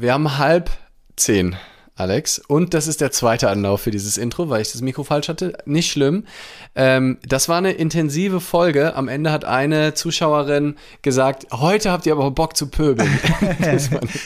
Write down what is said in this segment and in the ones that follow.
Wir haben halb zehn. Alex. Und das ist der zweite Anlauf für dieses Intro, weil ich das Mikro falsch hatte. Nicht schlimm. Ähm, das war eine intensive Folge. Am Ende hat eine Zuschauerin gesagt, heute habt ihr aber Bock zu pöbeln.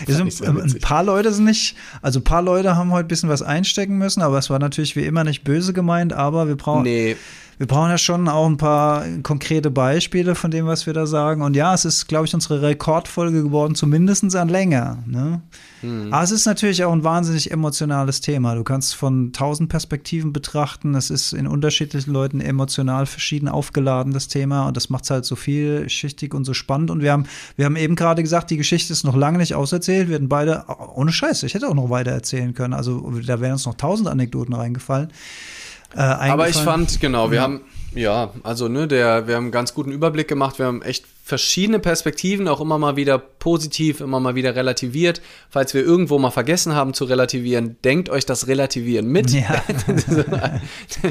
sind, ein paar Leute sind nicht, also ein paar Leute haben heute ein bisschen was einstecken müssen, aber es war natürlich wie immer nicht böse gemeint, aber wir brauchen. Nee wir brauchen ja schon auch ein paar konkrete Beispiele von dem, was wir da sagen. Und ja, es ist, glaube ich, unsere Rekordfolge geworden, zumindest an Länge. Ne? Mhm. Aber es ist natürlich auch ein wahnsinnig emotionales Thema. Du kannst von tausend Perspektiven betrachten. Es ist in unterschiedlichen Leuten emotional verschieden aufgeladen, das Thema. Und das macht es halt so vielschichtig und so spannend. Und wir haben, wir haben eben gerade gesagt, die Geschichte ist noch lange nicht auserzählt. Wir hätten beide, ohne Scheiß, ich hätte auch noch weiter erzählen können. Also da wären uns noch tausend Anekdoten reingefallen. Äh, Aber ich fand, genau, wir ja. haben, ja, also ne, der, wir haben einen ganz guten Überblick gemacht. Wir haben echt verschiedene Perspektiven, auch immer mal wieder positiv, immer mal wieder relativiert. Falls wir irgendwo mal vergessen haben zu relativieren, denkt euch das Relativieren mit. Ja.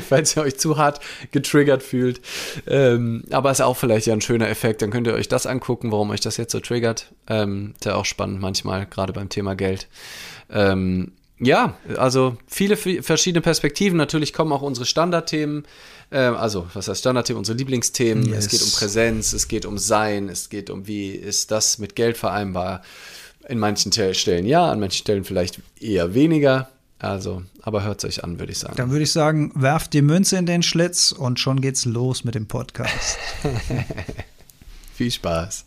Falls ihr euch zu hart getriggert fühlt. Ähm, aber ist auch vielleicht ja ein schöner Effekt. Dann könnt ihr euch das angucken, warum euch das jetzt so triggert. Ähm, ist ja auch spannend manchmal, gerade beim Thema Geld. Ähm, ja, also viele verschiedene Perspektiven. Natürlich kommen auch unsere Standardthemen, äh, also was heißt Standardthemen, unsere Lieblingsthemen. Yes. Es geht um Präsenz, es geht um Sein, es geht um, wie ist das mit Geld vereinbar. In manchen Stellen ja, an manchen Stellen vielleicht eher weniger. Also, aber hört es euch an, würde ich sagen. Dann würde ich sagen, werft die Münze in den Schlitz und schon geht's los mit dem Podcast. Viel Spaß.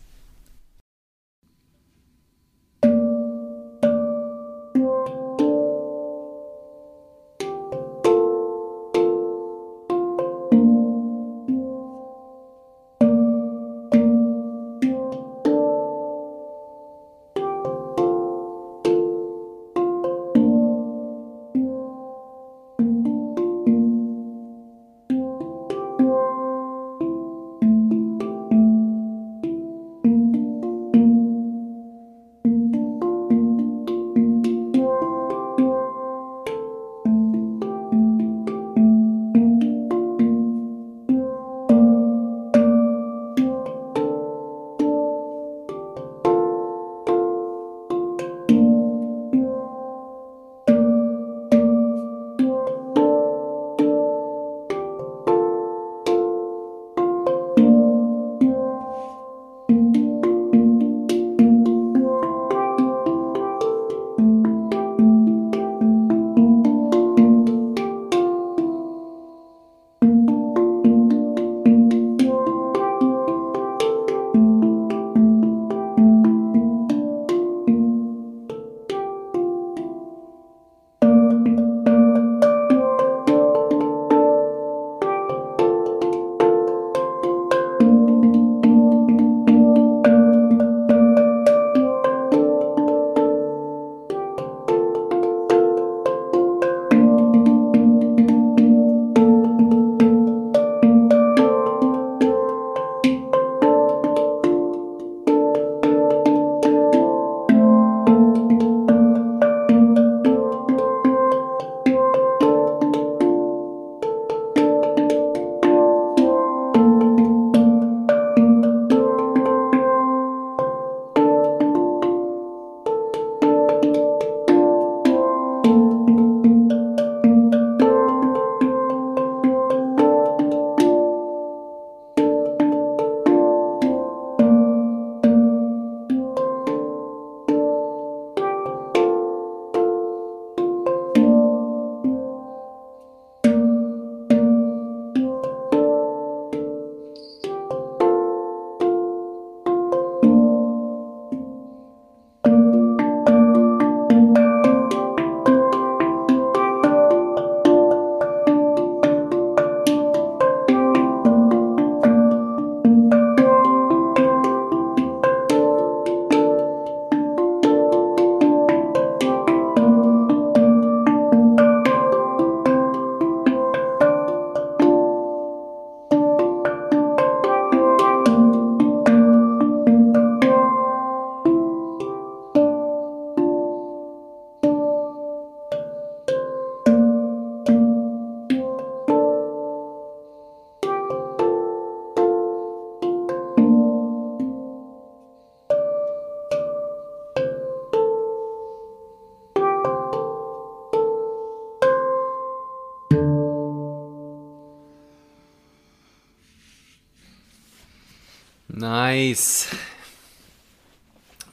Nice.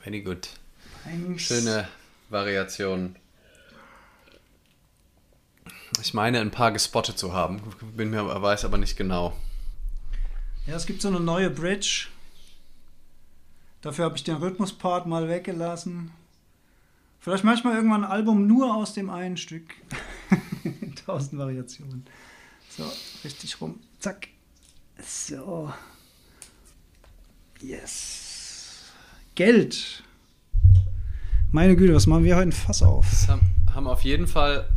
Very good. Thanks. Schöne Variation. Ich meine, ein paar gespottet zu haben. Bin mir, weiß aber nicht genau. Ja, es gibt so eine neue Bridge. Dafür habe ich den Rhythmuspart mal weggelassen. Vielleicht manchmal irgendwann ein Album nur aus dem einen Stück. Tausend Variationen. So, richtig rum. Zack. So. Yes. Geld. Meine Güte, was machen wir heute ein Fass auf? Das haben, haben auf jeden Fall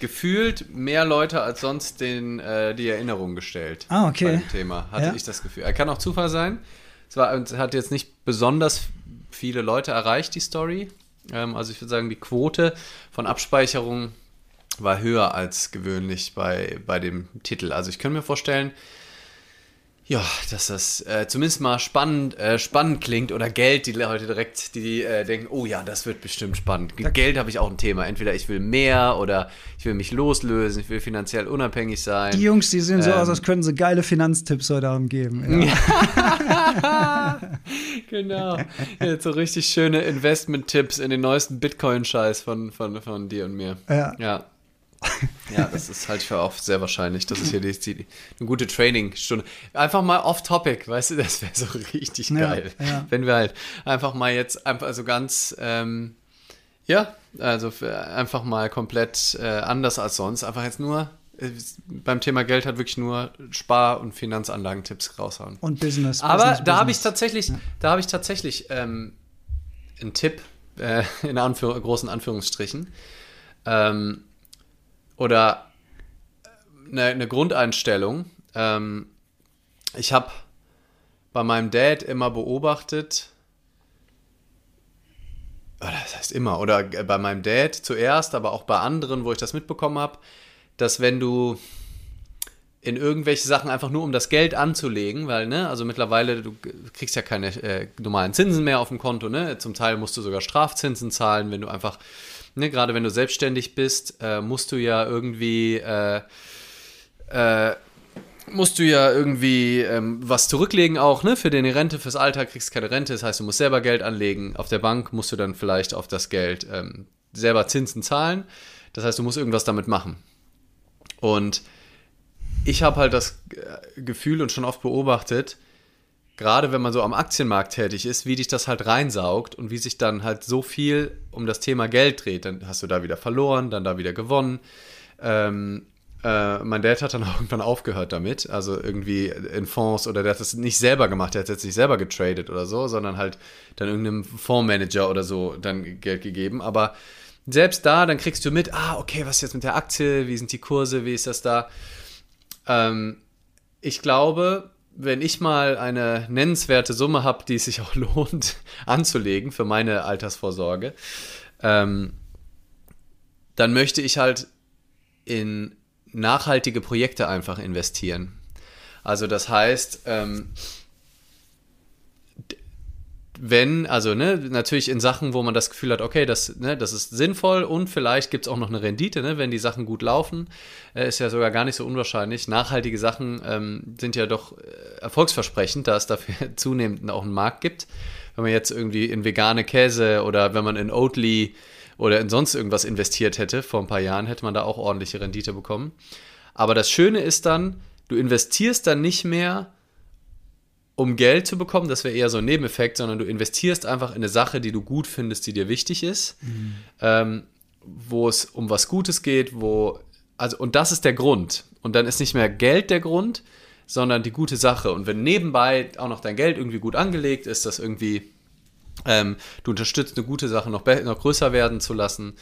gefühlt mehr Leute als sonst den, äh, die Erinnerung gestellt. Ah, okay. Bei dem Thema, hatte ja. ich das Gefühl. Er kann auch Zufall sein. Es, war, es hat jetzt nicht besonders viele Leute erreicht, die Story. Ähm, also ich würde sagen, die Quote von Abspeicherung war höher als gewöhnlich bei, bei dem Titel. Also ich könnte mir vorstellen, ja, dass das äh, zumindest mal spannend, äh, spannend klingt oder Geld, die Leute direkt, die äh, denken, oh ja, das wird bestimmt spannend. Da Geld habe ich auch ein Thema. Entweder ich will mehr oder ich will mich loslösen, ich will finanziell unabhängig sein. Die Jungs, die sehen ähm, so aus, als könnten sie geile Finanztipps heute Abend geben. Ja. genau. Jetzt so richtig schöne Investment-Tipps in den neuesten Bitcoin-Scheiß von, von, von dir und mir. Ja. Ja. Ja, das ist halt für auch sehr wahrscheinlich. Das ist hier die, die, eine gute Trainingsstunde. Einfach mal off-topic, weißt du, das wäre so richtig geil. Ja. Wenn wir halt einfach mal jetzt einfach so ganz, ähm, ja, also einfach mal komplett äh, anders als sonst. Einfach jetzt nur äh, beim Thema Geld hat wirklich nur Spar- und Finanzanlagentipps raushauen. Und Business. Aber Business, da habe ich tatsächlich, ja. da habe ich tatsächlich ähm, einen Tipp äh, in Anführ großen Anführungsstrichen. Ähm, oder eine, eine Grundeinstellung. Ähm, ich habe bei meinem Dad immer beobachtet, oder das heißt immer, oder bei meinem Dad zuerst, aber auch bei anderen, wo ich das mitbekommen habe, dass wenn du in irgendwelche Sachen einfach nur um das Geld anzulegen, weil, ne, also mittlerweile, du kriegst ja keine äh, normalen Zinsen mehr auf dem Konto, ne? Zum Teil musst du sogar Strafzinsen zahlen, wenn du einfach ne, gerade wenn du selbstständig bist, äh, musst du ja irgendwie, äh, äh, musst du ja irgendwie ähm, was zurücklegen auch, ne, für deine Rente, fürs Alter kriegst keine Rente, das heißt, du musst selber Geld anlegen. Auf der Bank musst du dann vielleicht auf das Geld ähm, selber Zinsen zahlen. Das heißt, du musst irgendwas damit machen. Und ich habe halt das äh, Gefühl und schon oft beobachtet, gerade wenn man so am Aktienmarkt tätig ist, wie dich das halt reinsaugt und wie sich dann halt so viel um das Thema Geld dreht. Dann hast du da wieder verloren, dann da wieder gewonnen. Ähm, äh, mein Dad hat dann irgendwann aufgehört damit, also irgendwie in Fonds oder der hat das nicht selber gemacht, der hat jetzt nicht selber getradet oder so, sondern halt dann irgendeinem Fondsmanager oder so dann Geld gegeben. Aber selbst da, dann kriegst du mit, ah, okay, was ist jetzt mit der Aktie, wie sind die Kurse, wie ist das da? Ähm, ich glaube, wenn ich mal eine nennenswerte Summe habe, die es sich auch lohnt anzulegen für meine Altersvorsorge, ähm, dann möchte ich halt in nachhaltige Projekte einfach investieren. Also das heißt, ähm, wenn, also ne, natürlich in Sachen, wo man das Gefühl hat, okay, das, ne, das ist sinnvoll und vielleicht gibt es auch noch eine Rendite, ne, wenn die Sachen gut laufen, äh, ist ja sogar gar nicht so unwahrscheinlich. Nachhaltige Sachen ähm, sind ja doch äh, erfolgsversprechend, da es dafür zunehmend auch einen Markt gibt. Wenn man jetzt irgendwie in vegane Käse oder wenn man in Oatly oder in sonst irgendwas investiert hätte, vor ein paar Jahren, hätte man da auch ordentliche Rendite bekommen. Aber das Schöne ist dann, du investierst dann nicht mehr um Geld zu bekommen, das wäre eher so ein Nebeneffekt, sondern du investierst einfach in eine Sache, die du gut findest, die dir wichtig ist, mhm. ähm, wo es um was Gutes geht, wo, also, und das ist der Grund. Und dann ist nicht mehr Geld der Grund, sondern die gute Sache. Und wenn nebenbei auch noch dein Geld irgendwie gut angelegt ist, dass irgendwie ähm, du unterstützt, eine gute Sache noch, noch größer werden zu lassen,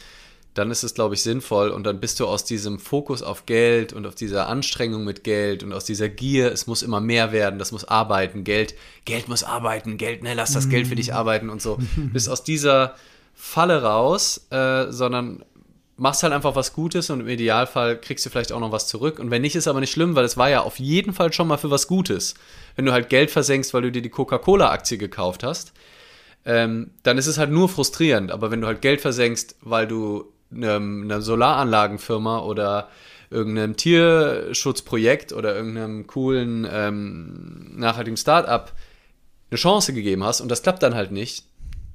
dann ist es, glaube ich, sinnvoll und dann bist du aus diesem Fokus auf Geld und auf dieser Anstrengung mit Geld und aus dieser Gier, es muss immer mehr werden, das muss arbeiten, Geld, Geld muss arbeiten, Geld, ne, lass das Geld für dich arbeiten und so, bist aus dieser Falle raus, äh, sondern machst halt einfach was Gutes und im Idealfall kriegst du vielleicht auch noch was zurück. Und wenn nicht, ist aber nicht schlimm, weil es war ja auf jeden Fall schon mal für was Gutes. Wenn du halt Geld versenkst, weil du dir die Coca-Cola-Aktie gekauft hast, ähm, dann ist es halt nur frustrierend. Aber wenn du halt Geld versenkst, weil du eine, eine Solaranlagenfirma oder irgendeinem Tierschutzprojekt oder irgendeinem coolen, ähm, nachhaltigen Start-up eine Chance gegeben hast und das klappt dann halt nicht,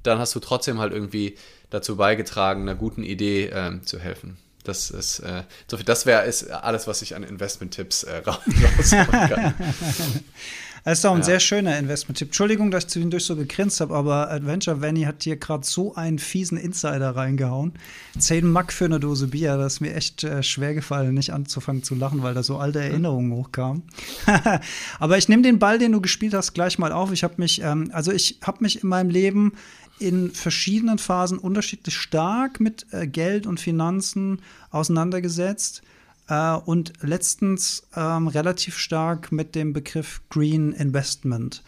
dann hast du trotzdem halt irgendwie dazu beigetragen, einer guten Idee ähm, zu helfen. Das ist äh, so viel, das wäre alles, was ich an Investment-Tipps äh, raushauen kann. Das ist doch ein ja. sehr schöner Investment-Tipp. Entschuldigung, dass ich zwischendurch so gegrinst habe, aber Adventure Vanny hat hier gerade so einen fiesen Insider reingehauen. 10 Mack für eine Dose Bier, das ist mir echt äh, schwer gefallen, nicht anzufangen zu lachen, weil da so alte Erinnerungen hochkamen. aber ich nehme den Ball, den du gespielt hast, gleich mal auf. Ich habe mich, ähm, also ich habe mich in meinem Leben in verschiedenen Phasen unterschiedlich stark mit äh, Geld und Finanzen auseinandergesetzt äh, und letztens ähm, relativ stark mit dem Begriff Green Investment.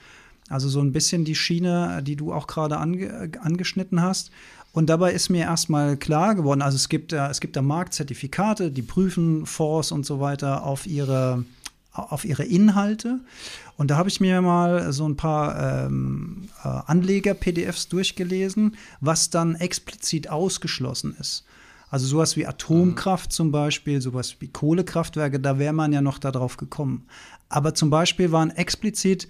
Also so ein bisschen die Schiene, die du auch gerade ange angeschnitten hast. Und dabei ist mir erstmal klar geworden, also es gibt, äh, es gibt da Marktzertifikate, die prüfen Fonds und so weiter auf ihre, auf ihre Inhalte. Und da habe ich mir mal so ein paar ähm, äh, Anleger-PDFs durchgelesen, was dann explizit ausgeschlossen ist. Also sowas wie Atomkraft mhm. zum Beispiel, sowas wie Kohlekraftwerke, da wäre man ja noch darauf gekommen. Aber zum Beispiel waren explizit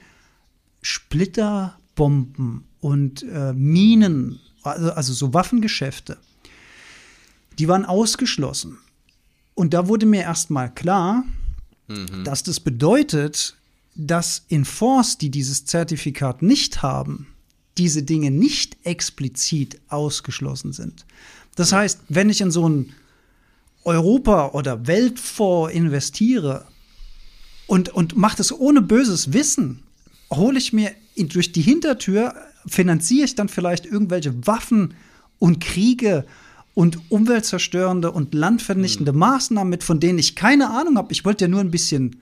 Splitterbomben und äh, Minen, also, also so Waffengeschäfte, die waren ausgeschlossen. Und da wurde mir erstmal klar, mhm. dass das bedeutet, dass in Fonds, die dieses Zertifikat nicht haben, diese Dinge nicht explizit ausgeschlossen sind. Das heißt, wenn ich in so ein Europa- oder Weltfonds investiere und, und mache das ohne böses Wissen, hole ich mir durch die Hintertür, finanziere ich dann vielleicht irgendwelche Waffen und Kriege und umweltzerstörende und landvernichtende mhm. Maßnahmen mit, von denen ich keine Ahnung habe. Ich wollte ja nur ein bisschen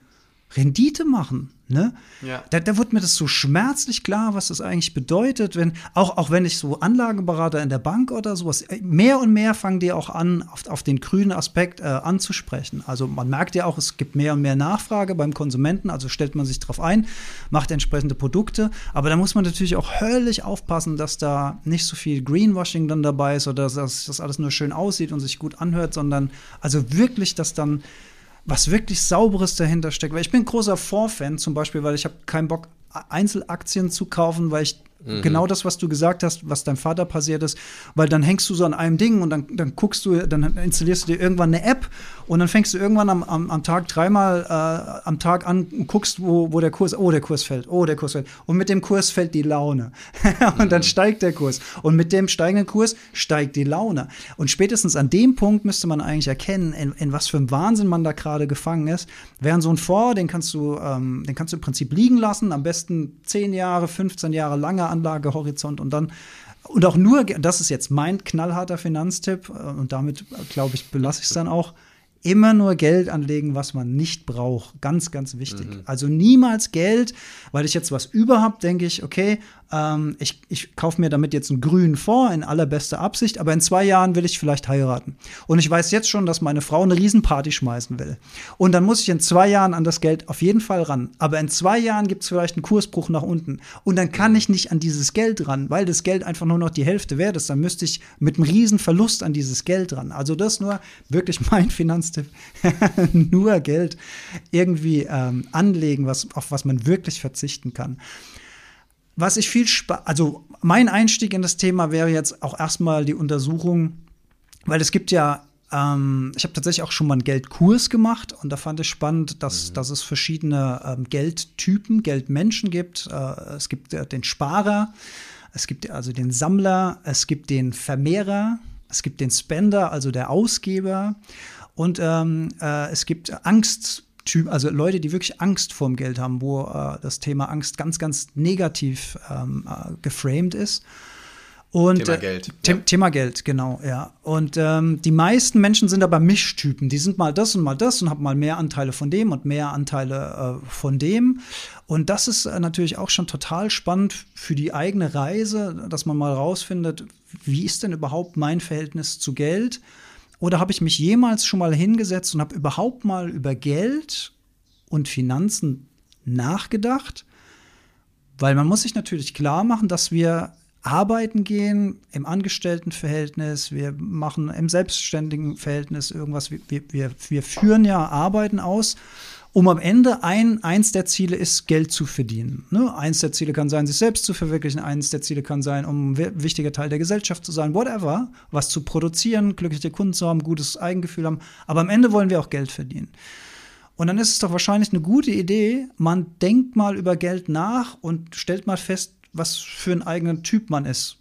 Rendite machen. Ne? Ja. Da, da wird mir das so schmerzlich klar, was das eigentlich bedeutet, wenn, auch, auch wenn ich so Anlagenberater in der Bank oder sowas, äh, mehr und mehr fangen die auch an, auf, auf den grünen Aspekt äh, anzusprechen. Also man merkt ja auch, es gibt mehr und mehr Nachfrage beim Konsumenten, also stellt man sich darauf ein, macht entsprechende Produkte, aber da muss man natürlich auch höllisch aufpassen, dass da nicht so viel Greenwashing dann dabei ist oder dass das alles nur schön aussieht und sich gut anhört, sondern also wirklich, dass dann was wirklich Sauberes dahinter steckt. Weil ich bin großer Fonds-Fan zum Beispiel, weil ich habe keinen Bock, Einzelaktien zu kaufen, weil ich Mhm. Genau das, was du gesagt hast, was deinem Vater passiert ist, weil dann hängst du so an einem Ding und dann, dann guckst du, dann installierst du dir irgendwann eine App und dann fängst du irgendwann am, am, am Tag dreimal äh, am Tag an und guckst, wo, wo der Kurs, oh, der Kurs fällt, oh, der Kurs fällt. Und mit dem Kurs fällt die Laune. und mhm. dann steigt der Kurs. Und mit dem steigenden Kurs steigt die Laune. Und spätestens an dem Punkt müsste man eigentlich erkennen, in, in was für einem Wahnsinn man da gerade gefangen ist. Während so ein Fonds, den kannst du, ähm, den kannst du im Prinzip liegen lassen, am besten 10 Jahre, 15 Jahre lange Anlagehorizont und dann und auch nur, das ist jetzt mein knallharter Finanztipp äh, und damit, glaube ich, belasse ich es dann auch immer nur Geld anlegen, was man nicht braucht. Ganz, ganz wichtig. Mhm. Also niemals Geld, weil ich jetzt was über habe, denke ich, okay, ähm, ich, ich kaufe mir damit jetzt einen grünen Fonds in allerbester Absicht, aber in zwei Jahren will ich vielleicht heiraten. Und ich weiß jetzt schon, dass meine Frau eine Riesenparty schmeißen will. Und dann muss ich in zwei Jahren an das Geld auf jeden Fall ran. Aber in zwei Jahren gibt es vielleicht einen Kursbruch nach unten. Und dann kann ich nicht an dieses Geld ran, weil das Geld einfach nur noch die Hälfte wert ist. Dann müsste ich mit einem Riesenverlust an dieses Geld ran. Also das nur wirklich mein Finanztipp. nur Geld irgendwie ähm, anlegen, was, auf was man wirklich verzichten kann was ich viel Spaß, also mein Einstieg in das Thema wäre jetzt auch erstmal die Untersuchung, weil es gibt ja, ähm, ich habe tatsächlich auch schon mal einen Geldkurs gemacht und da fand ich spannend, dass, mhm. dass es verschiedene ähm, Geldtypen, Geldmenschen gibt. Äh, es gibt äh, den Sparer, es gibt also den Sammler, es gibt den Vermehrer, es gibt den Spender, also der Ausgeber und ähm, äh, es gibt Angst. Typ, also Leute, die wirklich Angst vorm Geld haben, wo äh, das Thema Angst ganz, ganz negativ ähm, äh, geframed ist. Und, Thema äh, Geld. Äh, ja. Thema Geld, genau, ja. Und ähm, die meisten Menschen sind aber Mischtypen. Die sind mal das und mal das und haben mal mehr Anteile von dem und mehr Anteile äh, von dem. Und das ist äh, natürlich auch schon total spannend für die eigene Reise, dass man mal rausfindet, wie ist denn überhaupt mein Verhältnis zu Geld? Oder habe ich mich jemals schon mal hingesetzt und habe überhaupt mal über Geld und Finanzen nachgedacht? Weil man muss sich natürlich klar machen, dass wir arbeiten gehen im Angestelltenverhältnis, wir machen im selbstständigen Verhältnis irgendwas, wir, wir, wir führen ja Arbeiten aus, um am Ende ein, eins der Ziele ist, Geld zu verdienen. Ne? Eins der Ziele kann sein, sich selbst zu verwirklichen, eins der Ziele kann sein, um ein wichtiger Teil der Gesellschaft zu sein, whatever, was zu produzieren, glückliche Kunden zu haben, gutes Eigengefühl haben, aber am Ende wollen wir auch Geld verdienen. Und dann ist es doch wahrscheinlich eine gute Idee, man denkt mal über Geld nach und stellt mal fest, was für ein eigener Typ man ist.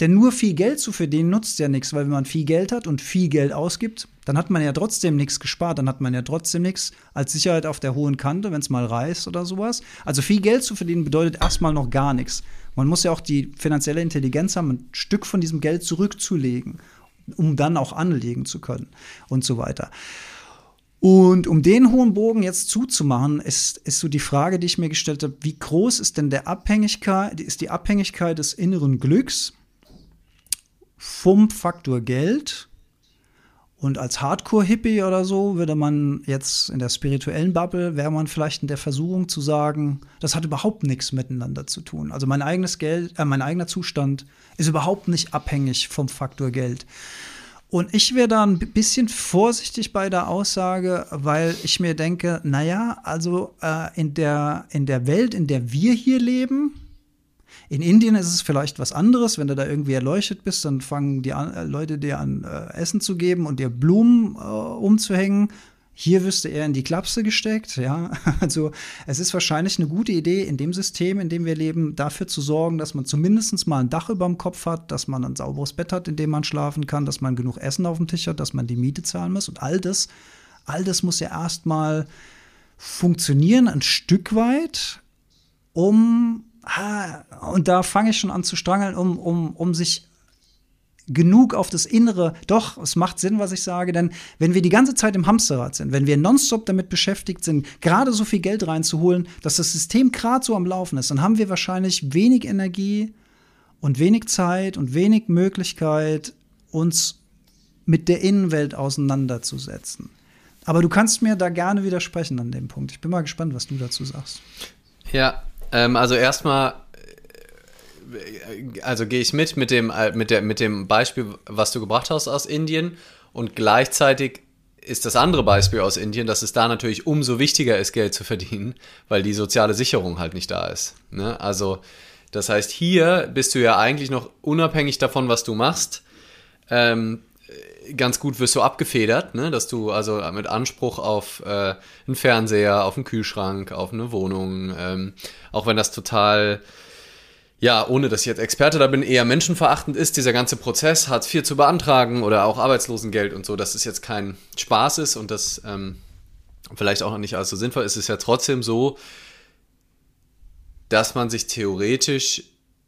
Denn nur viel Geld zu verdienen nutzt ja nichts, weil wenn man viel Geld hat und viel Geld ausgibt, dann hat man ja trotzdem nichts gespart, dann hat man ja trotzdem nichts als Sicherheit auf der hohen Kante, wenn es mal reißt oder sowas. Also viel Geld zu verdienen bedeutet erstmal noch gar nichts. Man muss ja auch die finanzielle Intelligenz haben, ein Stück von diesem Geld zurückzulegen, um dann auch anlegen zu können und so weiter. Und um den hohen Bogen jetzt zuzumachen, ist, ist so die Frage, die ich mir gestellt habe, wie groß ist denn der Abhängigkeit, ist die Abhängigkeit des inneren Glücks vom Faktor Geld? Und als Hardcore-Hippie oder so würde man jetzt in der spirituellen Bubble, wäre man vielleicht in der Versuchung zu sagen, das hat überhaupt nichts miteinander zu tun. Also mein eigenes Geld, äh, mein eigener Zustand ist überhaupt nicht abhängig vom Faktor Geld. Und ich wäre da ein bisschen vorsichtig bei der Aussage, weil ich mir denke, naja, also äh, in, der, in der Welt, in der wir hier leben, in Indien ist es vielleicht was anderes. Wenn du da irgendwie erleuchtet bist, dann fangen die an, äh, Leute dir an, äh, Essen zu geben und dir Blumen äh, umzuhängen. Hier wirst du eher in die Klapse gesteckt, ja. Also es ist wahrscheinlich eine gute Idee, in dem System, in dem wir leben, dafür zu sorgen, dass man zumindest mal ein Dach über dem Kopf hat, dass man ein sauberes Bett hat, in dem man schlafen kann, dass man genug Essen auf dem Tisch hat, dass man die Miete zahlen muss. Und all das, all das muss ja erstmal funktionieren, ein Stück weit, um, ah, und da fange ich schon an zu strangeln, um, um, um sich genug auf das Innere. Doch, es macht Sinn, was ich sage, denn wenn wir die ganze Zeit im Hamsterrad sind, wenn wir nonstop damit beschäftigt sind, gerade so viel Geld reinzuholen, dass das System gerade so am Laufen ist, dann haben wir wahrscheinlich wenig Energie und wenig Zeit und wenig Möglichkeit, uns mit der Innenwelt auseinanderzusetzen. Aber du kannst mir da gerne widersprechen an dem Punkt. Ich bin mal gespannt, was du dazu sagst. Ja, ähm, also erstmal also gehe ich mit mit dem, äh, mit, der, mit dem Beispiel, was du gebracht hast aus Indien und gleichzeitig ist das andere Beispiel aus Indien, dass es da natürlich umso wichtiger ist, Geld zu verdienen, weil die soziale Sicherung halt nicht da ist. Ne? Also das heißt, hier bist du ja eigentlich noch unabhängig davon, was du machst. Ähm, ganz gut wirst du abgefedert, ne? dass du also mit Anspruch auf äh, einen Fernseher, auf einen Kühlschrank, auf eine Wohnung, ähm, auch wenn das total ja, ohne dass ich jetzt Experte da bin, eher menschenverachtend ist, dieser ganze Prozess, Hartz IV zu beantragen oder auch Arbeitslosengeld und so, dass es jetzt kein Spaß ist und das ähm, vielleicht auch noch nicht alles so sinnvoll ist, ist ja trotzdem so, dass man sich theoretisch,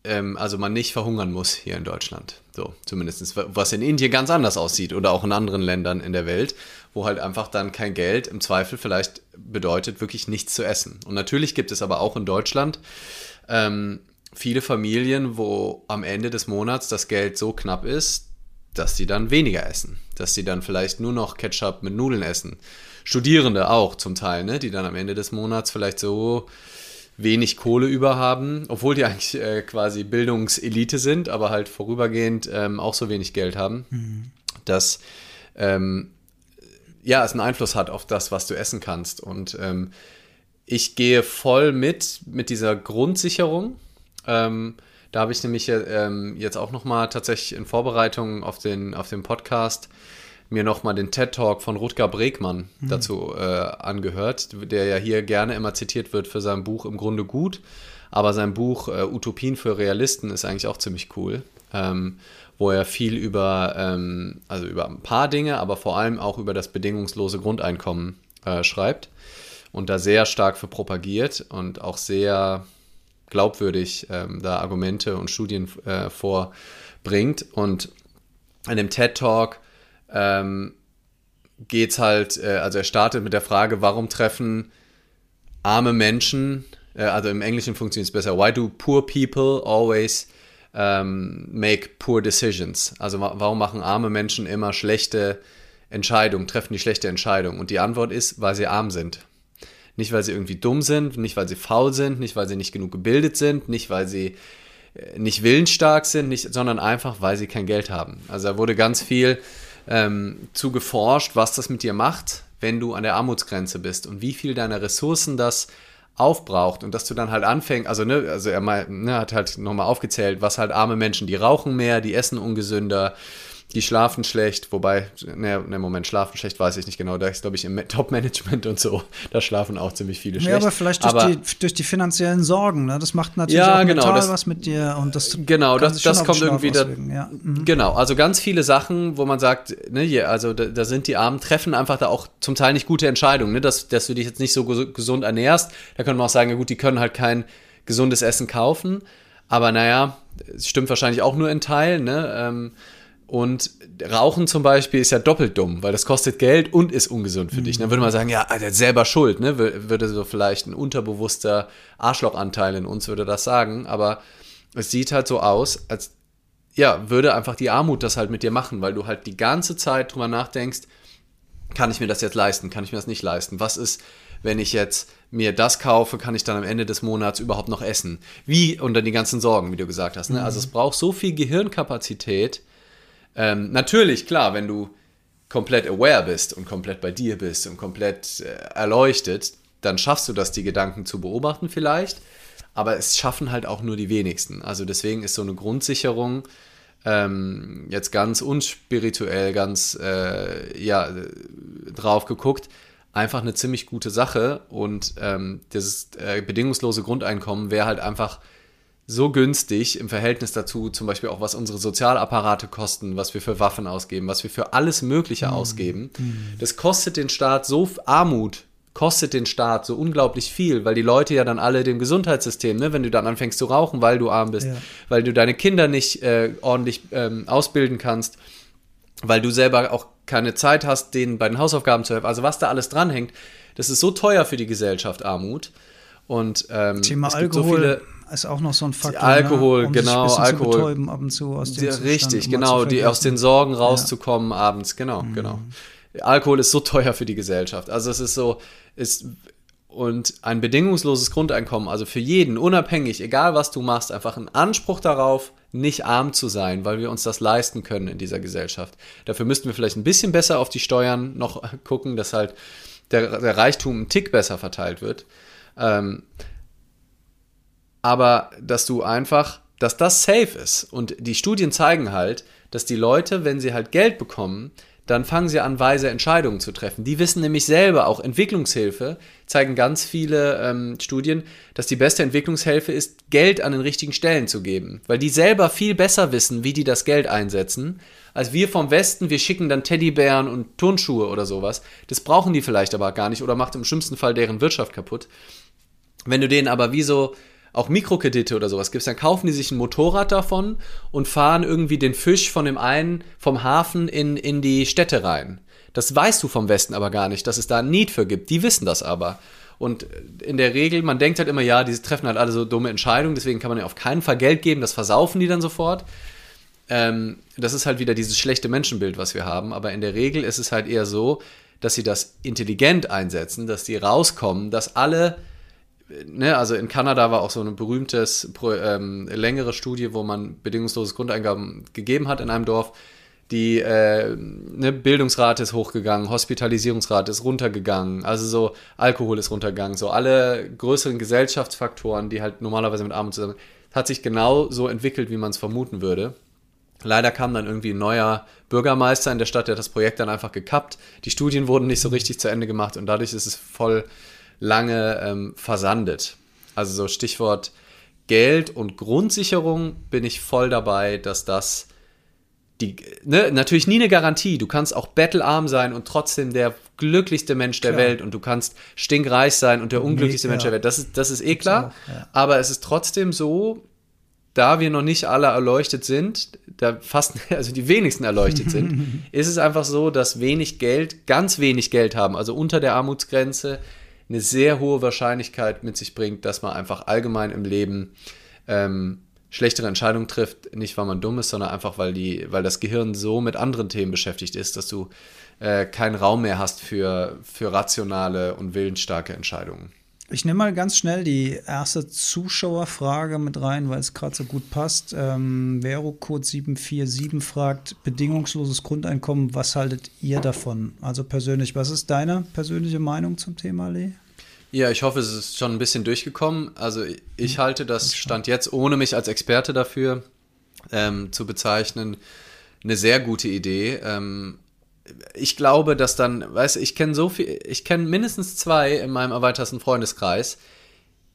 ähm, also man nicht verhungern muss hier in Deutschland. So, zumindest, was in Indien ganz anders aussieht oder auch in anderen Ländern in der Welt, wo halt einfach dann kein Geld im Zweifel vielleicht bedeutet, wirklich nichts zu essen. Und natürlich gibt es aber auch in Deutschland ähm, viele Familien, wo am Ende des Monats das Geld so knapp ist, dass sie dann weniger essen. Dass sie dann vielleicht nur noch Ketchup mit Nudeln essen. Studierende auch zum Teil, ne? die dann am Ende des Monats vielleicht so wenig Kohle über haben, obwohl die eigentlich äh, quasi Bildungselite sind, aber halt vorübergehend ähm, auch so wenig Geld haben, mhm. dass ähm, ja, es einen Einfluss hat auf das, was du essen kannst. Und ähm, ich gehe voll mit mit dieser Grundsicherung, ähm, da habe ich nämlich ähm, jetzt auch nochmal tatsächlich in Vorbereitung auf den, auf den Podcast mir nochmal den TED-Talk von Rutger Bregmann mhm. dazu äh, angehört, der ja hier gerne immer zitiert wird für sein Buch Im Grunde gut. Aber sein Buch äh, Utopien für Realisten ist eigentlich auch ziemlich cool, ähm, wo er viel über, ähm, also über ein paar Dinge, aber vor allem auch über das bedingungslose Grundeinkommen äh, schreibt und da sehr stark für propagiert und auch sehr glaubwürdig ähm, da Argumente und Studien äh, vorbringt. Und in dem TED Talk ähm, es halt, äh, also er startet mit der Frage, warum treffen arme Menschen, äh, also im Englischen funktioniert es besser, why do poor people always ähm, make poor decisions? Also warum machen arme Menschen immer schlechte Entscheidungen, treffen die schlechte Entscheidungen? Und die Antwort ist, weil sie arm sind. Nicht, weil sie irgendwie dumm sind, nicht, weil sie faul sind, nicht, weil sie nicht genug gebildet sind, nicht, weil sie äh, nicht willensstark sind, nicht, sondern einfach, weil sie kein Geld haben. Also da wurde ganz viel ähm, zu geforscht, was das mit dir macht, wenn du an der Armutsgrenze bist und wie viel deiner Ressourcen das aufbraucht und dass du dann halt anfängst, also ne, also er mal, ne, hat halt nochmal aufgezählt, was halt arme Menschen, die rauchen mehr, die essen ungesünder, die schlafen schlecht, wobei, ne, ne, Moment, schlafen schlecht weiß ich nicht genau, da ist, glaube ich, im Top-Management und so, da schlafen auch ziemlich viele schlecht. Ja, aber vielleicht durch, aber, die, durch die finanziellen Sorgen, ne? das macht natürlich ja, auch genau, mental das, was mit dir und das Genau, das, das kommt irgendwie da, ja. mhm. genau, also ganz viele Sachen, wo man sagt, ne, also da, da, sind die Armen, treffen einfach da auch zum Teil nicht gute Entscheidungen, ne, dass, dass du dich jetzt nicht so gesund ernährst, da können wir auch sagen, ja gut, die können halt kein gesundes Essen kaufen, aber naja, stimmt wahrscheinlich auch nur in Teilen, ne, ähm, und Rauchen zum Beispiel ist ja doppelt dumm, weil das kostet Geld und ist ungesund für mhm. dich. Dann würde man sagen, ja, er hat selber Schuld, ne? Würde so vielleicht ein unterbewusster Arschlochanteil in uns würde das sagen, aber es sieht halt so aus, als ja, würde einfach die Armut das halt mit dir machen, weil du halt die ganze Zeit drüber nachdenkst, kann ich mir das jetzt leisten, kann ich mir das nicht leisten? Was ist, wenn ich jetzt mir das kaufe, kann ich dann am Ende des Monats überhaupt noch essen? Wie unter die ganzen Sorgen, wie du gesagt hast. Ne? Mhm. Also es braucht so viel Gehirnkapazität, ähm, natürlich, klar, wenn du komplett aware bist und komplett bei dir bist und komplett äh, erleuchtet, dann schaffst du das, die Gedanken zu beobachten vielleicht. Aber es schaffen halt auch nur die wenigsten. Also deswegen ist so eine Grundsicherung ähm, jetzt ganz unspirituell, ganz äh, ja, drauf geguckt, einfach eine ziemlich gute Sache. Und ähm, dieses äh, bedingungslose Grundeinkommen wäre halt einfach so günstig im Verhältnis dazu, zum Beispiel auch was unsere Sozialapparate kosten, was wir für Waffen ausgeben, was wir für alles Mögliche mhm. ausgeben. Mhm. Das kostet den Staat so Armut, kostet den Staat so unglaublich viel, weil die Leute ja dann alle dem Gesundheitssystem, ne, wenn du dann anfängst zu rauchen, weil du arm bist, ja. weil du deine Kinder nicht äh, ordentlich ähm, ausbilden kannst, weil du selber auch keine Zeit hast, denen bei den Hausaufgaben zu helfen. Also was da alles dranhängt, das ist so teuer für die Gesellschaft, Armut. Und ähm, Thema Alkohol. So viele, ist auch noch so ein Faktor. Alkohol, ne? um genau, Alkohol. ab und zu aus dem Zustand, Richtig, genau, die aus den Sorgen rauszukommen ja. abends, genau, mhm. genau. Alkohol ist so teuer für die Gesellschaft. Also es ist so, ist und ein bedingungsloses Grundeinkommen, also für jeden, unabhängig, egal was du machst, einfach ein Anspruch darauf, nicht arm zu sein, weil wir uns das leisten können in dieser Gesellschaft. Dafür müssten wir vielleicht ein bisschen besser auf die Steuern noch gucken, dass halt der, der Reichtum ein Tick besser verteilt wird. Ähm, aber dass du einfach, dass das safe ist. Und die Studien zeigen halt, dass die Leute, wenn sie halt Geld bekommen, dann fangen sie an, weise Entscheidungen zu treffen. Die wissen nämlich selber, auch Entwicklungshilfe, zeigen ganz viele ähm, Studien, dass die beste Entwicklungshilfe ist, Geld an den richtigen Stellen zu geben. Weil die selber viel besser wissen, wie die das Geld einsetzen, als wir vom Westen, wir schicken dann Teddybären und Turnschuhe oder sowas. Das brauchen die vielleicht aber gar nicht oder macht im schlimmsten Fall deren Wirtschaft kaputt. Wenn du denen aber wie so auch Mikrokredite oder sowas gibst, dann kaufen die sich ein Motorrad davon und fahren irgendwie den Fisch von dem einen vom Hafen in, in die Städte rein. Das weißt du vom Westen aber gar nicht, dass es da ein Need für gibt. Die wissen das aber. Und in der Regel, man denkt halt immer, ja, die treffen halt alle so dumme Entscheidungen, deswegen kann man ja auf keinen Fall Geld geben, das versaufen die dann sofort. Ähm, das ist halt wieder dieses schlechte Menschenbild, was wir haben. Aber in der Regel ist es halt eher so, dass sie das intelligent einsetzen, dass die rauskommen, dass alle ne, also in Kanada war auch so eine berühmte ähm, längere Studie, wo man bedingungsloses Grundeingaben gegeben hat in einem Dorf. Die äh, ne, Bildungsrate ist hochgegangen, Hospitalisierungsrate ist runtergegangen, also so Alkohol ist runtergegangen, so alle größeren Gesellschaftsfaktoren, die halt normalerweise mit Armut zusammen, hat sich genau so entwickelt, wie man es vermuten würde. Leider kam dann irgendwie ein neuer Bürgermeister in der Stadt, der hat das Projekt dann einfach gekappt. Die Studien wurden nicht so richtig zu Ende gemacht und dadurch ist es voll lange ähm, versandet. Also so Stichwort Geld und Grundsicherung bin ich voll dabei, dass das die, ne, natürlich nie eine Garantie. Du kannst auch bettelarm sein und trotzdem der glücklichste Mensch der klar. Welt und du kannst stinkreich sein und der unglücklichste nee, Mensch der Welt. Das ist, das ist eh klar. Auch, ja. Aber es ist trotzdem so, da wir noch nicht alle erleuchtet sind, da fast, also die wenigsten erleuchtet sind, ist es einfach so, dass wenig Geld, ganz wenig Geld haben, also unter der Armutsgrenze, eine sehr hohe Wahrscheinlichkeit mit sich bringt, dass man einfach allgemein im Leben ähm, schlechtere Entscheidungen trifft, nicht weil man dumm ist, sondern einfach weil die, weil das Gehirn so mit anderen Themen beschäftigt ist, dass du äh, keinen Raum mehr hast für, für rationale und willensstarke Entscheidungen. Ich nehme mal ganz schnell die erste Zuschauerfrage mit rein, weil es gerade so gut passt. Ähm, Verocode 747 fragt, bedingungsloses Grundeinkommen, was haltet ihr davon? Also persönlich, was ist deine persönliche Meinung zum Thema, Lee? Ja, ich hoffe, es ist schon ein bisschen durchgekommen. Also ich hm. halte das Stand jetzt, ohne mich als Experte dafür ähm, zu bezeichnen, eine sehr gute Idee. Ähm, ich glaube, dass dann, weißt du, ich kenne so viel, ich kenne mindestens zwei in meinem erweiterten Freundeskreis,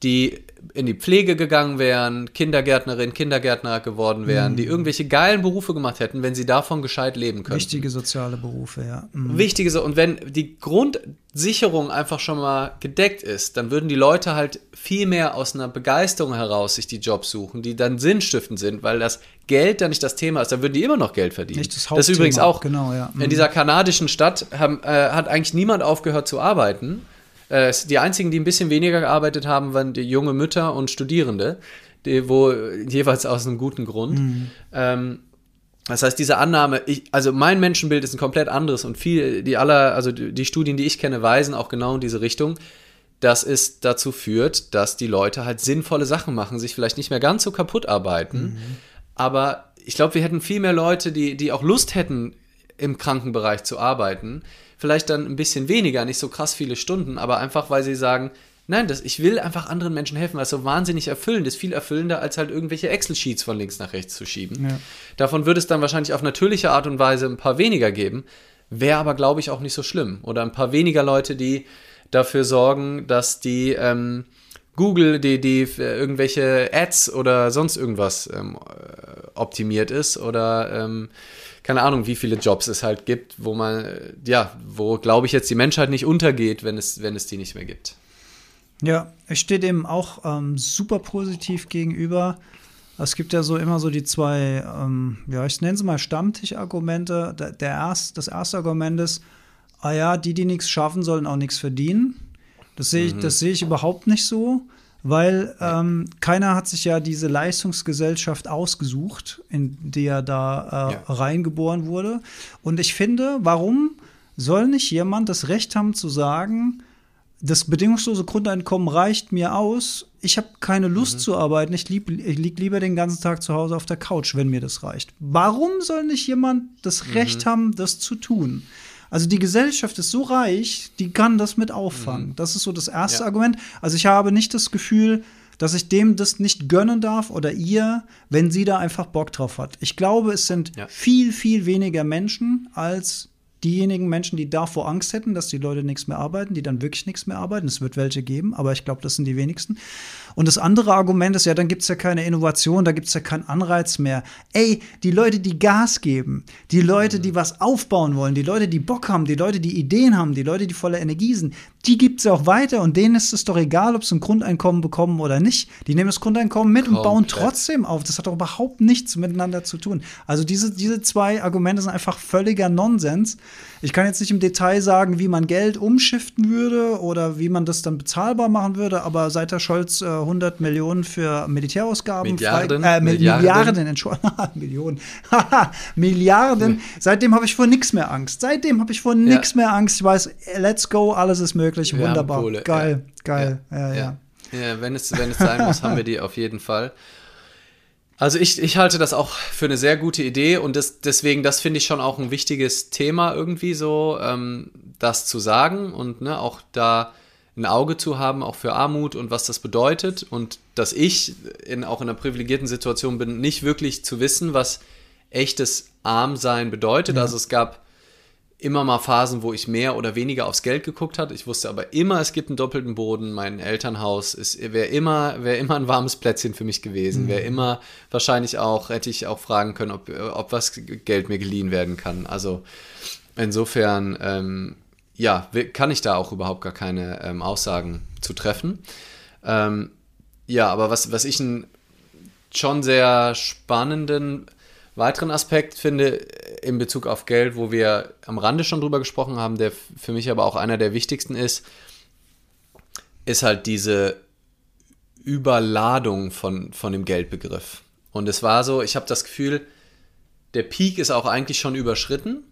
die in die Pflege gegangen wären, Kindergärtnerin, Kindergärtner geworden wären, mhm. die irgendwelche geilen Berufe gemacht hätten, wenn sie davon gescheit leben könnten. Wichtige soziale Berufe, ja. Mhm. Wichtige, so und wenn die Grundsicherung einfach schon mal gedeckt ist, dann würden die Leute halt viel mehr aus einer Begeisterung heraus sich die Jobs suchen, die dann sinnstiftend sind, weil das Geld dann nicht das Thema ist, dann würden die immer noch Geld verdienen. Nicht das Hauptthema. Das ist übrigens auch genau, ja. Mhm. in dieser kanadischen Stadt haben, äh, hat eigentlich niemand aufgehört zu arbeiten äh, die einzigen, die ein bisschen weniger gearbeitet haben, waren die junge Mütter und Studierende, die, wo jeweils aus einem guten Grund. Mhm. Ähm, das heißt, diese Annahme, ich, also mein Menschenbild ist ein komplett anderes und viel, die aller, also die Studien, die ich kenne, weisen auch genau in diese Richtung, dass es dazu führt, dass die Leute halt sinnvolle Sachen machen, sich vielleicht nicht mehr ganz so kaputt arbeiten, mhm. aber ich glaube, wir hätten viel mehr Leute, die, die auch Lust hätten, im Krankenbereich zu arbeiten, vielleicht dann ein bisschen weniger, nicht so krass viele Stunden, aber einfach, weil sie sagen, nein, das, ich will einfach anderen Menschen helfen, es so wahnsinnig erfüllend ist, viel erfüllender, als halt irgendwelche Excel-Sheets von links nach rechts zu schieben. Ja. Davon würde es dann wahrscheinlich auf natürliche Art und Weise ein paar weniger geben, wäre aber, glaube ich, auch nicht so schlimm. Oder ein paar weniger Leute, die dafür sorgen, dass die ähm, Google, die, die äh, irgendwelche Ads oder sonst irgendwas ähm, äh, optimiert ist oder ähm, keine Ahnung, wie viele Jobs es halt gibt, wo man, ja, wo, glaube ich, jetzt die Menschheit nicht untergeht, wenn es, wenn es die nicht mehr gibt. Ja, ich stehe dem auch ähm, super positiv gegenüber. Es gibt ja so immer so die zwei, ähm, ja, ich nenne es mal Stammtischargumente. Der, der erst, das erste Argument ist, ah ja, die, die nichts schaffen, sollen auch nichts verdienen. Das sehe ich, mhm. das sehe ich überhaupt nicht so weil ähm, keiner hat sich ja diese Leistungsgesellschaft ausgesucht, in die er da äh, ja. reingeboren wurde. Und ich finde, warum soll nicht jemand das Recht haben zu sagen, das bedingungslose Grundeinkommen reicht mir aus, ich habe keine Lust mhm. zu arbeiten, ich, lieg, ich liege lieber den ganzen Tag zu Hause auf der Couch, wenn mir das reicht. Warum soll nicht jemand das Recht mhm. haben, das zu tun? Also die Gesellschaft ist so reich, die kann das mit auffangen. Mhm. Das ist so das erste ja. Argument. Also ich habe nicht das Gefühl, dass ich dem das nicht gönnen darf oder ihr, wenn sie da einfach Bock drauf hat. Ich glaube, es sind ja. viel, viel weniger Menschen als diejenigen Menschen, die davor Angst hätten, dass die Leute nichts mehr arbeiten, die dann wirklich nichts mehr arbeiten. Es wird welche geben, aber ich glaube, das sind die wenigsten. Und das andere Argument ist ja, dann gibt es ja keine Innovation, da gibt es ja keinen Anreiz mehr. Ey, die Leute, die Gas geben, die Leute, die was aufbauen wollen, die Leute, die Bock haben, die Leute, die Ideen haben, die Leute, die voller Energie sind, die gibt es ja auch weiter und denen ist es doch egal, ob sie ein Grundeinkommen bekommen oder nicht. Die nehmen das Grundeinkommen mit Komplett. und bauen trotzdem auf. Das hat doch überhaupt nichts miteinander zu tun. Also diese, diese zwei Argumente sind einfach völliger Nonsens. Ich kann jetzt nicht im Detail sagen, wie man Geld umschiften würde oder wie man das dann bezahlbar machen würde, aber seit der Scholz äh, 100 Millionen für Militärausgaben. Milliarden. Frei, äh, Milliarden. Milliarden, Entschuldigung. Millionen. Milliarden. Seitdem habe ich vor nichts mehr Angst. Seitdem habe ich vor nichts ja. mehr Angst. Ich weiß, let's go, alles ist möglich. Wir Wunderbar. Geil, ja. geil. Ja, ja. ja. wenn, es, wenn es sein muss, haben wir die auf jeden Fall. Also ich, ich halte das auch für eine sehr gute Idee und das, deswegen, das finde ich schon auch ein wichtiges Thema irgendwie so, ähm, das zu sagen und ne, auch da ein Auge zu haben, auch für Armut und was das bedeutet und dass ich in, auch in einer privilegierten Situation bin, nicht wirklich zu wissen, was echtes Armsein bedeutet. Ja. Also es gab immer mal Phasen, wo ich mehr oder weniger aufs Geld geguckt habe. Ich wusste aber immer, es gibt einen doppelten Boden. Mein Elternhaus wäre immer, wäre immer ein warmes Plätzchen für mich gewesen. Mhm. Wäre immer wahrscheinlich auch, hätte ich auch fragen können, ob, ob was Geld mir geliehen werden kann. Also insofern ähm, ja, kann ich da auch überhaupt gar keine ähm, Aussagen zu treffen. Ähm, ja, aber was, was ich einen schon sehr spannenden weiteren Aspekt finde in Bezug auf Geld, wo wir am Rande schon drüber gesprochen haben, der für mich aber auch einer der wichtigsten ist, ist halt diese Überladung von, von dem Geldbegriff. Und es war so, ich habe das Gefühl, der Peak ist auch eigentlich schon überschritten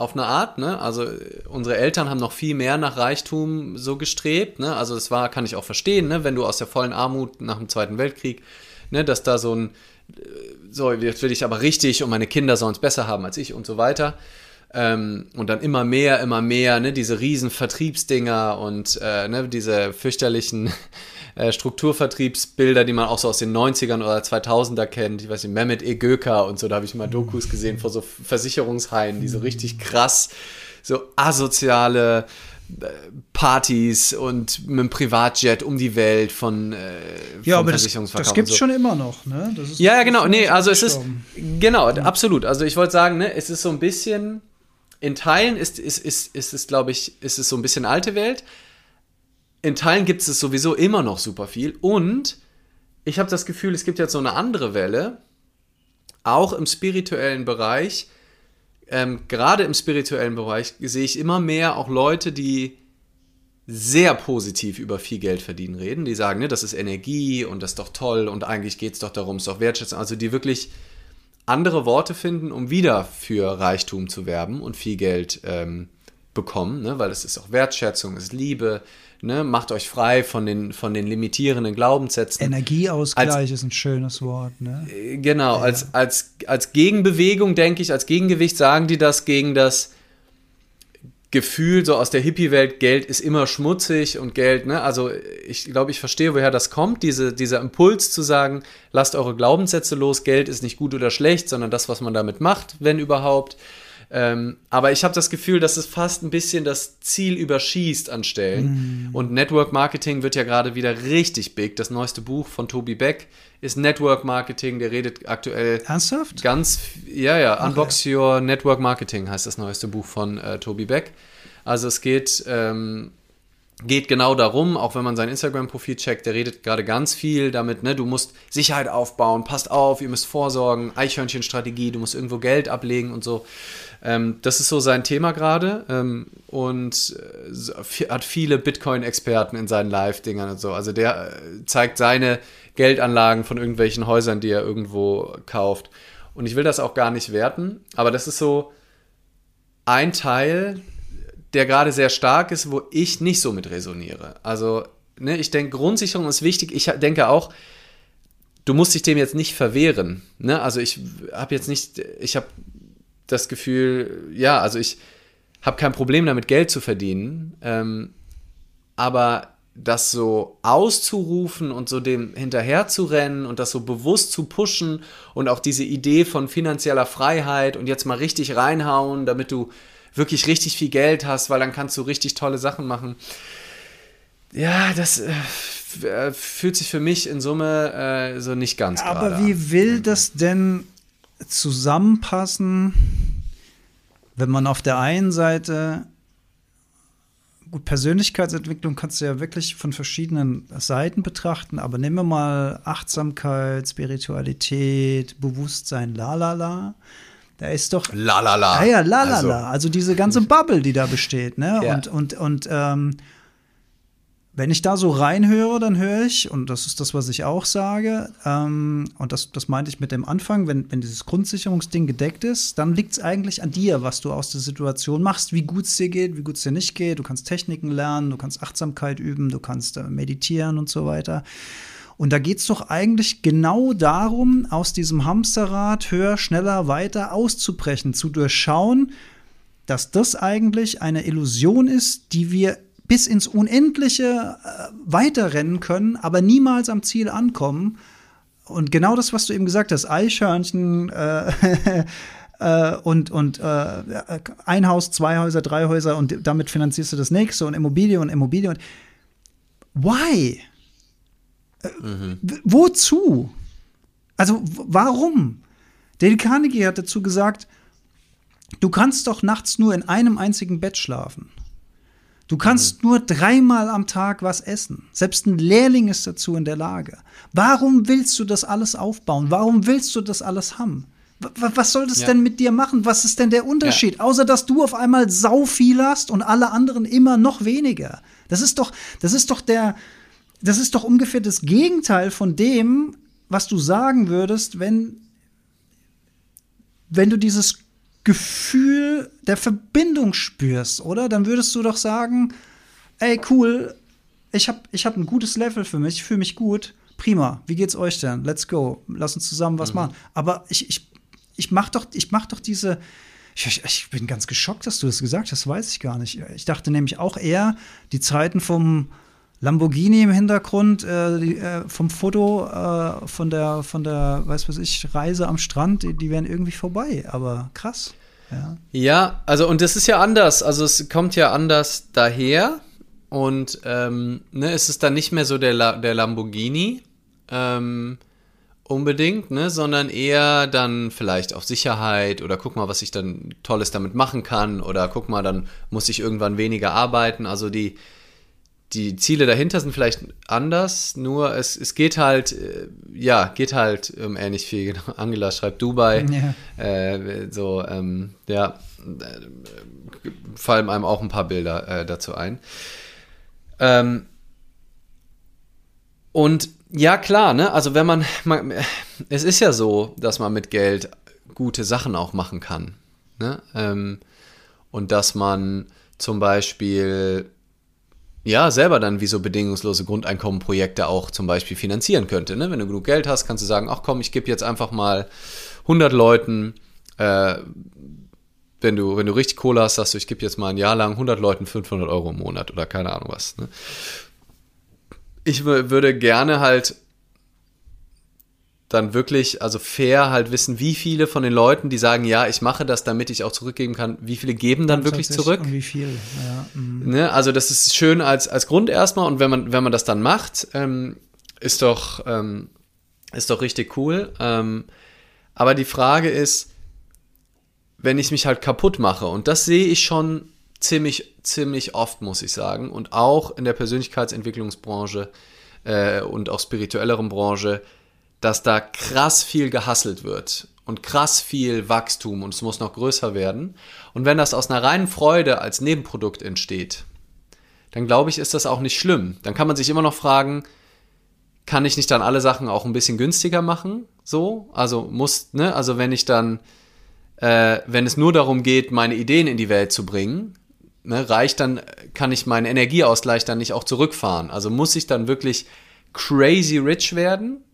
auf eine Art, ne? Also unsere Eltern haben noch viel mehr nach Reichtum so gestrebt, ne? Also das war, kann ich auch verstehen, ne? Wenn du aus der vollen Armut nach dem Zweiten Weltkrieg, ne, dass da so ein, äh, so, jetzt will ich aber richtig und meine Kinder sollen es besser haben als ich und so weiter. Ähm, und dann immer mehr, immer mehr, ne, diese riesen Vertriebsdinger und äh, ne, diese fürchterlichen äh, Strukturvertriebsbilder, die man auch so aus den 90ern oder 2000er kennt. Ich weiß nicht, Mehmet Egöka und so, da habe ich mal Dokus gesehen vor so Versicherungshaien, die so richtig krass, so asoziale äh, Partys und mit dem Privatjet um die Welt von äh, ja, aber das, das gibt es so. schon immer noch, ne? ja, ja, genau. Nee, also es ist genau, ja. absolut. Also ich wollte sagen, ne, es ist so ein bisschen in Teilen ist, ist, ist, ist es, glaube ich, ist es so ein bisschen alte Welt, in Teilen gibt es sowieso immer noch super viel. Und ich habe das Gefühl, es gibt jetzt so eine andere Welle, auch im spirituellen Bereich. Ähm, gerade im spirituellen Bereich sehe ich immer mehr auch Leute, die sehr positiv über viel Geld verdienen reden. Die sagen, ne, das ist Energie und das ist doch toll und eigentlich geht es doch darum, es ist doch Wertschätzung. Also die wirklich andere Worte finden, um wieder für Reichtum zu werben und viel Geld ähm, bekommen, ne? weil es ist auch Wertschätzung, es ist Liebe, ne, macht euch frei von den, von den limitierenden Glaubenssätzen. Energieausgleich als, ist ein schönes Wort. Ne? Äh, genau, ja. als, als, als Gegenbewegung, denke ich, als Gegengewicht sagen die das gegen das Gefühl so aus der Hippie-Welt, Geld ist immer schmutzig und Geld, ne, also ich glaube, ich verstehe, woher das kommt, diese, dieser Impuls zu sagen, lasst eure Glaubenssätze los, Geld ist nicht gut oder schlecht, sondern das, was man damit macht, wenn überhaupt. Ähm, aber ich habe das Gefühl, dass es fast ein bisschen das Ziel überschießt an Stellen. Mm. Und Network Marketing wird ja gerade wieder richtig big. Das neueste Buch von Toby Beck ist Network Marketing. Der redet aktuell ernsthaft ganz, ja ja. Okay. Unbox Your Network Marketing heißt das neueste Buch von äh, Toby Beck. Also es geht ähm, geht genau darum, auch wenn man sein Instagram-Profil checkt, der redet gerade ganz viel damit, ne, du musst Sicherheit aufbauen, passt auf, ihr müsst vorsorgen, Eichhörnchenstrategie, du musst irgendwo Geld ablegen und so. Ähm, das ist so sein Thema gerade ähm, und äh, hat viele Bitcoin-Experten in seinen Live-Dingern und so. Also der äh, zeigt seine Geldanlagen von irgendwelchen Häusern, die er irgendwo kauft. Und ich will das auch gar nicht werten, aber das ist so ein Teil, der gerade sehr stark ist, wo ich nicht so mit resoniere. Also, ne, ich denke, Grundsicherung ist wichtig. Ich denke auch, du musst dich dem jetzt nicht verwehren. Ne? Also ich habe jetzt nicht, ich habe das Gefühl, ja, also ich habe kein Problem damit, Geld zu verdienen, ähm, aber das so auszurufen und so dem hinterher zu rennen und das so bewusst zu pushen und auch diese Idee von finanzieller Freiheit und jetzt mal richtig reinhauen, damit du wirklich richtig viel Geld hast, weil dann kannst du richtig tolle Sachen machen. Ja, das äh, äh fühlt sich für mich in Summe äh, so nicht ganz Aber wie will das denn zusammenpassen, wenn man auf der einen Seite gut, Persönlichkeitsentwicklung kannst du ja wirklich von verschiedenen Seiten betrachten, aber nehmen wir mal Achtsamkeit, Spiritualität, Bewusstsein, la la la. Da ist doch. La la la. Ah ja, la la la. Also, also diese ganze Bubble, die da besteht, ne? Ja. Und, und, und ähm, wenn ich da so reinhöre, dann höre ich, und das ist das, was ich auch sage, ähm, und das, das meinte ich mit dem Anfang, wenn, wenn dieses Grundsicherungsding gedeckt ist, dann liegt es eigentlich an dir, was du aus der Situation machst, wie gut es dir geht, wie gut es dir nicht geht. Du kannst Techniken lernen, du kannst Achtsamkeit üben, du kannst äh, meditieren und so weiter. Und da geht es doch eigentlich genau darum, aus diesem Hamsterrad höher, schneller, weiter auszubrechen, zu durchschauen, dass das eigentlich eine Illusion ist, die wir bis ins Unendliche äh, weiterrennen können, aber niemals am Ziel ankommen. Und genau das, was du eben gesagt hast, Eichhörnchen äh, äh, und, und äh, ein Haus, zwei Häuser, drei Häuser und damit finanzierst du das nächste und Immobilie und Immobilie und why? Mhm. Wozu? Also warum? Dale Carnegie hat dazu gesagt, du kannst doch nachts nur in einem einzigen Bett schlafen. Du kannst mhm. nur dreimal am Tag was essen. Selbst ein Lehrling ist dazu in der Lage. Warum willst du das alles aufbauen? Warum willst du das alles haben? was soll das ja. denn mit dir machen? Was ist denn der Unterschied? Ja. Außer dass du auf einmal sau viel hast und alle anderen immer noch weniger. Das ist doch, das ist doch der, das ist doch ungefähr das Gegenteil von dem, was du sagen würdest, wenn, wenn du dieses Gefühl der Verbindung spürst, oder? Dann würdest du doch sagen, ey, cool, ich habe ich hab ein gutes Level für mich, ich fühle mich gut. Prima, wie geht's euch denn? Let's go. Lass uns zusammen was mhm. machen. Aber ich, ich, ich mach doch, ich mach doch diese. Ich, ich, bin ganz geschockt, dass du das gesagt hast, weiß ich gar nicht. Ich dachte nämlich auch eher, die Zeiten vom Lamborghini im Hintergrund, äh, die, äh, vom Foto äh, von der, von der, weiß was ich, Reise am Strand, die, die wären irgendwie vorbei. Aber krass. Ja. ja, also und das ist ja anders. Also es kommt ja anders daher. Und ähm, ne, es ist dann nicht mehr so der, La der Lamborghini ähm, unbedingt, ne, sondern eher dann vielleicht auf Sicherheit oder guck mal, was ich dann Tolles damit machen kann oder guck mal, dann muss ich irgendwann weniger arbeiten. Also die, die Ziele dahinter sind vielleicht anders, nur es, es geht halt, äh, ja, geht halt um ähnlich viel. Genau. Angela schreibt Dubai, ja. äh, so, ähm, ja, äh, fallen einem auch ein paar Bilder äh, dazu ein. Ähm, und ja, klar, ne? Also wenn man, man, es ist ja so, dass man mit Geld gute Sachen auch machen kann. Ne? Ähm, und dass man zum Beispiel ja, selber dann wie so bedingungslose Grundeinkommenprojekte auch zum Beispiel finanzieren könnte. Ne? Wenn du genug Geld hast, kannst du sagen, ach komm, ich gebe jetzt einfach mal 100 Leuten, äh, wenn du, wenn du richtig Kohle hast, sagst du, ich gebe jetzt mal ein Jahr lang 100 Leuten 500 Euro im Monat oder keine Ahnung was. Ne? Ich würde gerne halt dann wirklich, also fair halt wissen, wie viele von den Leuten, die sagen, ja, ich mache das, damit ich auch zurückgeben kann, wie viele geben dann wirklich zurück? Und wie viel, ja. Mhm. Ne? Also das ist schön als, als Grund erstmal und wenn man, wenn man das dann macht, ähm, ist doch, ähm, ist doch richtig cool. Ähm, aber die Frage ist, wenn ich mich halt kaputt mache. Und das sehe ich schon ziemlich, ziemlich oft, muss ich sagen. Und auch in der Persönlichkeitsentwicklungsbranche äh, und auch spirituelleren Branche, dass da krass viel gehasselt wird und krass viel Wachstum und es muss noch größer werden. Und wenn das aus einer reinen Freude als Nebenprodukt entsteht, dann glaube ich, ist das auch nicht schlimm. Dann kann man sich immer noch fragen, kann ich nicht dann alle Sachen auch ein bisschen günstiger machen? So, also muss, ne, also wenn ich dann äh, wenn es nur darum geht, meine Ideen in die Welt zu bringen, ne, reicht dann, kann ich meinen Energieausgleich dann nicht auch zurückfahren. Also muss ich dann wirklich crazy rich werden?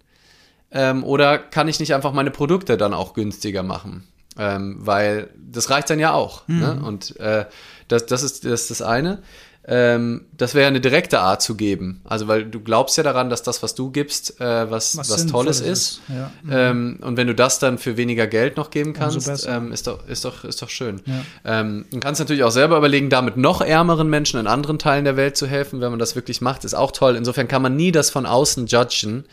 Ähm, oder kann ich nicht einfach meine Produkte dann auch günstiger machen? Ähm, weil das reicht dann ja auch. Ne? Mhm. Ne? Und äh, das, das, ist, das ist das eine ähm, das wäre eine direkte Art zu geben. Also, weil du glaubst ja daran, dass das, was du gibst, äh, was, was, was Tolles ist. ist. Ja. Mhm. Ähm, und wenn du das dann für weniger Geld noch geben kannst, ähm, ist, doch, ist, doch, ist doch schön. Ja. Ähm, du kannst natürlich auch selber überlegen, damit noch ärmeren Menschen in anderen Teilen der Welt zu helfen. Wenn man das wirklich macht, ist auch toll. Insofern kann man nie das von außen judgen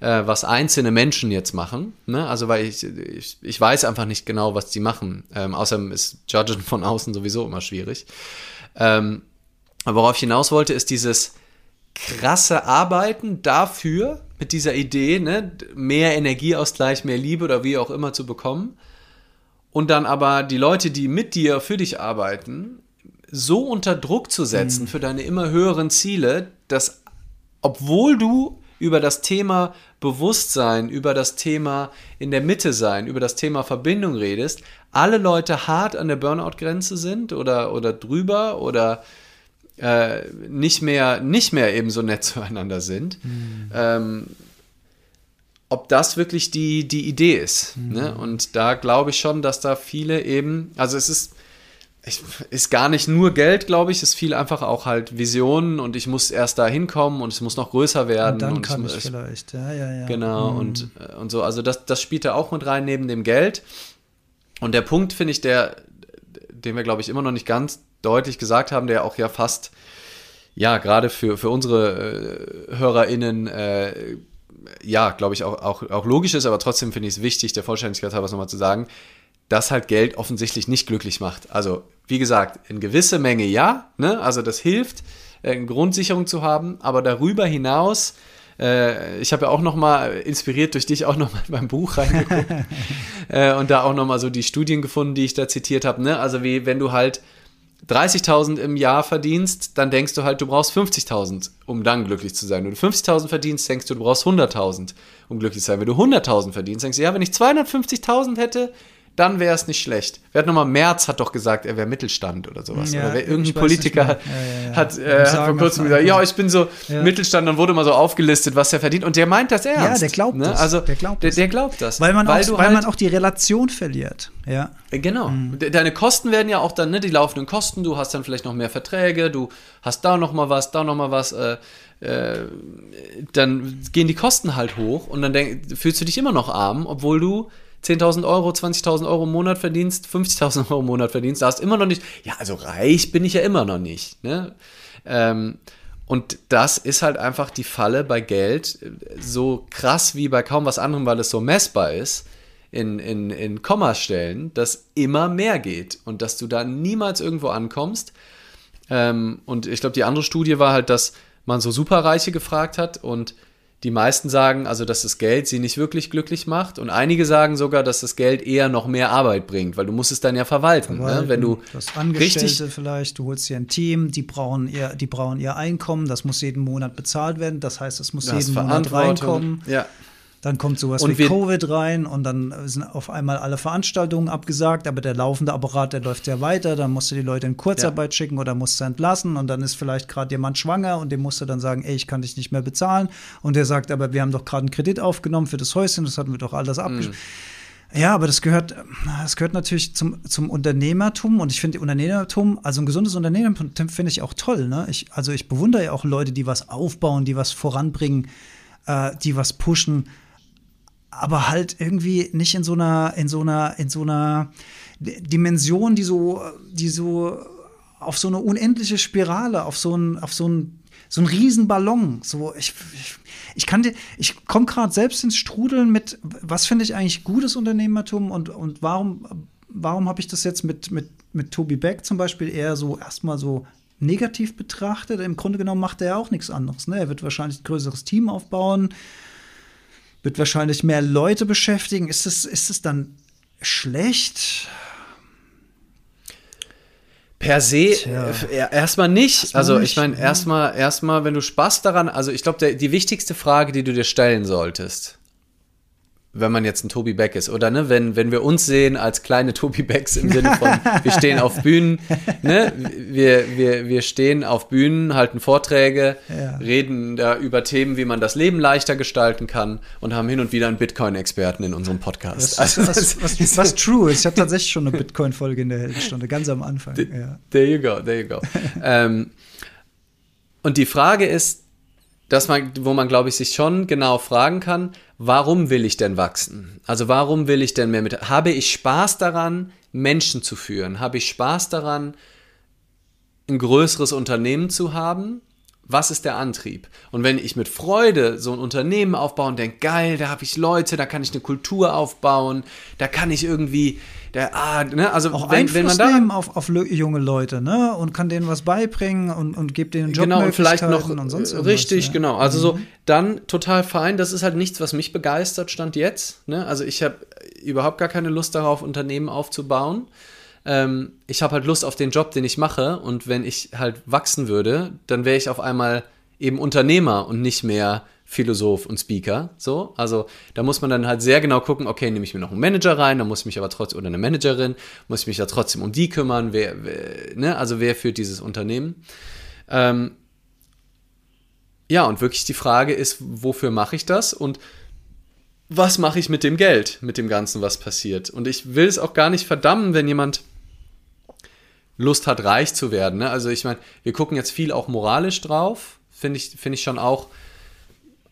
äh, was einzelne Menschen jetzt machen. Ne? Also weil ich, ich, ich weiß einfach nicht genau, was die machen. Ähm, außerdem ist Judgen von außen sowieso immer schwierig. Ähm, aber worauf ich hinaus wollte, ist dieses krasse Arbeiten dafür, mit dieser Idee, ne, mehr Energieausgleich, mehr Liebe oder wie auch immer zu bekommen. Und dann aber die Leute, die mit dir für dich arbeiten, so unter Druck zu setzen mhm. für deine immer höheren Ziele, dass obwohl du über das Thema Bewusstsein, über das Thema in der Mitte sein, über das Thema Verbindung redest, alle Leute hart an der Burnout-Grenze sind oder, oder drüber oder äh, nicht mehr nicht mehr eben so nett zueinander sind. Mhm. Ähm, ob das wirklich die, die Idee ist. Mhm. Ne? Und da glaube ich schon, dass da viele eben, also es ist, ich, ist gar nicht nur Geld, glaube ich, es ist viel einfach auch halt Visionen und ich muss erst da hinkommen und es muss noch größer werden. Und dann und kann ich, ich vielleicht, ja, ja, ja. Genau, mhm. und, äh, und so, also das, das spielt da auch mit rein neben dem Geld. Und der Punkt, finde ich, der, den wir, glaube ich, immer noch nicht ganz deutlich gesagt haben, der auch ja fast, ja, gerade für, für unsere äh, HörerInnen, äh, ja, glaube ich, auch, auch, auch logisch ist, aber trotzdem finde ich es wichtig, der Vollständigkeit halber nochmal zu sagen, dass halt Geld offensichtlich nicht glücklich macht. Also, wie gesagt, in gewisse Menge ja, ne? also das hilft, äh, eine Grundsicherung zu haben, aber darüber hinaus äh, ich habe ja auch noch mal inspiriert durch dich auch noch mal in mein Buch reingeguckt äh, und da auch noch mal so die Studien gefunden, die ich da zitiert habe. Ne? Also wie wenn du halt 30.000 im Jahr verdienst, dann denkst du halt, du brauchst 50.000, um dann glücklich zu sein. Wenn du 50.000 verdienst, denkst du, du brauchst 100.000, um glücklich zu sein. Wenn du 100.000 verdienst, denkst du, ja, wenn ich 250.000 hätte, dann wäre es nicht schlecht. Wer hat nochmal, Merz hat doch gesagt, er wäre Mittelstand oder sowas. Ja, oder wer, irgendein Politiker hat, ja, ja, hat, äh, hat vor kurzem gesagt, ja, ich bin so Mittelstand, dann wurde mal so aufgelistet, was er verdient. Und der meint das ernst. Ja, der glaubt ne? das. Also, der glaubt, der, der glaubt das. Weil man, weil auch, weil halt, man auch die Relation verliert. Ja. Äh, genau. Mhm. Deine Kosten werden ja auch dann, ne, die laufenden Kosten, du hast dann vielleicht noch mehr Verträge, du hast da noch mal was, da noch mal was, äh, äh, dann gehen die Kosten halt hoch und dann denk, fühlst du dich immer noch arm, obwohl du 10.000 Euro, 20.000 Euro im Monat verdienst, 50.000 Euro im Monat verdienst, da hast immer noch nicht, ja, also reich bin ich ja immer noch nicht. Ne? Ähm, und das ist halt einfach die Falle bei Geld, so krass wie bei kaum was anderem, weil es so messbar ist, in, in, in Kommastellen, dass immer mehr geht und dass du da niemals irgendwo ankommst. Ähm, und ich glaube, die andere Studie war halt, dass man so Superreiche gefragt hat und die meisten sagen also, dass das Geld sie nicht wirklich glücklich macht und einige sagen sogar, dass das Geld eher noch mehr Arbeit bringt, weil du musst es dann ja verwalten. verwalten ne? Wenn du das Angestellte richtig vielleicht, du holst dir ein Team, die brauchen ihr, die brauchen ihr Einkommen, das muss jeden Monat bezahlt werden, das heißt, es muss jeden Monat reinkommen. Ja. Dann kommt sowas und wie Covid rein und dann sind auf einmal alle Veranstaltungen abgesagt, aber der laufende Apparat, der läuft ja weiter, dann musst du die Leute in Kurzarbeit ja. schicken oder musst du entlassen und dann ist vielleicht gerade jemand schwanger und dem musst du dann sagen, ey, ich kann dich nicht mehr bezahlen und der sagt, aber wir haben doch gerade einen Kredit aufgenommen für das Häuschen, das hatten wir doch alles abgeschlossen. Mhm. Ja, aber das gehört, das gehört natürlich zum, zum Unternehmertum und ich finde Unternehmertum, also ein gesundes Unternehmertum finde ich auch toll. Ne? Ich, also ich bewundere ja auch Leute, die was aufbauen, die was voranbringen, äh, die was pushen aber halt irgendwie nicht in so einer, in so einer, in so einer Dimension, die so, die so auf so eine unendliche Spirale, auf so ein, auf so ein, so ein Riesenballon. So, ich, ich, ich kann dir, ich komme gerade selbst ins Strudeln mit, was finde ich eigentlich gutes Unternehmertum und, und warum, warum habe ich das jetzt mit, mit, mit Toby Beck zum Beispiel eher so erstmal so negativ betrachtet? Im Grunde genommen macht er ja auch nichts anderes. Ne? Er wird wahrscheinlich ein größeres Team aufbauen wird wahrscheinlich mehr Leute beschäftigen. Ist es, ist es dann schlecht? Per se äh, erstmal nicht. Erstmal also ich meine, erstmal, erstmal, wenn du Spaß daran, also ich glaube, die wichtigste Frage, die du dir stellen solltest, wenn man jetzt ein Tobi Beck ist. Oder ne, wenn, wenn wir uns sehen als kleine Tobi Becks im Sinne von, wir stehen auf Bühnen, ne, wir, wir, wir stehen auf Bühnen, halten Vorträge, ja. reden da über Themen, wie man das Leben leichter gestalten kann und haben hin und wieder einen Bitcoin-Experten in unserem Podcast. Was, also, was, was, was, was true ist. Ich hatte tatsächlich schon eine Bitcoin-Folge in der Heldenstunde, ganz am Anfang. Ja. There you go, there you go. ähm, und die Frage ist, dass man, wo man, glaube ich, sich schon genau fragen kann, warum will ich denn wachsen? Also warum will ich denn mehr mit? Habe ich Spaß daran, Menschen zu führen? Habe ich Spaß daran, ein größeres Unternehmen zu haben? Was ist der Antrieb? Und wenn ich mit Freude so ein Unternehmen aufbaue und denke, geil, da habe ich Leute, da kann ich eine Kultur aufbauen, da kann ich irgendwie der, ah, ne, also auch wenn, Einfluss wenn man da nehmen auf, auf junge Leute, ne, und kann denen was beibringen und, und gibt denen Job genau, und vielleicht noch und sonst richtig, ja. genau. Also mhm. so dann total fein. Das ist halt nichts, was mich begeistert stand jetzt. Ne? Also ich habe überhaupt gar keine Lust darauf, Unternehmen aufzubauen. Ähm, ich habe halt Lust auf den Job, den ich mache. Und wenn ich halt wachsen würde, dann wäre ich auf einmal eben Unternehmer und nicht mehr Philosoph und Speaker. So, also da muss man dann halt sehr genau gucken, okay, nehme ich mir noch einen Manager rein, dann muss ich mich aber trotzdem, oder eine Managerin, muss ich mich ja trotzdem um die kümmern, wer, wer ne, also wer führt dieses Unternehmen. Ähm, ja, und wirklich die Frage ist, wofür mache ich das und was mache ich mit dem Geld, mit dem Ganzen, was passiert. Und ich will es auch gar nicht verdammen, wenn jemand Lust hat, reich zu werden. Ne? Also ich meine, wir gucken jetzt viel auch moralisch drauf, finde ich, find ich schon auch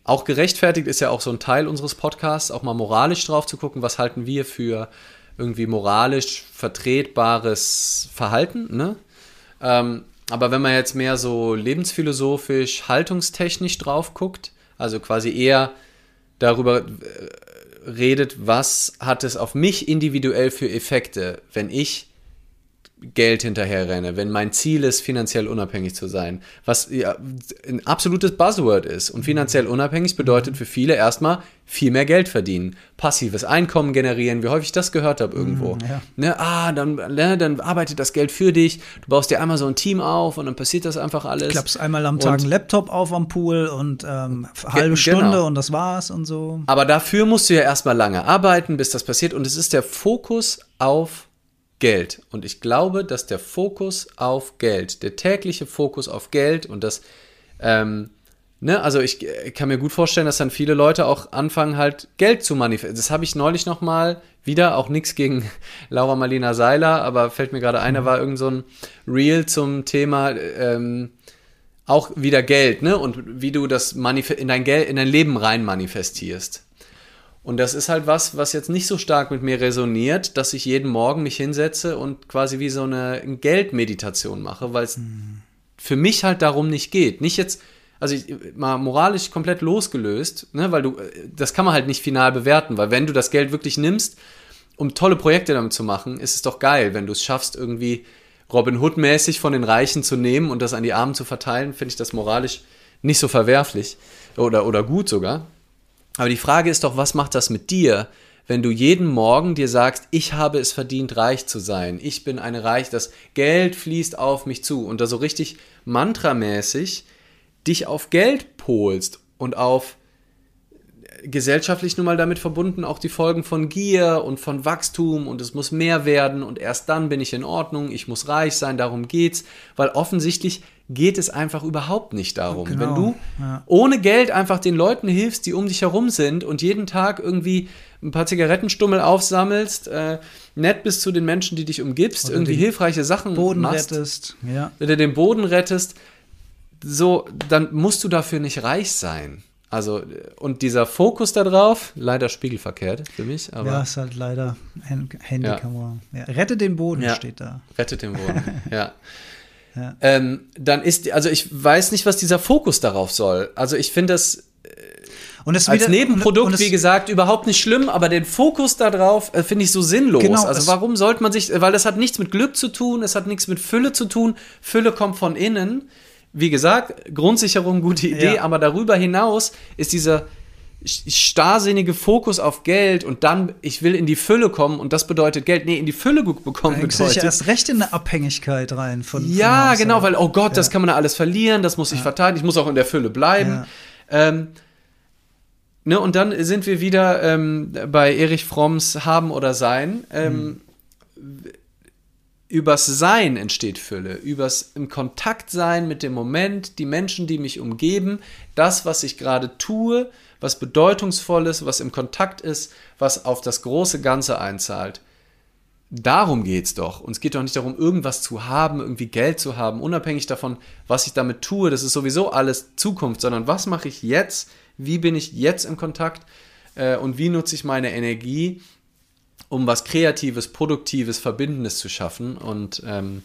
auch gerechtfertigt ist ja auch so ein Teil unseres Podcasts, auch mal moralisch drauf zu gucken, was halten wir für irgendwie moralisch vertretbares Verhalten. Ne? Ähm, aber wenn man jetzt mehr so lebensphilosophisch, haltungstechnisch drauf guckt, also quasi eher darüber äh, redet, was hat es auf mich individuell für Effekte, wenn ich Geld hinterher renne, wenn mein Ziel ist, finanziell unabhängig zu sein, was ja, ein absolutes Buzzword ist. Und finanziell unabhängig bedeutet für viele erstmal viel mehr Geld verdienen, passives Einkommen generieren, wie häufig ich das gehört habe irgendwo. Mm, ja. ne, ah, dann, ne, dann arbeitet das Geld für dich, du baust dir einmal so ein Team auf und dann passiert das einfach alles. Klappst einmal am Tag einen Laptop auf am Pool und ähm, halbe Stunde genau. und das war's und so. Aber dafür musst du ja erstmal lange arbeiten, bis das passiert und es ist der Fokus auf Geld. Und ich glaube, dass der Fokus auf Geld, der tägliche Fokus auf Geld und das, ähm, ne, also ich, ich kann mir gut vorstellen, dass dann viele Leute auch anfangen, halt Geld zu manifestieren. Das habe ich neulich noch mal wieder, auch nichts gegen Laura Marlina Seiler, aber fällt mir gerade ein, da war irgend so ein Reel zum Thema, ähm, auch wieder Geld, ne? Und wie du das in dein Geld, in dein Leben rein manifestierst. Und das ist halt was, was jetzt nicht so stark mit mir resoniert, dass ich jeden Morgen mich hinsetze und quasi wie so eine Geldmeditation mache, weil es hm. für mich halt darum nicht geht. Nicht jetzt, also ich, mal moralisch komplett losgelöst, ne, weil du, das kann man halt nicht final bewerten, weil wenn du das Geld wirklich nimmst, um tolle Projekte damit zu machen, ist es doch geil, wenn du es schaffst, irgendwie Robin Hood-mäßig von den Reichen zu nehmen und das an die Armen zu verteilen, finde ich das moralisch nicht so verwerflich oder, oder gut sogar. Aber die Frage ist doch, was macht das mit dir, wenn du jeden Morgen dir sagst, ich habe es verdient, reich zu sein. Ich bin eine Reich, das Geld fließt auf mich zu. Und da so richtig mantramäßig dich auf Geld polst und auf gesellschaftlich nun mal damit verbunden auch die Folgen von Gier und von Wachstum und es muss mehr werden und erst dann bin ich in Ordnung, ich muss reich sein, darum geht's, weil offensichtlich geht es einfach überhaupt nicht darum. Genau, Wenn du ja. ohne Geld einfach den Leuten hilfst, die um dich herum sind und jeden Tag irgendwie ein paar Zigarettenstummel aufsammelst, äh, nett bist zu den Menschen, die dich umgibst, Oder irgendwie hilfreiche Sachen Boden machst, rettest, ja. Wenn du den Boden rettest, so, dann musst du dafür nicht reich sein. Also, und dieser Fokus darauf, leider spiegelverkehrt für mich. Aber ja, ist halt leider Handykamera. Ja. Ja. Rette den Boden ja. steht da. Rette den Boden, ja. Ähm, dann ist, also ich weiß nicht, was dieser Fokus darauf soll. Also ich finde das und es als wieder, Nebenprodukt, und, und wie gesagt, überhaupt nicht schlimm, aber den Fokus darauf äh, finde ich so sinnlos. Genau, also warum sollte man sich, weil das hat nichts mit Glück zu tun, es hat nichts mit Fülle zu tun. Fülle kommt von innen. Wie gesagt, Grundsicherung, gute Idee, ja. aber darüber hinaus ist dieser starrsinnige Fokus auf Geld und dann, ich will in die Fülle kommen und das bedeutet Geld. Nee, in die Fülle bekommen Eigentlich bedeutet. Ich erst recht in eine Abhängigkeit rein von. Ja, von genau, weil, oh Gott, ja. das kann man ja alles verlieren, das muss ich ja. verteidigen, ich muss auch in der Fülle bleiben. Ja. Ähm, ne, und dann sind wir wieder ähm, bei Erich Fromms Haben oder Sein. Ähm, hm. Übers Sein entsteht Fülle, übers im Kontakt sein mit dem Moment, die Menschen, die mich umgeben, das, was ich gerade tue, was bedeutungsvolles, was im Kontakt ist, was auf das große Ganze einzahlt. Darum geht es doch. Und es geht doch nicht darum, irgendwas zu haben, irgendwie Geld zu haben, unabhängig davon, was ich damit tue. Das ist sowieso alles Zukunft, sondern was mache ich jetzt? Wie bin ich jetzt im Kontakt? Äh, und wie nutze ich meine Energie, um was Kreatives, Produktives, Verbindendes zu schaffen? Und ähm,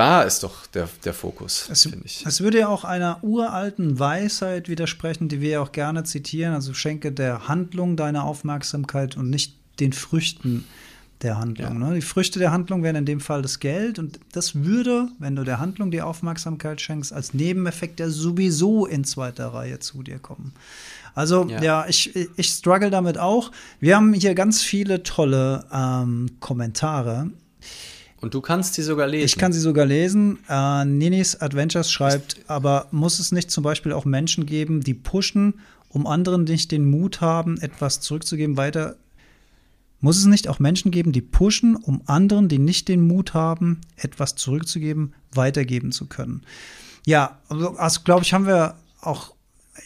da ist doch der, der Fokus, finde ich. Es würde ja auch einer uralten Weisheit widersprechen, die wir ja auch gerne zitieren. Also schenke der Handlung deine Aufmerksamkeit und nicht den Früchten der Handlung. Ja. Ne? Die Früchte der Handlung wären in dem Fall das Geld. Und das würde, wenn du der Handlung die Aufmerksamkeit schenkst, als Nebeneffekt ja sowieso in zweiter Reihe zu dir kommen. Also ja, ja ich, ich struggle damit auch. Wir haben hier ganz viele tolle ähm, Kommentare. Und du kannst sie sogar lesen. Ich kann sie sogar lesen. Äh, Ninis Adventures schreibt, aber muss es nicht zum Beispiel auch Menschen geben, die pushen, um anderen nicht den Mut haben, etwas zurückzugeben, weiter. Muss es nicht auch Menschen geben, die pushen, um anderen, die nicht den Mut haben, etwas zurückzugeben, weitergeben zu können? Ja, also, also glaube ich, haben wir auch,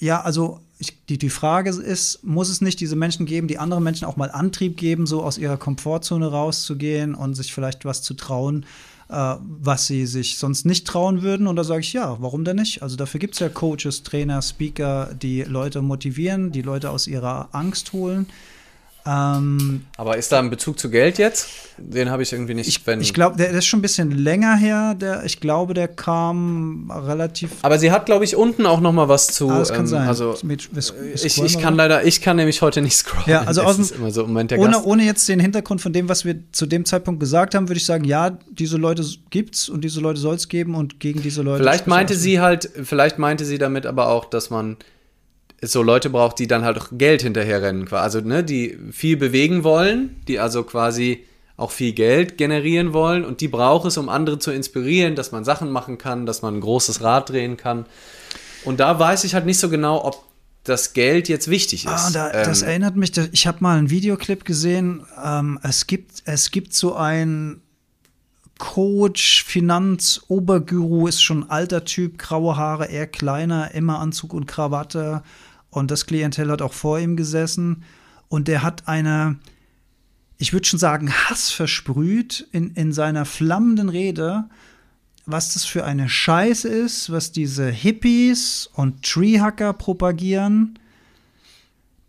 ja, also ich, die, die Frage ist, muss es nicht diese Menschen geben, die anderen Menschen auch mal Antrieb geben, so aus ihrer Komfortzone rauszugehen und sich vielleicht was zu trauen, äh, was sie sich sonst nicht trauen würden? Und da sage ich, ja, warum denn nicht? Also dafür gibt es ja Coaches, Trainer, Speaker, die Leute motivieren, die Leute aus ihrer Angst holen. Ähm, Aber ist da ein Bezug zu Geld jetzt? Den habe ich irgendwie nicht. Ich, ich glaube, der, der, ist schon ein bisschen länger her. Der, ich glaube, der kam relativ. Aber sie hat, glaube ich, unten auch noch mal was zu. Ah, das kann ähm, sein. Also mit, mit, ich, ich kann leider, ich kann nämlich heute nicht scrollen. Ja, also aus dem, so ohne, ohne jetzt den Hintergrund von dem, was wir zu dem Zeitpunkt gesagt haben, würde ich sagen, ja, diese Leute gibt's und diese Leute soll es geben und gegen diese Leute. Vielleicht meinte sie halt, vielleicht meinte sie damit aber auch, dass man so Leute braucht, die dann halt auch Geld hinterherrennen, also ne, die viel bewegen wollen, die also quasi auch viel Geld generieren wollen und die braucht es, um andere zu inspirieren, dass man Sachen machen kann, dass man ein großes Rad drehen kann. Und da weiß ich halt nicht so genau, ob das Geld jetzt wichtig ist. Ah, da, ähm, das erinnert mich, ich habe mal einen Videoclip gesehen. Ähm, es, gibt, es gibt so ein Coach, Finanz, Oberguru, ist schon ein alter Typ, graue Haare, eher kleiner, immer Anzug und Krawatte. Und das Klientel hat auch vor ihm gesessen. Und der hat eine, ich würde schon sagen, Hass versprüht in, in seiner flammenden Rede, was das für eine Scheiße ist, was diese Hippies und Treehacker propagieren.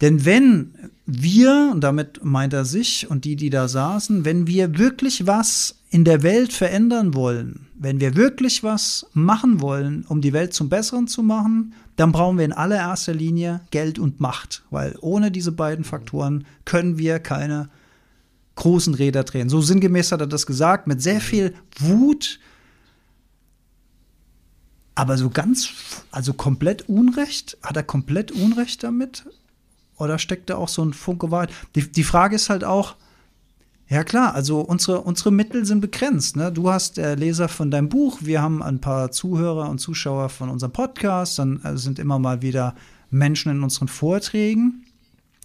Denn wenn wir, und damit meint er sich und die, die da saßen, wenn wir wirklich was in der Welt verändern wollen, wenn wir wirklich was machen wollen, um die Welt zum Besseren zu machen, dann brauchen wir in allererster Linie Geld und Macht, weil ohne diese beiden Faktoren können wir keine großen Räder drehen. So sinngemäß hat er das gesagt, mit sehr viel Wut, aber so ganz, also komplett Unrecht? Hat er komplett Unrecht damit? Oder steckt da auch so ein Funke Wahrheit? Die, die Frage ist halt auch, ja klar, also unsere, unsere Mittel sind begrenzt. Ne? Du hast äh, Leser von deinem Buch, wir haben ein paar Zuhörer und Zuschauer von unserem Podcast, dann äh, sind immer mal wieder Menschen in unseren Vorträgen.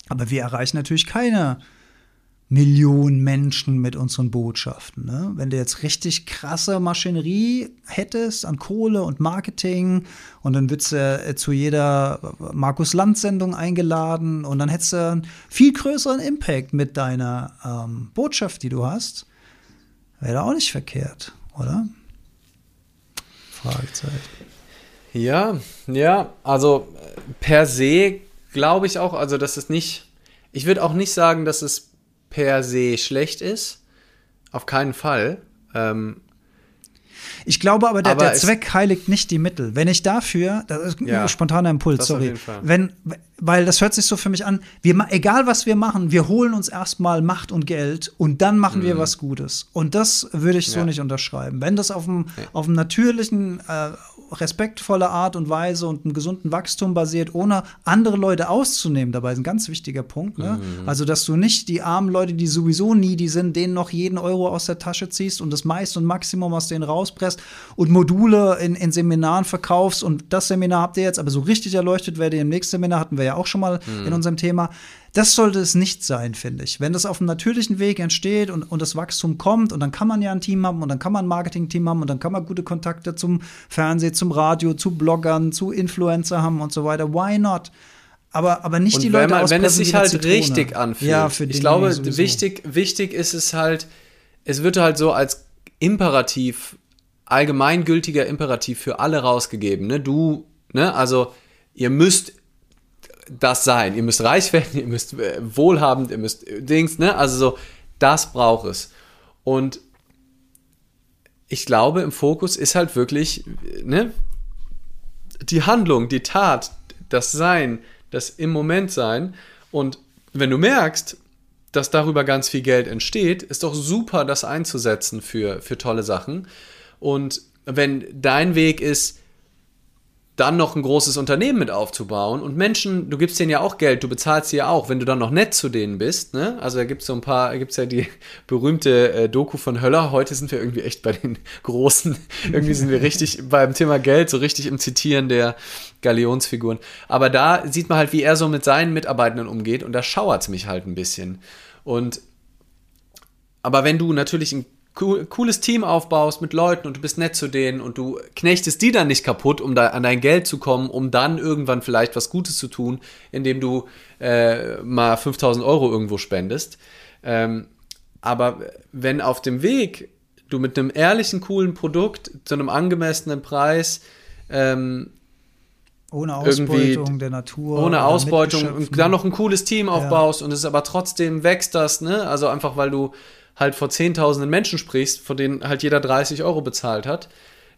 Aber wir erreichen natürlich keine Millionen Menschen mit unseren Botschaften. Ne? Wenn du jetzt richtig krasse Maschinerie hättest an Kohle und Marketing und dann würdest du äh, zu jeder Markus Land-Sendung eingeladen und dann hättest du einen viel größeren Impact mit deiner ähm, Botschaft, die du hast, wäre auch nicht verkehrt, oder? Fragezeichen. Ja, ja, also äh, per se glaube ich auch, also dass es nicht, ich würde auch nicht sagen, dass es per se schlecht ist. Auf keinen Fall. Ähm, ich glaube aber, der, aber der Zweck heiligt nicht die Mittel. Wenn ich dafür, das ist ja, ein spontaner Impuls, sorry. Wenn, weil das hört sich so für mich an, wir, egal was wir machen, wir holen uns erstmal Macht und Geld und dann machen mhm. wir was Gutes. Und das würde ich so ja. nicht unterschreiben. Wenn das auf einem, ja. auf einem natürlichen, äh, respektvolle Art und Weise und einem gesunden Wachstum basiert, ohne andere Leute auszunehmen. Dabei ist ein ganz wichtiger Punkt. Ne? Mhm. Also, dass du nicht die armen Leute, die sowieso nie die sind, denen noch jeden Euro aus der Tasche ziehst und das meiste und Maximum aus denen rauspresst und Module in, in Seminaren verkaufst und das Seminar habt ihr jetzt, aber so richtig erleuchtet werdet ihr im nächsten Seminar, hatten wir ja auch schon mal mhm. in unserem Thema. Das sollte es nicht sein, finde ich. Wenn das auf einem natürlichen Weg entsteht und, und das Wachstum kommt und dann kann man ja ein Team haben und dann kann man ein Marketing-Team haben und dann kann man gute Kontakte zum Fernsehen, zum Radio, zu Bloggern, zu Influencer haben und so weiter. Why not? Aber, aber nicht und die Leute man, Wenn es sich halt Zitrone. richtig anfühlt. Ja, für ich glaube, wichtig, wichtig ist es halt, es wird halt so als Imperativ, allgemeingültiger Imperativ für alle rausgegeben. Ne? Du, ne, also ihr müsst das sein. Ihr müsst reich werden, ihr müsst äh, wohlhabend, ihr müsst äh, Dings, ne? Also so, das braucht es. Und ich glaube, im Fokus ist halt wirklich, ne? Die Handlung, die Tat, das Sein, das im Moment Sein. Und wenn du merkst, dass darüber ganz viel Geld entsteht, ist doch super, das einzusetzen für, für tolle Sachen. Und wenn dein Weg ist, dann noch ein großes Unternehmen mit aufzubauen und Menschen, du gibst denen ja auch Geld, du bezahlst sie ja auch, wenn du dann noch nett zu denen bist, ne? Also da gibt es so ein paar, gibt es ja die berühmte äh, Doku von Höller, heute sind wir irgendwie echt bei den Großen, irgendwie sind wir richtig beim Thema Geld, so richtig im Zitieren der Galionsfiguren. Aber da sieht man halt, wie er so mit seinen Mitarbeitenden umgeht und da schauert es mich halt ein bisschen. Und aber wenn du natürlich ein cool, cooles Team aufbaust mit Leuten und du bist nett zu denen und du knechtest die dann nicht kaputt, um da an dein Geld zu kommen, um dann irgendwann vielleicht was Gutes zu tun, indem du äh, mal 5000 Euro irgendwo spendest. Ähm, aber wenn auf dem Weg du mit einem ehrlichen, coolen Produkt zu einem angemessenen Preis ähm, ohne Ausbeutung der Natur. Ohne Ausbeutung und dann noch ein cooles Team aufbaust ja. und es aber trotzdem wächst das, ne? Also einfach, weil du halt vor zehntausenden Menschen sprichst, von denen halt jeder 30 Euro bezahlt hat,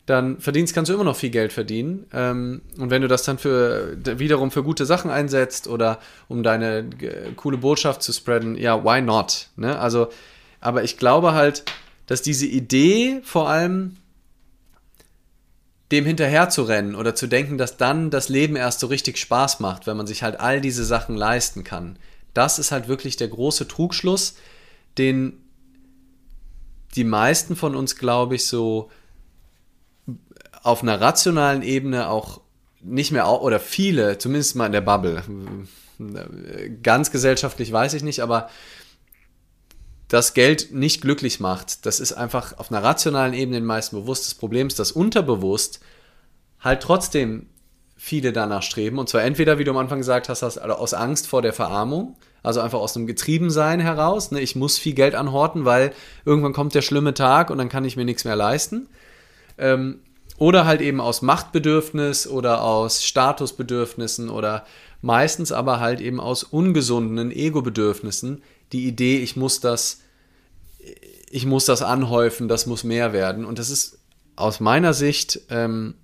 dann verdienst, kannst du immer noch viel Geld verdienen. Ähm, und wenn du das dann für wiederum für gute Sachen einsetzt oder um deine äh, coole Botschaft zu spreaden, ja, why not? Ne? Also, aber ich glaube halt, dass diese Idee vor allem dem hinterher zu rennen oder zu denken, dass dann das Leben erst so richtig Spaß macht, wenn man sich halt all diese Sachen leisten kann. Das ist halt wirklich der große Trugschluss, den die meisten von uns, glaube ich, so auf einer rationalen Ebene auch nicht mehr, oder viele, zumindest mal in der Bubble, ganz gesellschaftlich weiß ich nicht, aber das Geld nicht glücklich macht, das ist einfach auf einer rationalen Ebene den meisten bewusst. Das Problem ist, dass unterbewusst halt trotzdem viele danach streben. Und zwar entweder, wie du am Anfang gesagt hast, aus Angst vor der Verarmung, also einfach aus einem Getriebensein heraus. Ne? Ich muss viel Geld anhorten, weil irgendwann kommt der schlimme Tag und dann kann ich mir nichts mehr leisten. Ähm, oder halt eben aus Machtbedürfnis oder aus Statusbedürfnissen oder meistens aber halt eben aus ungesunden Ego-Bedürfnissen. Die Idee, ich muss das, ich muss das anhäufen, das muss mehr werden. Und das ist aus meiner Sicht ähm,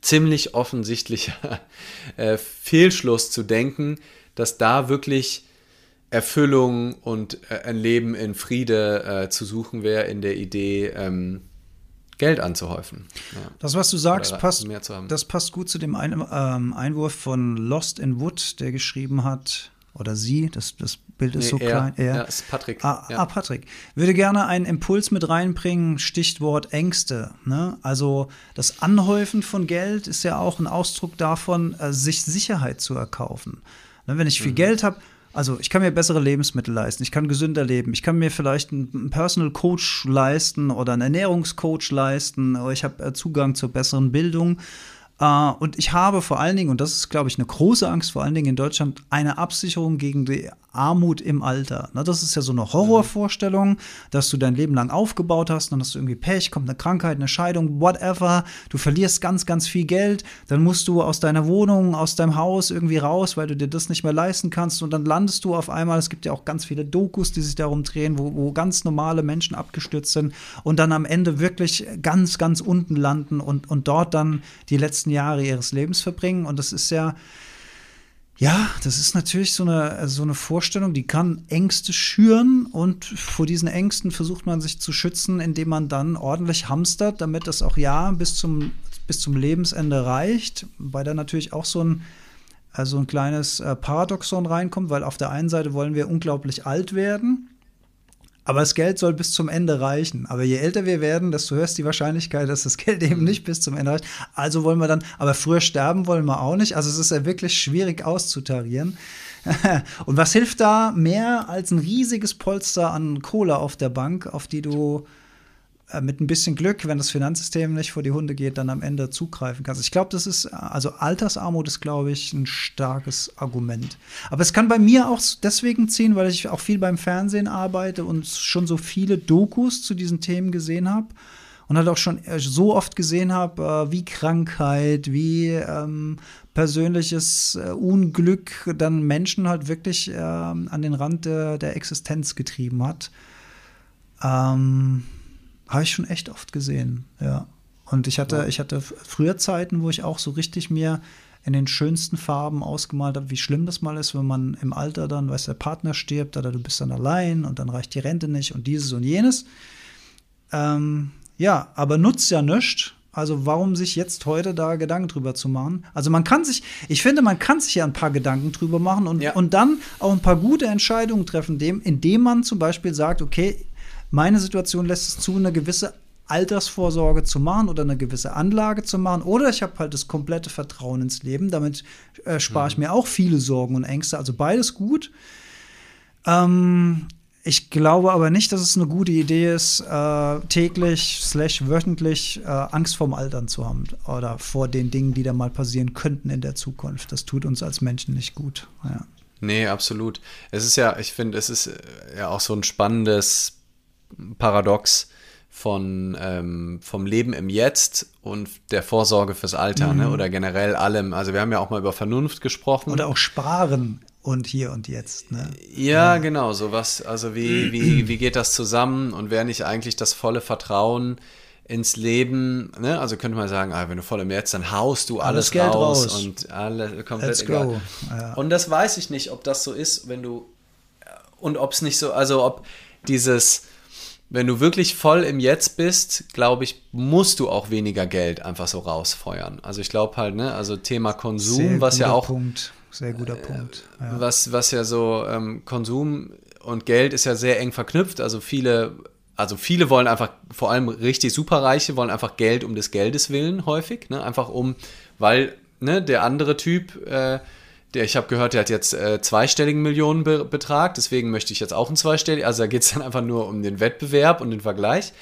ziemlich offensichtlicher äh, Fehlschluss zu denken, dass da wirklich Erfüllung und äh, ein Leben in Friede äh, zu suchen wäre in der Idee, ähm, Geld anzuhäufen. Ja. Das, was du sagst, passt, das passt gut zu dem Ein ähm, Einwurf von Lost in Wood, der geschrieben hat, oder sie, das, das Bild ist nee, so er, klein. Er, ja, ist Patrick. Ah, ja. ah, Patrick. Würde gerne einen Impuls mit reinbringen, Stichwort Ängste. Ne? Also das Anhäufen von Geld ist ja auch ein Ausdruck davon, äh, sich Sicherheit zu erkaufen. Ne? Wenn ich viel mhm. Geld habe, also ich kann mir bessere Lebensmittel leisten, ich kann gesünder leben, ich kann mir vielleicht einen Personal Coach leisten oder einen Ernährungscoach leisten, oder ich habe äh, Zugang zur besseren Bildung. Uh, und ich habe vor allen Dingen, und das ist, glaube ich, eine große Angst, vor allen Dingen in Deutschland, eine Absicherung gegen die Armut im Alter. Das ist ja so eine Horrorvorstellung, dass du dein Leben lang aufgebaut hast, dann hast du irgendwie Pech, kommt eine Krankheit, eine Scheidung, whatever. Du verlierst ganz, ganz viel Geld, dann musst du aus deiner Wohnung, aus deinem Haus irgendwie raus, weil du dir das nicht mehr leisten kannst. Und dann landest du auf einmal, es gibt ja auch ganz viele Dokus, die sich darum drehen, wo, wo ganz normale Menschen abgestürzt sind und dann am Ende wirklich ganz, ganz unten landen und, und dort dann die letzten Jahre ihres Lebens verbringen. Und das ist ja ja, das ist natürlich so eine, so eine Vorstellung, die kann Ängste schüren. Und vor diesen Ängsten versucht man sich zu schützen, indem man dann ordentlich hamstert, damit das auch ja bis zum, bis zum Lebensende reicht, weil da natürlich auch so ein, also ein kleines äh, Paradoxon reinkommt, weil auf der einen Seite wollen wir unglaublich alt werden aber das Geld soll bis zum Ende reichen. Aber je älter wir werden, desto höher ist die Wahrscheinlichkeit, dass das Geld eben nicht bis zum Ende reicht. Also wollen wir dann, aber früher sterben wollen wir auch nicht. Also es ist ja wirklich schwierig auszutarieren. Und was hilft da mehr als ein riesiges Polster an Kohle auf der Bank, auf die du mit ein bisschen Glück, wenn das Finanzsystem nicht vor die Hunde geht, dann am Ende zugreifen kannst. Ich glaube, das ist, also Altersarmut ist, glaube ich, ein starkes Argument. Aber es kann bei mir auch deswegen ziehen, weil ich auch viel beim Fernsehen arbeite und schon so viele Dokus zu diesen Themen gesehen habe und halt auch schon äh, so oft gesehen habe, äh, wie Krankheit, wie ähm, persönliches äh, Unglück dann Menschen halt wirklich äh, an den Rand der, der Existenz getrieben hat. Ähm, habe ich schon echt oft gesehen, ja. Und ich hatte, ja. ich hatte früher Zeiten, wo ich auch so richtig mir in den schönsten Farben ausgemalt habe, wie schlimm das mal ist, wenn man im Alter dann, weiß der Partner stirbt oder du bist dann allein und dann reicht die Rente nicht und dieses und jenes. Ähm, ja, aber nutzt ja nichts. Also warum sich jetzt heute da Gedanken drüber zu machen? Also man kann sich, ich finde, man kann sich ja ein paar Gedanken drüber machen und, ja. und dann auch ein paar gute Entscheidungen treffen, dem, indem man zum Beispiel sagt, okay, meine Situation lässt es zu, eine gewisse Altersvorsorge zu machen oder eine gewisse Anlage zu machen. Oder ich habe halt das komplette Vertrauen ins Leben. Damit äh, spare ich mhm. mir auch viele Sorgen und Ängste. Also beides gut. Ähm, ich glaube aber nicht, dass es eine gute Idee ist, äh, täglich slash wöchentlich äh, Angst vorm Altern zu haben oder vor den Dingen, die da mal passieren könnten in der Zukunft. Das tut uns als Menschen nicht gut. Ja. Nee, absolut. Es ist ja, ich finde, es ist äh, ja auch so ein spannendes Paradox von ähm, vom Leben im Jetzt und der Vorsorge fürs Alter, ne? mhm. ne? Oder generell allem. Also wir haben ja auch mal über Vernunft gesprochen. Oder auch Sparen und hier und jetzt, ne? Ja, ja. genau, sowas. Also wie, wie, wie geht das zusammen und wer nicht eigentlich das volle Vertrauen ins Leben, ne? Also könnte man sagen, ah, wenn du voll im Jetzt, dann haust du alles, alles raus, raus, und alle komplett Let's egal. Ja. Und das weiß ich nicht, ob das so ist, wenn du und ob es nicht so, also ob dieses wenn du wirklich voll im Jetzt bist, glaube ich, musst du auch weniger Geld einfach so rausfeuern. Also ich glaube halt, ne, also Thema Konsum, Sehr was ja auch. Punkt. Sehr guter äh, Punkt. Ja. Was, was ja so, ähm, Konsum und Geld ist ja sehr eng verknüpft. Also viele, also viele wollen einfach, vor allem richtig Superreiche, wollen einfach Geld um des Geldes willen häufig, ne? Einfach um, weil, ne, der andere Typ, äh, der, ich habe gehört, der hat jetzt äh, zweistelligen Millionenbetrag, deswegen möchte ich jetzt auch einen zweistelligen. Also da geht es dann einfach nur um den Wettbewerb und den Vergleich.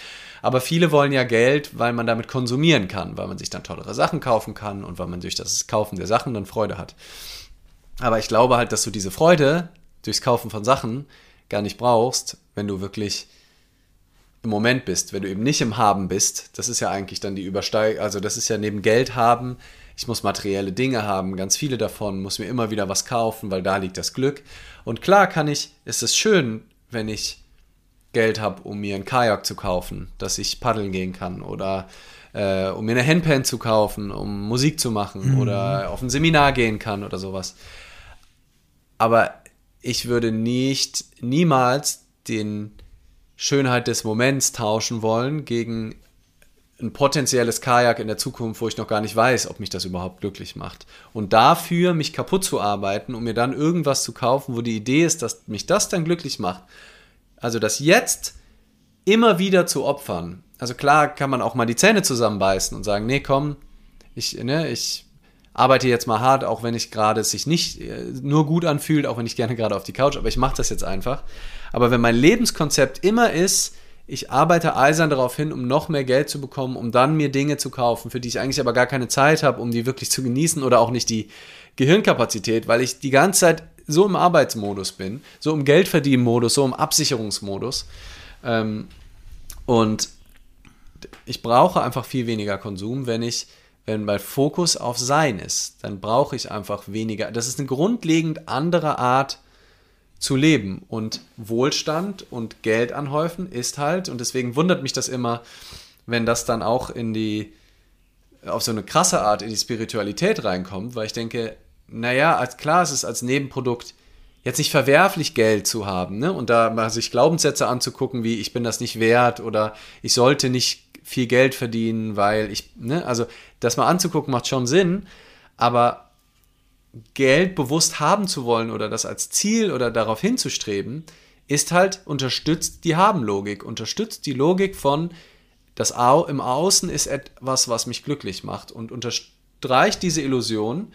Aber viele wollen ja Geld, weil man damit konsumieren kann, weil man sich dann tollere Sachen kaufen kann und weil man durch das Kaufen der Sachen dann Freude hat. Aber ich glaube halt, dass du diese Freude durchs Kaufen von Sachen gar nicht brauchst, wenn du wirklich im Moment bist, wenn du eben nicht im Haben bist. Das ist ja eigentlich dann die Übersteigung, also das ist ja neben Geld haben ich muss materielle Dinge haben, ganz viele davon, muss mir immer wieder was kaufen, weil da liegt das Glück. Und klar kann ich, ist es schön, wenn ich Geld habe, um mir ein Kajak zu kaufen, dass ich paddeln gehen kann oder äh, um mir eine Handpan zu kaufen, um Musik zu machen mhm. oder auf ein Seminar gehen kann oder sowas. Aber ich würde nicht, niemals den Schönheit des Moments tauschen wollen gegen ein potenzielles Kajak in der Zukunft, wo ich noch gar nicht weiß, ob mich das überhaupt glücklich macht. Und dafür mich kaputt zu arbeiten, um mir dann irgendwas zu kaufen, wo die Idee ist, dass mich das dann glücklich macht. Also das jetzt immer wieder zu opfern. Also klar kann man auch mal die Zähne zusammenbeißen und sagen, nee, komm, ich, ne, ich arbeite jetzt mal hart, auch wenn ich gerade es sich nicht äh, nur gut anfühlt, auch wenn ich gerne gerade auf die Couch, aber ich mache das jetzt einfach. Aber wenn mein Lebenskonzept immer ist, ich arbeite eisern darauf hin, um noch mehr Geld zu bekommen, um dann mir Dinge zu kaufen, für die ich eigentlich aber gar keine Zeit habe, um die wirklich zu genießen oder auch nicht die Gehirnkapazität, weil ich die ganze Zeit so im Arbeitsmodus bin, so im Geldverdienmodus, so im Absicherungsmodus. Ähm, und ich brauche einfach viel weniger Konsum, wenn ich, wenn mein Fokus auf Sein ist, dann brauche ich einfach weniger. Das ist eine grundlegend andere Art zu leben. Und Wohlstand und Geld anhäufen ist halt, und deswegen wundert mich das immer, wenn das dann auch in die, auf so eine krasse Art in die Spiritualität reinkommt, weil ich denke, naja, als klar ist es als Nebenprodukt jetzt nicht verwerflich, Geld zu haben, ne? Und da mal sich Glaubenssätze anzugucken, wie ich bin das nicht wert oder ich sollte nicht viel Geld verdienen, weil ich, ne, also das mal anzugucken macht schon Sinn, aber Geld bewusst haben zu wollen oder das als Ziel oder darauf hinzustreben, ist halt unterstützt die Haben-Logik, unterstützt die Logik von das Au im Außen ist etwas, was mich glücklich macht und unterstreicht diese Illusion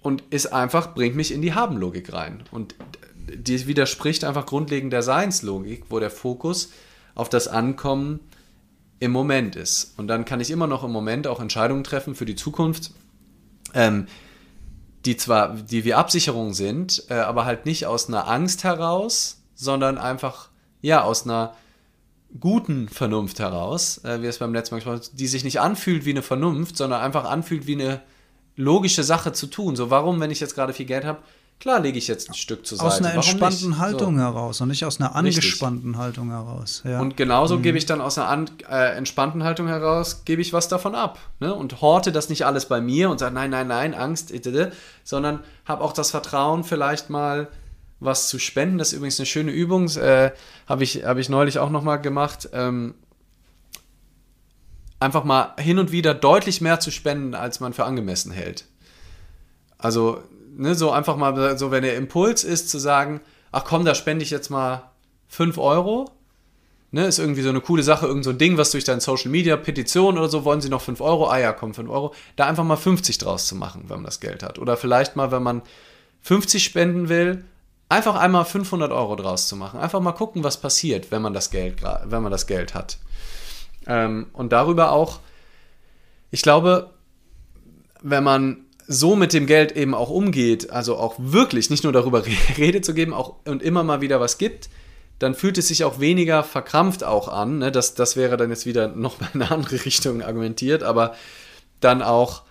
und ist einfach, bringt mich in die Haben-Logik rein. Und die widerspricht einfach grundlegend der Seinslogik, wo der Fokus auf das Ankommen im Moment ist. Und dann kann ich immer noch im Moment auch Entscheidungen treffen für die Zukunft. Ähm, die zwar, die wie Absicherung sind, äh, aber halt nicht aus einer Angst heraus, sondern einfach, ja, aus einer guten Vernunft heraus, äh, wie es beim letzten Mal gesprochen haben, die sich nicht anfühlt wie eine Vernunft, sondern einfach anfühlt wie eine logische Sache zu tun. So, warum, wenn ich jetzt gerade viel Geld habe, Klar lege ich jetzt ein Stück zur Seite. Aus einer entspannten nicht? Haltung so. heraus und nicht aus einer angespannten Richtig. Haltung heraus. Ja. Und genauso mhm. gebe ich dann aus einer an, äh, entspannten Haltung heraus, gebe ich was davon ab. Ne? Und horte das nicht alles bei mir und sage, nein, nein, nein, Angst, sondern habe auch das Vertrauen, vielleicht mal was zu spenden. Das ist übrigens eine schöne Übung, äh, habe ich, hab ich neulich auch nochmal gemacht. Ähm, einfach mal hin und wieder deutlich mehr zu spenden, als man für angemessen hält. Also ne, so einfach mal, so wenn der Impuls ist zu sagen, ach komm, da spende ich jetzt mal 5 Euro, ne, ist irgendwie so eine coole Sache, irgend so ein Ding, was durch dein Social Media, Petition oder so, wollen sie noch 5 Euro, ah ja, komm, 5 Euro, da einfach mal 50 draus zu machen, wenn man das Geld hat. Oder vielleicht mal, wenn man 50 spenden will, einfach einmal 500 Euro draus zu machen. Einfach mal gucken, was passiert, wenn man das Geld, wenn man das Geld hat. Ähm, und darüber auch, ich glaube, wenn man so mit dem Geld eben auch umgeht, also auch wirklich nicht nur darüber Rede zu geben auch, und immer mal wieder was gibt, dann fühlt es sich auch weniger verkrampft auch an. Ne? Das, das wäre dann jetzt wieder noch mal in eine andere Richtung argumentiert, aber dann auch,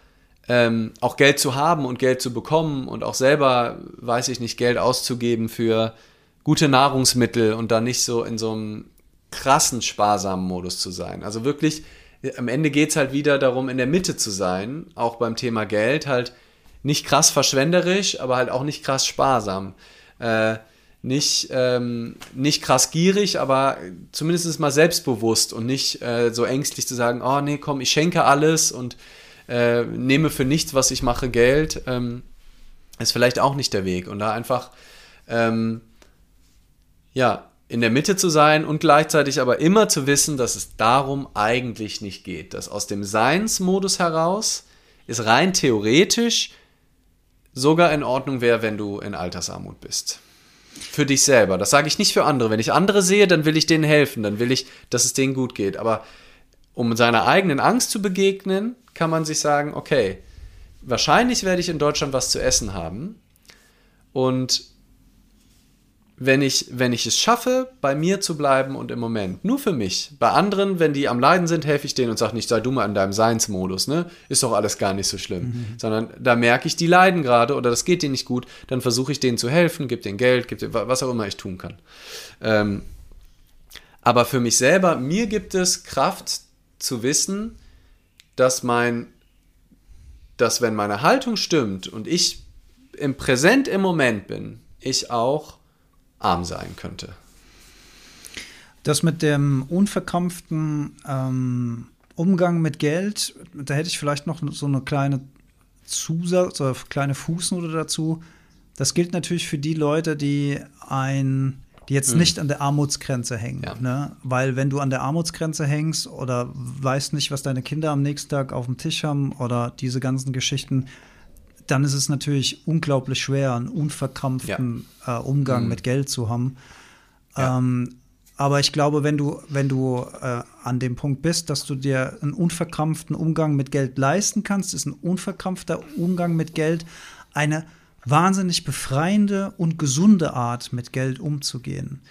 ähm, auch Geld zu haben und Geld zu bekommen und auch selber, weiß ich nicht, Geld auszugeben für gute Nahrungsmittel und dann nicht so in so einem krassen sparsamen Modus zu sein. Also wirklich, am Ende geht es halt wieder darum, in der Mitte zu sein, auch beim Thema Geld, halt nicht krass verschwenderisch, aber halt auch nicht krass sparsam. Äh, nicht, ähm, nicht krass gierig, aber zumindest mal selbstbewusst und nicht äh, so ängstlich zu sagen, oh nee, komm, ich schenke alles und äh, nehme für nichts, was ich mache, Geld, ähm, ist vielleicht auch nicht der Weg. Und da einfach, ähm, ja, in der Mitte zu sein und gleichzeitig aber immer zu wissen, dass es darum eigentlich nicht geht. Dass aus dem Seinsmodus heraus es rein theoretisch sogar in Ordnung wäre, wenn du in Altersarmut bist. Für dich selber. Das sage ich nicht für andere. Wenn ich andere sehe, dann will ich denen helfen, dann will ich, dass es denen gut geht. Aber um seiner eigenen Angst zu begegnen, kann man sich sagen, okay, wahrscheinlich werde ich in Deutschland was zu essen haben. Und wenn ich, wenn ich es schaffe, bei mir zu bleiben und im Moment, nur für mich. Bei anderen, wenn die am Leiden sind, helfe ich denen und sage nicht, sei du mal in deinem Seinsmodus, ne? Ist doch alles gar nicht so schlimm. Mhm. Sondern da merke ich, die leiden gerade oder das geht denen nicht gut, dann versuche ich denen zu helfen, gebe denen Geld, gebe denen, was auch immer ich tun kann. Ähm, aber für mich selber, mir gibt es Kraft zu wissen, dass mein, dass wenn meine Haltung stimmt und ich im Präsent im Moment bin, ich auch arm sein könnte. Das mit dem unverkrampften ähm, Umgang mit Geld, da hätte ich vielleicht noch so eine kleine Zusatz oder kleine Fußnote dazu. Das gilt natürlich für die Leute, die ein die jetzt mhm. nicht an der Armutsgrenze hängen. Ja. Ne? Weil wenn du an der Armutsgrenze hängst oder weißt nicht, was deine Kinder am nächsten Tag auf dem Tisch haben oder diese ganzen Geschichten, dann ist es natürlich unglaublich schwer, einen unverkrampften ja. äh, Umgang mhm. mit Geld zu haben. Ja. Ähm, aber ich glaube, wenn du, wenn du äh, an dem Punkt bist, dass du dir einen unverkrampften Umgang mit Geld leisten kannst, ist ein unverkrampfter Umgang mit Geld eine wahnsinnig befreiende und gesunde Art, mit Geld umzugehen.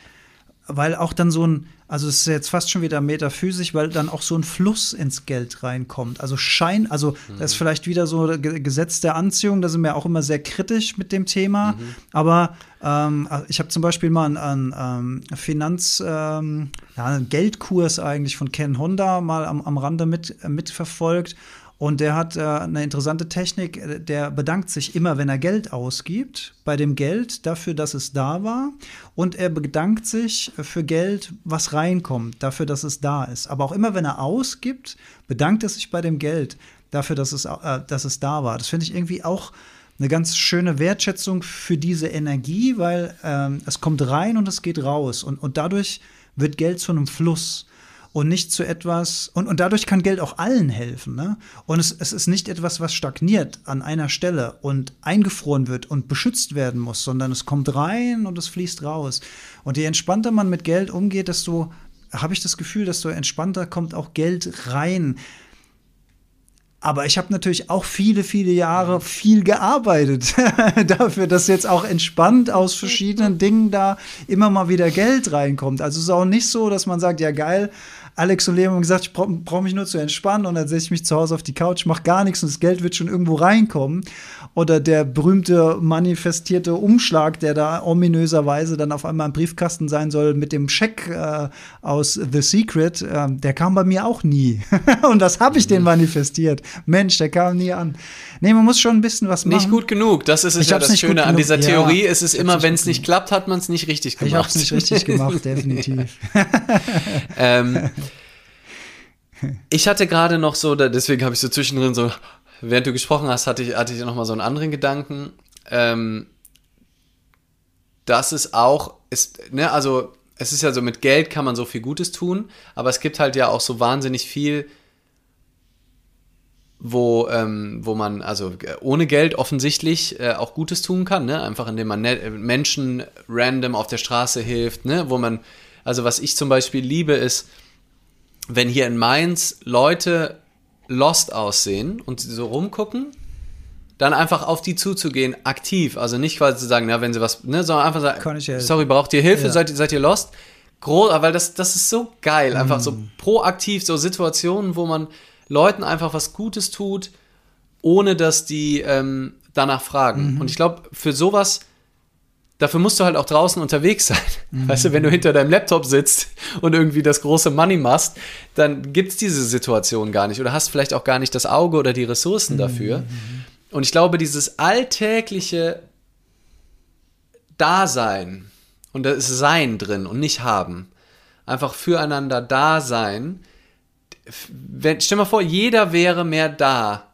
Weil auch dann so ein, also es ist jetzt fast schon wieder metaphysisch, weil dann auch so ein Fluss ins Geld reinkommt. Also Schein, also mhm. das ist vielleicht wieder so Gesetz der Anziehung, da sind wir auch immer sehr kritisch mit dem Thema. Mhm. Aber ähm, ich habe zum Beispiel mal einen, einen ähm, Finanz, ähm, ja, einen Geldkurs eigentlich von Ken Honda mal am, am Rande mit, äh, mitverfolgt. Und der hat äh, eine interessante Technik. Der bedankt sich immer, wenn er Geld ausgibt, bei dem Geld dafür, dass es da war. Und er bedankt sich für Geld, was reinkommt, dafür, dass es da ist. Aber auch immer, wenn er ausgibt, bedankt er sich bei dem Geld dafür, dass es, äh, dass es da war. Das finde ich irgendwie auch eine ganz schöne Wertschätzung für diese Energie, weil ähm, es kommt rein und es geht raus. Und, und dadurch wird Geld zu einem Fluss und nicht zu etwas, und, und dadurch kann Geld auch allen helfen. Ne? Und es, es ist nicht etwas, was stagniert an einer Stelle und eingefroren wird und beschützt werden muss, sondern es kommt rein und es fließt raus. Und je entspannter man mit Geld umgeht, desto habe ich das Gefühl, desto entspannter kommt auch Geld rein. Aber ich habe natürlich auch viele, viele Jahre viel gearbeitet dafür, dass jetzt auch entspannt aus verschiedenen Dingen da immer mal wieder Geld reinkommt. Also es ist auch nicht so, dass man sagt, ja geil, Alex und Leo haben gesagt, ich brauche brauch mich nur zu entspannen und dann setze ich mich zu Hause auf die Couch, mache gar nichts und das Geld wird schon irgendwo reinkommen. Oder der berühmte manifestierte Umschlag, der da ominöserweise dann auf einmal im Briefkasten sein soll mit dem Scheck äh, aus The Secret, äh, der kam bei mir auch nie. und das habe ich den mhm. manifestiert. Mensch, der kam nie an. Nee, man muss schon ein bisschen was machen. Nicht gut genug. Das ist es ja das Schöne an dieser Theorie. Ja, es ist immer, wenn es nicht klappt, hat man es nicht richtig gemacht. Ich habe es nicht richtig gemacht, definitiv. ähm, ich hatte gerade noch so, deswegen habe ich so zwischendrin so, während du gesprochen hast, hatte ich, hatte ich noch mal so einen anderen Gedanken. Ähm, dass es auch ist, ne, also es ist ja so, mit Geld kann man so viel Gutes tun, aber es gibt halt ja auch so wahnsinnig viel, wo, ähm, wo man also ohne Geld offensichtlich äh, auch Gutes tun kann, ne? Einfach indem man ne Menschen random auf der Straße hilft, ne? Wo man, also was ich zum Beispiel liebe, ist, wenn hier in Mainz Leute lost aussehen und so rumgucken, dann einfach auf die zuzugehen, aktiv. Also nicht quasi zu sagen, na, wenn sie was, ne, sondern einfach sagen, sorry, braucht ihr Hilfe, ja. seid, seid ihr lost? groß, weil das, das ist so geil, einfach mm. so proaktiv, so Situationen, wo man Leuten einfach was Gutes tut, ohne dass die ähm, danach fragen. Mhm. Und ich glaube, für sowas, dafür musst du halt auch draußen unterwegs sein. Mhm. Weißt du, wenn du hinter deinem Laptop sitzt und irgendwie das große Money machst, dann gibt es diese Situation gar nicht oder hast vielleicht auch gar nicht das Auge oder die Ressourcen dafür. Mhm. Und ich glaube, dieses alltägliche Dasein und das Sein drin und nicht haben, einfach füreinander da sein, wenn, stell mal vor, jeder wäre mehr da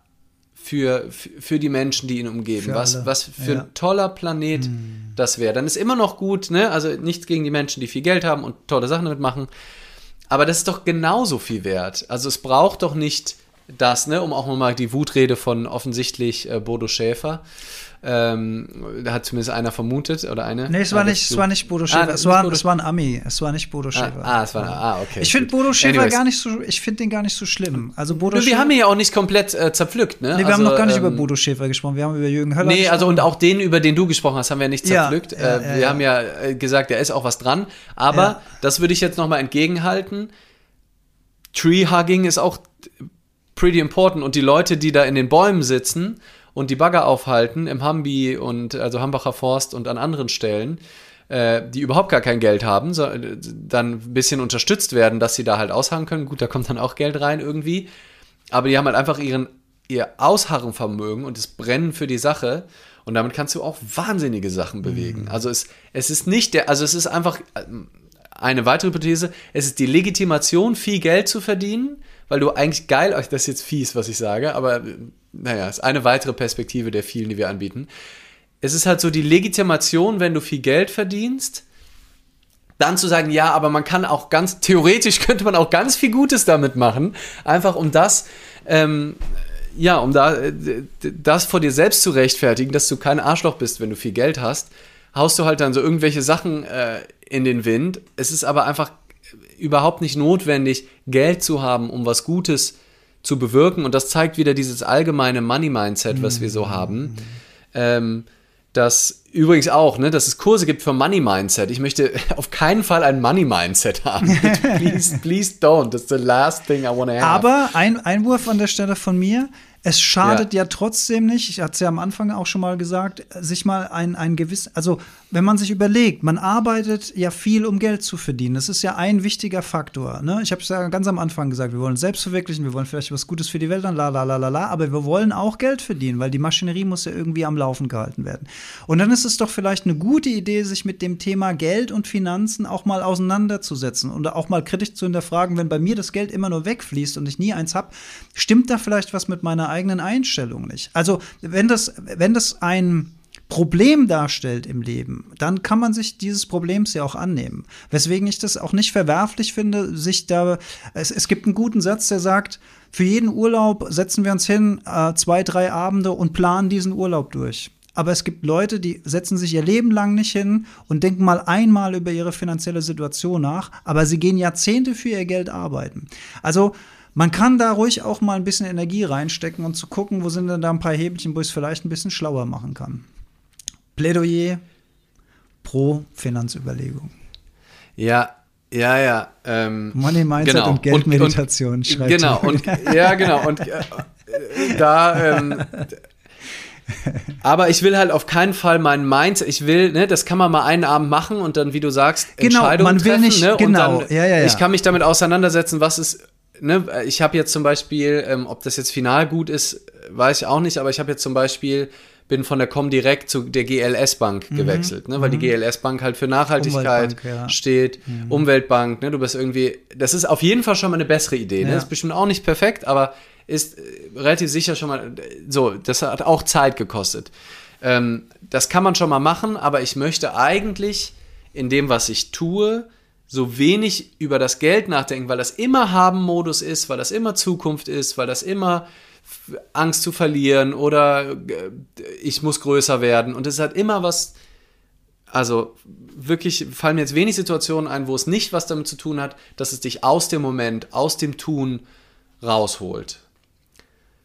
für, für die Menschen, die ihn umgeben. was, was für ja. ein toller Planet hm. das wäre. Dann ist immer noch gut, ne? Also nichts gegen die Menschen, die viel Geld haben und tolle Sachen damit machen. Aber das ist doch genauso viel wert. Also es braucht doch nicht das, ne, um auch mal die Wutrede von offensichtlich äh, Bodo Schäfer ähm, da hat zumindest einer vermutet oder eine. Nee, es war, nicht, es war nicht Bodo ah, Schäfer. Ah, es, war, Bodo es war ein Ami. Es war nicht Bodo ah, Schäfer. Ah, ah es war, ah okay. Ich finde Bodo Schäfer Anyways. gar nicht so, ich finde den gar nicht so schlimm. Also Bodo Wir haben ihn ja auch nicht komplett äh, zerpflückt, ne? Nee, wir also, haben noch gar nicht ähm, über Bodo Schäfer gesprochen. Wir haben über Jürgen Höller Nee, gesprochen. also und auch den, über den du gesprochen hast, haben wir nicht zerpflückt. Ja, ja, äh, wir ja, haben ja äh, gesagt, da ist auch was dran. Aber das würde ich jetzt nochmal entgegenhalten. Tree Hugging ist auch pretty important und die Leute, die da in den Bäumen sitzen und die Bagger aufhalten im Hambi und also Hambacher Forst und an anderen Stellen, äh, die überhaupt gar kein Geld haben, so, dann ein bisschen unterstützt werden, dass sie da halt ausharren können. Gut, da kommt dann auch Geld rein irgendwie. Aber die haben halt einfach ihren, ihr Ausharrenvermögen und das Brennen für die Sache. Und damit kannst du auch wahnsinnige Sachen bewegen. Mhm. Also es, es ist nicht der, also es ist einfach äh, eine weitere Hypothese, es ist die Legitimation, viel Geld zu verdienen, weil du eigentlich geil, das ist jetzt fies, was ich sage, aber naja, ist eine weitere Perspektive der vielen, die wir anbieten. Es ist halt so die Legitimation, wenn du viel Geld verdienst, dann zu sagen, ja, aber man kann auch ganz, theoretisch könnte man auch ganz viel Gutes damit machen, einfach um das, ähm, ja, um da, das vor dir selbst zu rechtfertigen, dass du kein Arschloch bist, wenn du viel Geld hast, haust du halt dann so irgendwelche Sachen äh, in den Wind. Es ist aber einfach überhaupt nicht notwendig, Geld zu haben, um was Gutes zu zu bewirken. Und das zeigt wieder dieses allgemeine Money-Mindset, was wir so mhm. haben. Ähm, das übrigens auch, ne, dass es Kurse gibt für Money Mindset. Ich möchte auf keinen Fall ein Money Mindset haben. please, please don't. That's the last thing I want to have. Aber ein Einwurf an der Stelle von mir. Es schadet ja, ja trotzdem nicht, ich hatte es ja am Anfang auch schon mal gesagt, sich mal ein, ein gewiss, also wenn man sich überlegt, man arbeitet ja viel, um Geld zu verdienen. Das ist ja ein wichtiger Faktor. Ne? Ich habe es ja ganz am Anfang gesagt, wir wollen uns selbst verwirklichen, wir wollen vielleicht was Gutes für die Welt, dann la la la la la, aber wir wollen auch Geld verdienen, weil die Maschinerie muss ja irgendwie am Laufen gehalten werden. Und dann ist es doch vielleicht eine gute Idee, sich mit dem Thema Geld und Finanzen auch mal auseinanderzusetzen und auch mal kritisch zu hinterfragen, wenn bei mir das Geld immer nur wegfließt und ich nie eins habe, stimmt da vielleicht was mit meiner eigenen Einstellung nicht? Also, wenn das, wenn das ein Problem darstellt im Leben, dann kann man sich dieses Problems ja auch annehmen. Weswegen ich das auch nicht verwerflich finde, sich da. Es, es gibt einen guten Satz, der sagt, für jeden Urlaub setzen wir uns hin, äh, zwei, drei Abende und planen diesen Urlaub durch. Aber es gibt Leute, die setzen sich ihr Leben lang nicht hin und denken mal einmal über ihre finanzielle Situation nach, aber sie gehen Jahrzehnte für ihr Geld arbeiten. Also man kann da ruhig auch mal ein bisschen Energie reinstecken und zu gucken, wo sind denn da ein paar Hebelchen, wo ich es vielleicht ein bisschen schlauer machen kann. Plädoyer pro Finanzüberlegung. Ja, ja, ja. Ähm, Money Mindset genau. und Geldmeditation. Und, und, genau, und, ja, genau. Und äh, da. Ähm, aber ich will halt auf keinen Fall mein Mindset, ich will, ne, das kann man mal einen Abend machen und dann, wie du sagst, genau, Entscheidungen man will treffen, nicht, ne, genau, dann, ja, ja, ja. ich kann mich damit auseinandersetzen, was ist, ne, ich habe jetzt zum Beispiel, ähm, ob das jetzt final gut ist, weiß ich auch nicht, aber ich habe jetzt zum Beispiel bin von der Comdirect zu der GLS Bank mhm. gewechselt, ne? weil mhm. die GLS Bank halt für Nachhaltigkeit ja. steht, mhm. Umweltbank, ne? du bist irgendwie, das ist auf jeden Fall schon mal eine bessere Idee, ne? ja. ist bestimmt auch nicht perfekt, aber ist äh, relativ sicher schon mal, so, das hat auch Zeit gekostet. Ähm, das kann man schon mal machen, aber ich möchte eigentlich in dem, was ich tue, so wenig über das Geld nachdenken, weil das immer Haben-Modus ist, weil das immer Zukunft ist, weil das immer Angst zu verlieren oder äh, ich muss größer werden. Und es hat immer was, also wirklich fallen mir jetzt wenig Situationen ein, wo es nicht was damit zu tun hat, dass es dich aus dem Moment, aus dem Tun rausholt.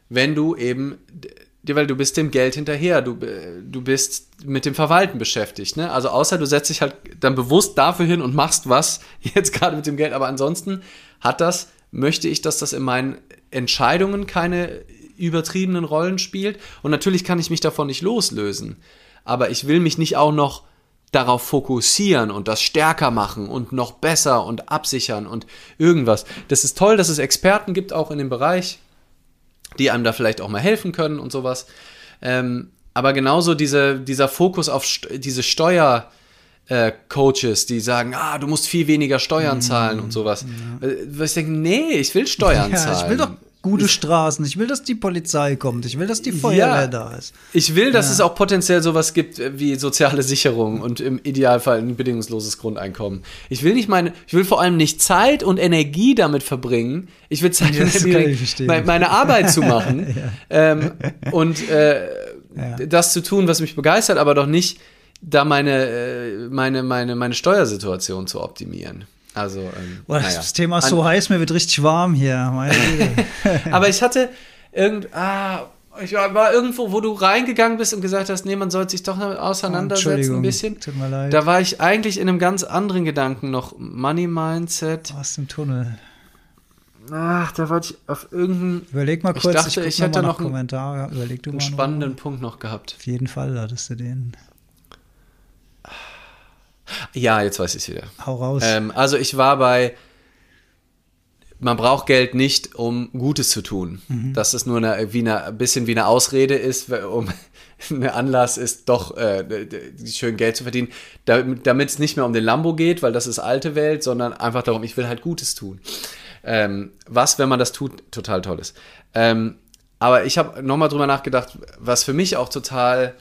Wenn du eben weil du bist dem Geld hinterher, du, du bist mit dem Verwalten beschäftigt. Ne? Also außer du setzt dich halt dann bewusst dafür hin und machst was jetzt gerade mit dem Geld, aber ansonsten hat das, möchte ich, dass das in meinen Entscheidungen keine übertriebenen Rollen spielt und natürlich kann ich mich davon nicht loslösen, aber ich will mich nicht auch noch darauf fokussieren und das stärker machen und noch besser und absichern und irgendwas. Das ist toll, dass es Experten gibt, auch in dem Bereich die einem da vielleicht auch mal helfen können und sowas. Ähm, aber genauso diese, dieser Fokus auf st diese Steuer- äh, Coaches, die sagen, ah, du musst viel weniger Steuern zahlen und sowas. Ja. Äh, ich denke, nee, ich will Steuern ja, zahlen. Ich will doch gute Straßen. Ich will, dass die Polizei kommt. Ich will, dass die Feuerwehr ja, da ist. Ich will, dass ja. es auch potenziell sowas gibt wie soziale Sicherung und im Idealfall ein bedingungsloses Grundeinkommen. Ich will nicht meine, ich will vor allem nicht Zeit und Energie damit verbringen. Ich will Zeit und Energie, meine, meine Arbeit zu machen ja. ähm, und äh, das zu tun, was mich begeistert, aber doch nicht da meine, äh, meine, meine, meine Steuersituation zu optimieren. Also, ähm, Boah, naja. das Thema ist so An heiß, mir wird richtig warm hier. Aber ich hatte irgend, ah, ich war irgendwo, wo du reingegangen bist und gesagt hast, nee, man sollte sich doch auseinandersetzen oh, ein bisschen. Tut mir leid. Da war ich eigentlich in einem ganz anderen Gedanken noch. Money Mindset. Aus dem Tunnel. Ach, da wollte ich auf irgendeinen. Überleg mal kurz. Ich dachte, ich, ich hätte noch einen, Kommentar. Überleg du einen mal spannenden. Punkt noch gehabt. Auf jeden Fall hattest du den. Ja, jetzt weiß ich es wieder. Hau raus. Ähm, also ich war bei, man braucht Geld nicht, um Gutes zu tun. Mhm. Dass es nur eine, wie eine, ein bisschen wie eine Ausrede ist, um ein Anlass ist, doch äh, schön Geld zu verdienen, damit es nicht mehr um den Lambo geht, weil das ist alte Welt, sondern einfach darum, ich will halt Gutes tun. Ähm, was, wenn man das tut, total toll ist. Ähm, aber ich habe nochmal drüber nachgedacht, was für mich auch total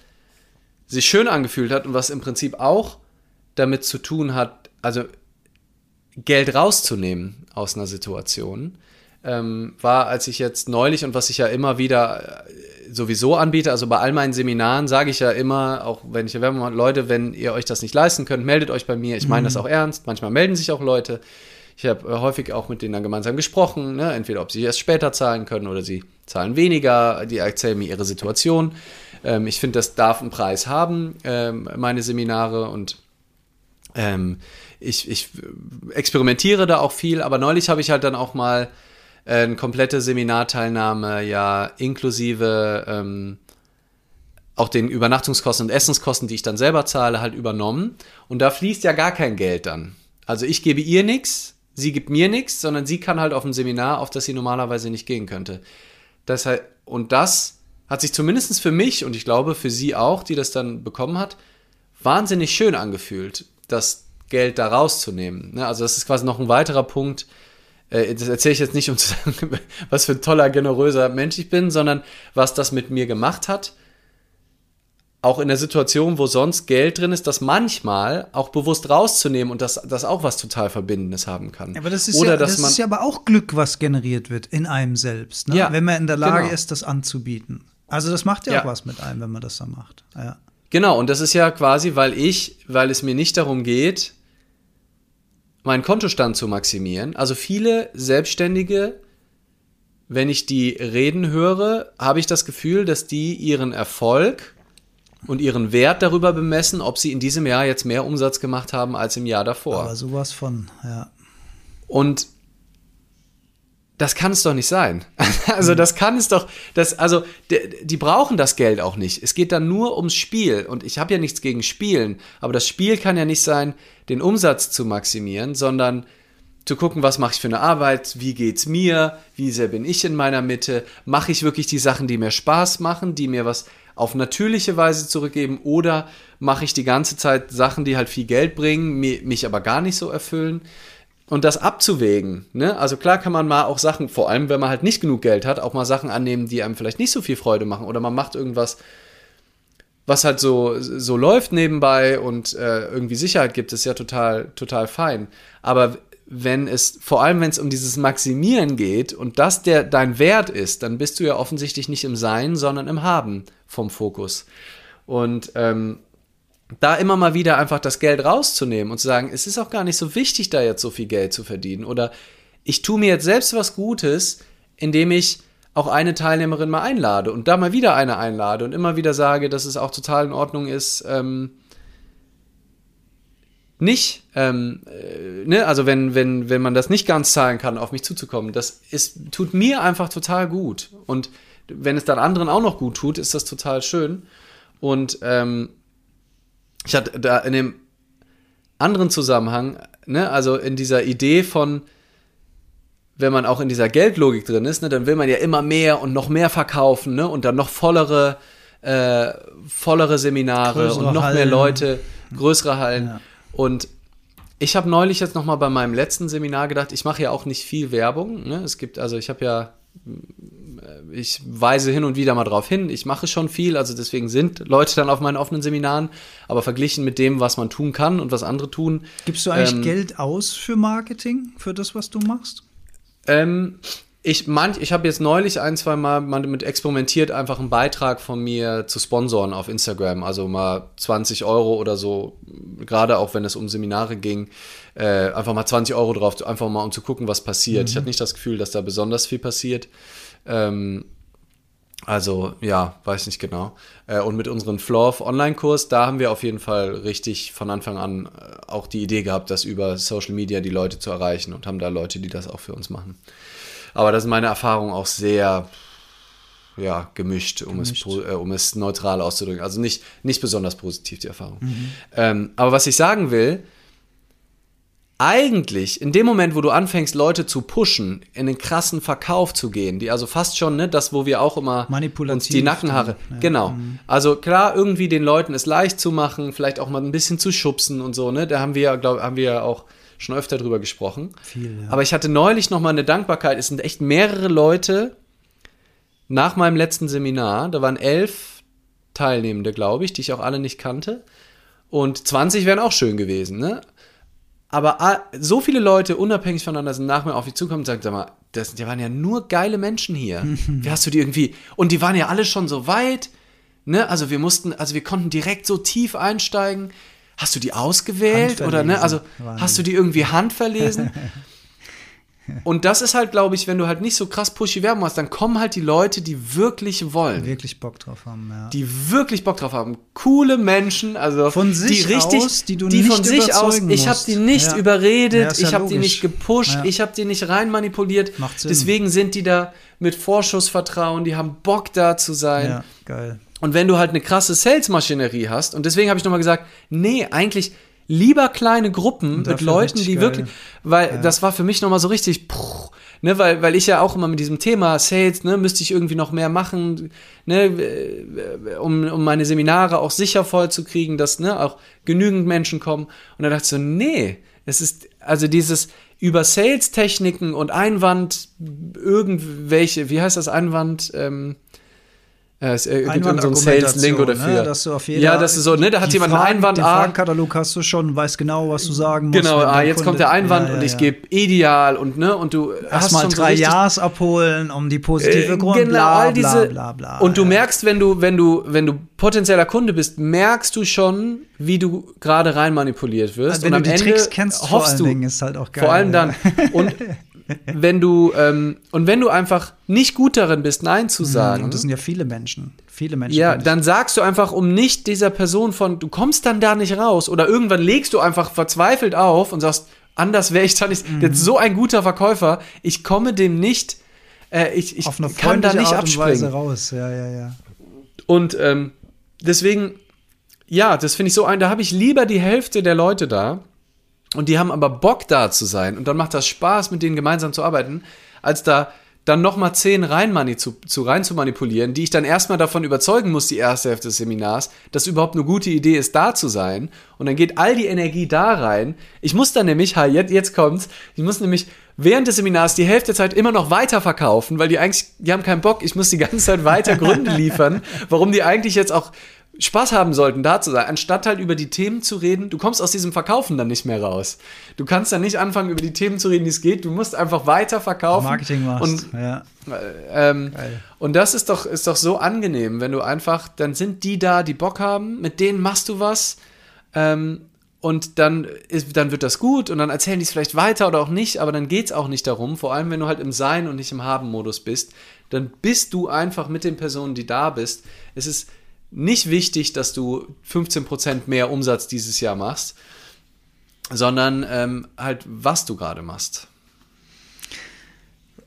sich schön angefühlt hat und was im Prinzip auch damit zu tun hat, also Geld rauszunehmen aus einer Situation, ähm, war, als ich jetzt neulich und was ich ja immer wieder äh, sowieso anbiete, also bei all meinen Seminaren sage ich ja immer, auch wenn ich erwärme, Leute, wenn ihr euch das nicht leisten könnt, meldet euch bei mir. Ich meine mhm. das auch ernst. Manchmal melden sich auch Leute. Ich habe äh, häufig auch mit denen dann gemeinsam gesprochen, ne? entweder ob sie erst später zahlen können oder sie zahlen weniger. Die erzählen mir ihre Situation. Ähm, ich finde, das darf einen Preis haben, ähm, meine Seminare und ähm, ich, ich experimentiere da auch viel, aber neulich habe ich halt dann auch mal äh, eine komplette Seminarteilnahme, ja, inklusive ähm, auch den Übernachtungskosten und Essenskosten, die ich dann selber zahle, halt übernommen. Und da fließt ja gar kein Geld dann. Also ich gebe ihr nichts, sie gibt mir nichts, sondern sie kann halt auf ein Seminar, auf das sie normalerweise nicht gehen könnte. Das halt, und das hat sich zumindest für mich und ich glaube für sie auch, die das dann bekommen hat, wahnsinnig schön angefühlt das Geld da rauszunehmen. Ne? Also das ist quasi noch ein weiterer Punkt. Äh, das erzähle ich jetzt nicht, um zu sagen, was für ein toller, generöser Mensch ich bin, sondern was das mit mir gemacht hat. Auch in der Situation, wo sonst Geld drin ist, das manchmal auch bewusst rauszunehmen und das, das auch was total Verbindendes haben kann. Aber das ist, Oder, ja, das ist ja aber auch Glück, was generiert wird in einem selbst, ne? ja, wenn man in der Lage genau. ist, das anzubieten. Also das macht ja, ja, auch was mit einem, wenn man das dann macht. Ja. Genau, und das ist ja quasi, weil ich, weil es mir nicht darum geht, meinen Kontostand zu maximieren. Also viele Selbstständige, wenn ich die reden höre, habe ich das Gefühl, dass die ihren Erfolg und ihren Wert darüber bemessen, ob sie in diesem Jahr jetzt mehr Umsatz gemacht haben als im Jahr davor. Aber sowas von, ja. Und das kann es doch nicht sein. also mhm. das kann es doch, das, also die, die, brauchen das Geld auch nicht. Es geht dann nur ums Spiel. Und ich habe ja nichts gegen Spielen, aber das Spiel kann ja nicht sein, den Umsatz zu maximieren, sondern zu gucken, was mache ich für eine Arbeit, wie geht's mir, wie sehr bin ich in meiner Mitte, mache ich wirklich die Sachen, die mir Spaß machen, die mir was auf natürliche Weise zurückgeben? Oder mache ich die ganze Zeit Sachen, die halt viel Geld bringen, mich aber gar nicht so erfüllen und das abzuwägen. Ne? Also klar kann man mal auch Sachen, vor allem wenn man halt nicht genug Geld hat, auch mal Sachen annehmen, die einem vielleicht nicht so viel Freude machen. Oder man macht irgendwas, was halt so, so läuft nebenbei und äh, irgendwie Sicherheit gibt, ist ja total, total fein. Aber wenn es, vor allem wenn es um dieses Maximieren geht und das der dein Wert ist, dann bist du ja offensichtlich nicht im Sein, sondern im Haben vom Fokus. Und ähm, da immer mal wieder einfach das Geld rauszunehmen und zu sagen, es ist auch gar nicht so wichtig, da jetzt so viel Geld zu verdienen. Oder ich tue mir jetzt selbst was Gutes, indem ich auch eine Teilnehmerin mal einlade und da mal wieder eine einlade und immer wieder sage, dass es auch total in Ordnung ist, ähm, nicht, ähm, äh, ne, also wenn, wenn, wenn man das nicht ganz zahlen kann, auf mich zuzukommen, das ist, tut mir einfach total gut. Und wenn es dann anderen auch noch gut tut, ist das total schön. Und ähm, ich hatte da in dem anderen Zusammenhang, ne, also in dieser Idee von, wenn man auch in dieser Geldlogik drin ist, ne, dann will man ja immer mehr und noch mehr verkaufen, ne, und dann noch vollere, äh, vollere Seminare größere und noch Hallen. mehr Leute, größere Hallen. Ja. Und ich habe neulich jetzt noch mal bei meinem letzten Seminar gedacht, ich mache ja auch nicht viel Werbung. Ne? Es gibt, also ich habe ja, ich weise hin und wieder mal drauf hin, ich mache schon viel, also deswegen sind Leute dann auf meinen offenen Seminaren, aber verglichen mit dem, was man tun kann und was andere tun. Gibst du eigentlich ähm, Geld aus für Marketing, für das, was du machst? Ähm, ich manch, ich habe jetzt neulich ein, zwei Mal, mal damit experimentiert, einfach einen Beitrag von mir zu sponsoren auf Instagram. Also mal 20 Euro oder so, gerade auch wenn es um Seminare ging, äh, einfach mal 20 Euro drauf, einfach mal um zu gucken, was passiert. Mhm. Ich hatte nicht das Gefühl, dass da besonders viel passiert. Ähm, also ja, weiß nicht genau. Äh, und mit unserem Floor Online-Kurs, da haben wir auf jeden Fall richtig von Anfang an äh, auch die Idee gehabt, das über Social Media die Leute zu erreichen und haben da Leute, die das auch für uns machen. Aber das ist meine Erfahrung auch sehr ja, gemischt, um, gemischt. Es, äh, um es neutral auszudrücken. Also nicht, nicht besonders positiv, die Erfahrung. Mhm. Ähm, aber was ich sagen will, eigentlich in dem Moment, wo du anfängst, Leute zu pushen, in den krassen Verkauf zu gehen, die also fast schon, ne, das, wo wir auch immer uns die Nackenhaare, ja. genau. Mhm. Also klar, irgendwie den Leuten es leicht zu machen, vielleicht auch mal ein bisschen zu schubsen und so, ne, da haben wir, glaube haben wir ja auch schon öfter drüber gesprochen. Viel, ja. Aber ich hatte neulich noch mal eine Dankbarkeit. Es sind echt mehrere Leute nach meinem letzten Seminar. Da waren elf Teilnehmende, glaube ich, die ich auch alle nicht kannte. Und 20 wären auch schön gewesen, ne? Aber so viele Leute unabhängig voneinander sind nach mir auf mich zukommen und sagen, sag mal, das, die waren ja nur geile Menschen hier. Wie hast du die irgendwie? Und die waren ja alle schon so weit, ne? Also wir mussten, also wir konnten direkt so tief einsteigen hast du die ausgewählt oder ne? Also Wahnsinn. hast du die irgendwie handverlesen? Und das ist halt, glaube ich, wenn du halt nicht so krass pushy Werbung hast, dann kommen halt die Leute, die wirklich wollen. Die wirklich Bock drauf haben, ja. Die wirklich Bock drauf haben. Coole Menschen, also von sich die richtig, aus, die du die nicht von sich aus, ich habe die nicht ja. überredet, ja, ich habe die nicht gepusht, ich habe die nicht rein manipuliert. Macht Sinn. Deswegen sind die da mit Vorschussvertrauen, die haben Bock da zu sein. Ja, geil. Und wenn du halt eine krasse Sales-Maschinerie hast, und deswegen habe ich nochmal gesagt, nee, eigentlich lieber kleine Gruppen mit Leuten, die geil. wirklich, weil ja. das war für mich nochmal so richtig, pff, ne, weil, weil ich ja auch immer mit diesem Thema Sales, ne, müsste ich irgendwie noch mehr machen, ne, um, um meine Seminare auch sicher voll zu kriegen, dass, ne, auch genügend Menschen kommen. Und dann dachte ich so, nee, es ist, also dieses über Sales-Techniken und Einwand, irgendwelche, wie heißt das Einwand, ähm, es äh, gibt so einen Sales-Lingo dafür. Ne, dass du auf jeder, ja, das ist so, ne, da hat jemand Fragen, einen Einwand. Den ah, Fragenkatalog hast du schon, weißt genau, was du sagen musst. Genau, ah, jetzt Kunde, kommt der Einwand ja, ja, und ich gebe ideal und ne, und du hast mal drei so Ja's abholen, um die positive äh, Grund, genau, all diese, bla, bla, bla, Und du merkst, wenn du, wenn du, wenn du potenzieller Kunde bist, merkst du schon, wie du gerade rein manipuliert wirst. Also, wenn und du am die Ende Tricks kennst, hoffst du, ist halt auch geil. Vor allem dann. Und wenn du ähm, und wenn du einfach nicht gut darin bist, Nein zu mhm, sagen. Und das sind ja viele Menschen. Viele Menschen. Ja, dann sagst du einfach, um nicht dieser Person von, du kommst dann da nicht raus. Oder irgendwann legst du einfach verzweifelt auf und sagst, anders wäre ich da nicht. Mhm. Jetzt so ein guter Verkäufer, ich komme dem nicht, äh, ich, ich kann da nicht Art abspringen. raus. Ja, ja, ja. Und ähm, deswegen, ja, das finde ich so ein, da habe ich lieber die Hälfte der Leute da und die haben aber Bock da zu sein und dann macht das Spaß, mit denen gemeinsam zu arbeiten, als da dann nochmal zehn rein, zu, zu rein zu manipulieren, die ich dann erstmal davon überzeugen muss, die erste Hälfte des Seminars, dass überhaupt eine gute Idee ist, da zu sein. Und dann geht all die Energie da rein. Ich muss dann nämlich, ha, jetzt, jetzt kommt's, ich muss nämlich während des Seminars die Hälfte der Zeit immer noch weiter verkaufen, weil die eigentlich, die haben keinen Bock, ich muss die ganze Zeit weiter Gründe liefern, warum die eigentlich jetzt auch Spaß haben sollten, da zu sein, anstatt halt über die Themen zu reden. Du kommst aus diesem Verkaufen dann nicht mehr raus. Du kannst dann nicht anfangen, über die Themen zu reden, die es geht. Du musst einfach weiter verkaufen. Marketing machst. Und, ja. Äh, ähm, und das ist doch, ist doch so angenehm, wenn du einfach, dann sind die da, die Bock haben, mit denen machst du was. Ähm, und dann, ist, dann wird das gut und dann erzählen die es vielleicht weiter oder auch nicht, aber dann geht es auch nicht darum, vor allem wenn du halt im Sein und nicht im Haben-Modus bist, dann bist du einfach mit den Personen, die da bist. Es ist nicht wichtig, dass du 15% mehr Umsatz dieses Jahr machst, sondern ähm, halt, was du gerade machst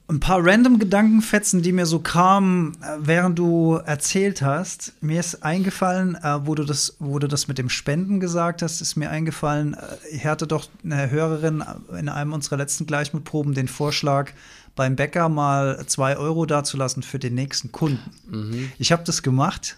ein paar random Gedankenfetzen, die mir so kamen, äh, während du erzählt hast. Mir ist eingefallen, äh, wo, du das, wo du das mit dem Spenden gesagt hast, ist mir eingefallen, äh, ich hatte doch eine Hörerin in einem unserer letzten Gleichmutproben den Vorschlag, beim Bäcker mal zwei Euro dazulassen für den nächsten Kunden. Mhm. Ich habe das gemacht.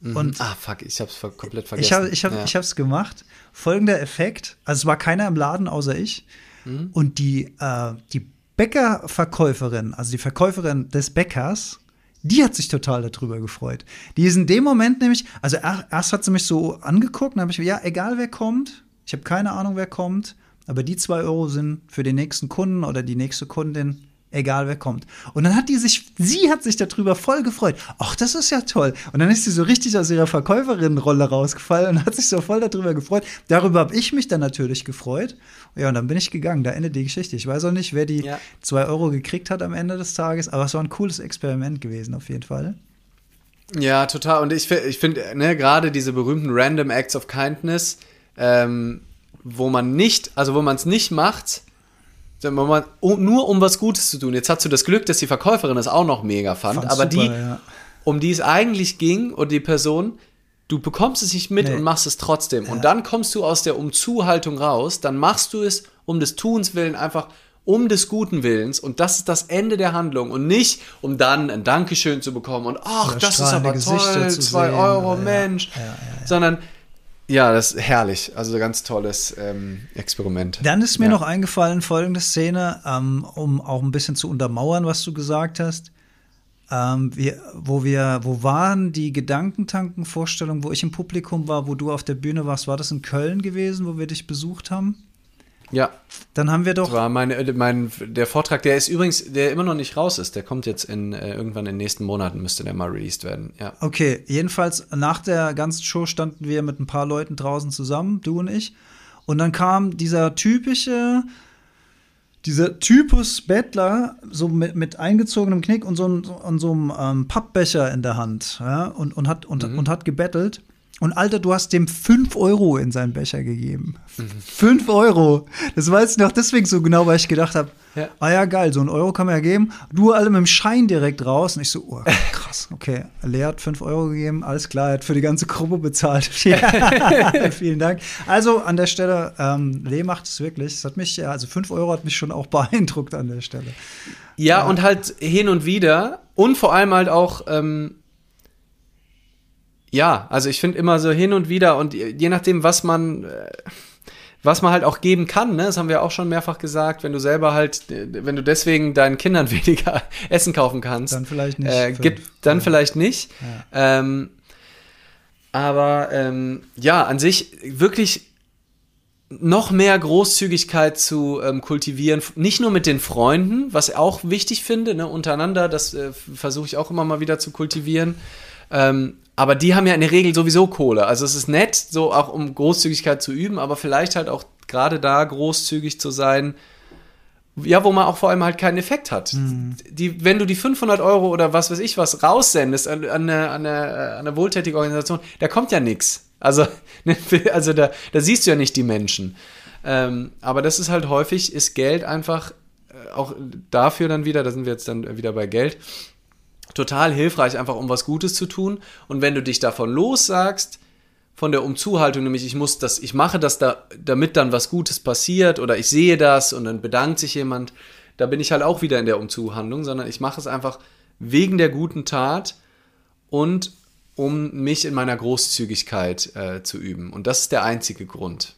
Mhm. Und ah, fuck, ich hab's komplett vergessen. Ich habe ich hab, ja. ich hab's gemacht. Folgender Effekt: Also, es war keiner im Laden außer ich. Mhm. Und die, äh, die Bäckerverkäuferin, also die Verkäuferin des Bäckers, die hat sich total darüber gefreut. Die ist in dem Moment nämlich, also erst hat sie mich so angeguckt, dann habe ich, ja, egal wer kommt, ich habe keine Ahnung, wer kommt, aber die zwei Euro sind für den nächsten Kunden oder die nächste Kundin egal wer kommt. Und dann hat die sich, sie hat sich darüber voll gefreut. Ach, das ist ja toll. Und dann ist sie so richtig aus ihrer Verkäuferinnenrolle rausgefallen und hat sich so voll darüber gefreut. Darüber habe ich mich dann natürlich gefreut. Ja, und dann bin ich gegangen. Da endet die Geschichte. Ich weiß auch nicht, wer die ja. zwei Euro gekriegt hat am Ende des Tages, aber es war ein cooles Experiment gewesen, auf jeden Fall. Ja, total. Und ich, ich finde, ne, gerade diese berühmten Random Acts of Kindness, ähm, wo man nicht, also wo man es nicht macht, mal, nur um was Gutes zu tun. Jetzt hast du das Glück, dass die Verkäuferin das auch noch mega fand, Fand's aber super, die, ja. um die es eigentlich ging, und die Person, du bekommst es nicht mit nee. und machst es trotzdem. Ja. Und dann kommst du aus der Umzuhaltung raus, dann machst du es um des Tuns willen einfach um des guten Willens und das ist das Ende der Handlung und nicht, um dann ein Dankeschön zu bekommen und ach, das ist aber Gesichter toll, zwei sehen, Euro, ja, Mensch, sondern ja, das ist herrlich. Also ganz tolles ähm, Experiment. Dann ist mir ja. noch eingefallen, folgende Szene, ähm, um auch ein bisschen zu untermauern, was du gesagt hast. Ähm, wir, wo wir, wo waren die Gedankentanken-Vorstellungen, wo ich im Publikum war, wo du auf der Bühne warst? War das in Köln gewesen, wo wir dich besucht haben? Ja. Dann haben wir doch. Das war mein, mein, der Vortrag, der ist übrigens, der immer noch nicht raus ist, der kommt jetzt in äh, irgendwann in den nächsten Monaten, müsste der mal released werden. Ja. Okay, jedenfalls nach der ganzen Show standen wir mit ein paar Leuten draußen zusammen, du und ich. Und dann kam dieser typische, dieser Typus Bettler, so mit, mit eingezogenem Knick und so, und so einem ähm, Pappbecher in der Hand, ja, und, und, hat, und, mhm. und hat gebettelt. Und Alter, du hast dem 5 Euro in seinen Becher gegeben. 5 mhm. Euro. Das weiß ich noch deswegen so genau, weil ich gedacht habe, ja. ah ja, geil, so ein Euro kann man ja geben. Du alle mit dem Schein direkt raus. Und ich so, oh, krass, okay. Lea hat 5 Euro gegeben, alles klar, er hat für die ganze Gruppe bezahlt. Vielen Dank. Also an der Stelle, ähm, Lee macht es wirklich. Es hat mich, also 5 Euro hat mich schon auch beeindruckt an der Stelle. Ja, ja. und halt hin und wieder und vor allem halt auch, ähm, ja, also ich finde immer so hin und wieder und je nachdem, was man, äh, was man halt auch geben kann, ne, das haben wir auch schon mehrfach gesagt, wenn du selber halt, wenn du deswegen deinen Kindern weniger Essen kaufen kannst, dann vielleicht nicht. Äh, gibt, dann ja. vielleicht nicht. Ja. Ähm, aber ähm, ja, an sich wirklich noch mehr Großzügigkeit zu ähm, kultivieren, nicht nur mit den Freunden, was ich auch wichtig finde, ne, untereinander, das äh, versuche ich auch immer mal wieder zu kultivieren. Ähm, aber die haben ja in der Regel sowieso Kohle. Also es ist nett, so auch um Großzügigkeit zu üben, aber vielleicht halt auch gerade da großzügig zu sein, ja, wo man auch vor allem halt keinen Effekt hat. Mhm. Die, wenn du die 500 Euro oder was weiß ich was raussendest an, an, eine, an, eine, an eine wohltätige Organisation, da kommt ja nichts. Also, ne, also da, da siehst du ja nicht die Menschen. Ähm, aber das ist halt häufig, ist Geld einfach äh, auch dafür dann wieder, da sind wir jetzt dann wieder bei Geld, total hilfreich, einfach um was Gutes zu tun. Und wenn du dich davon lossagst, von der Umzuhaltung, nämlich ich muss das, ich mache das da, damit dann was Gutes passiert oder ich sehe das und dann bedankt sich jemand, da bin ich halt auch wieder in der Umzuhandlung, sondern ich mache es einfach wegen der guten Tat und um mich in meiner Großzügigkeit äh, zu üben. Und das ist der einzige Grund.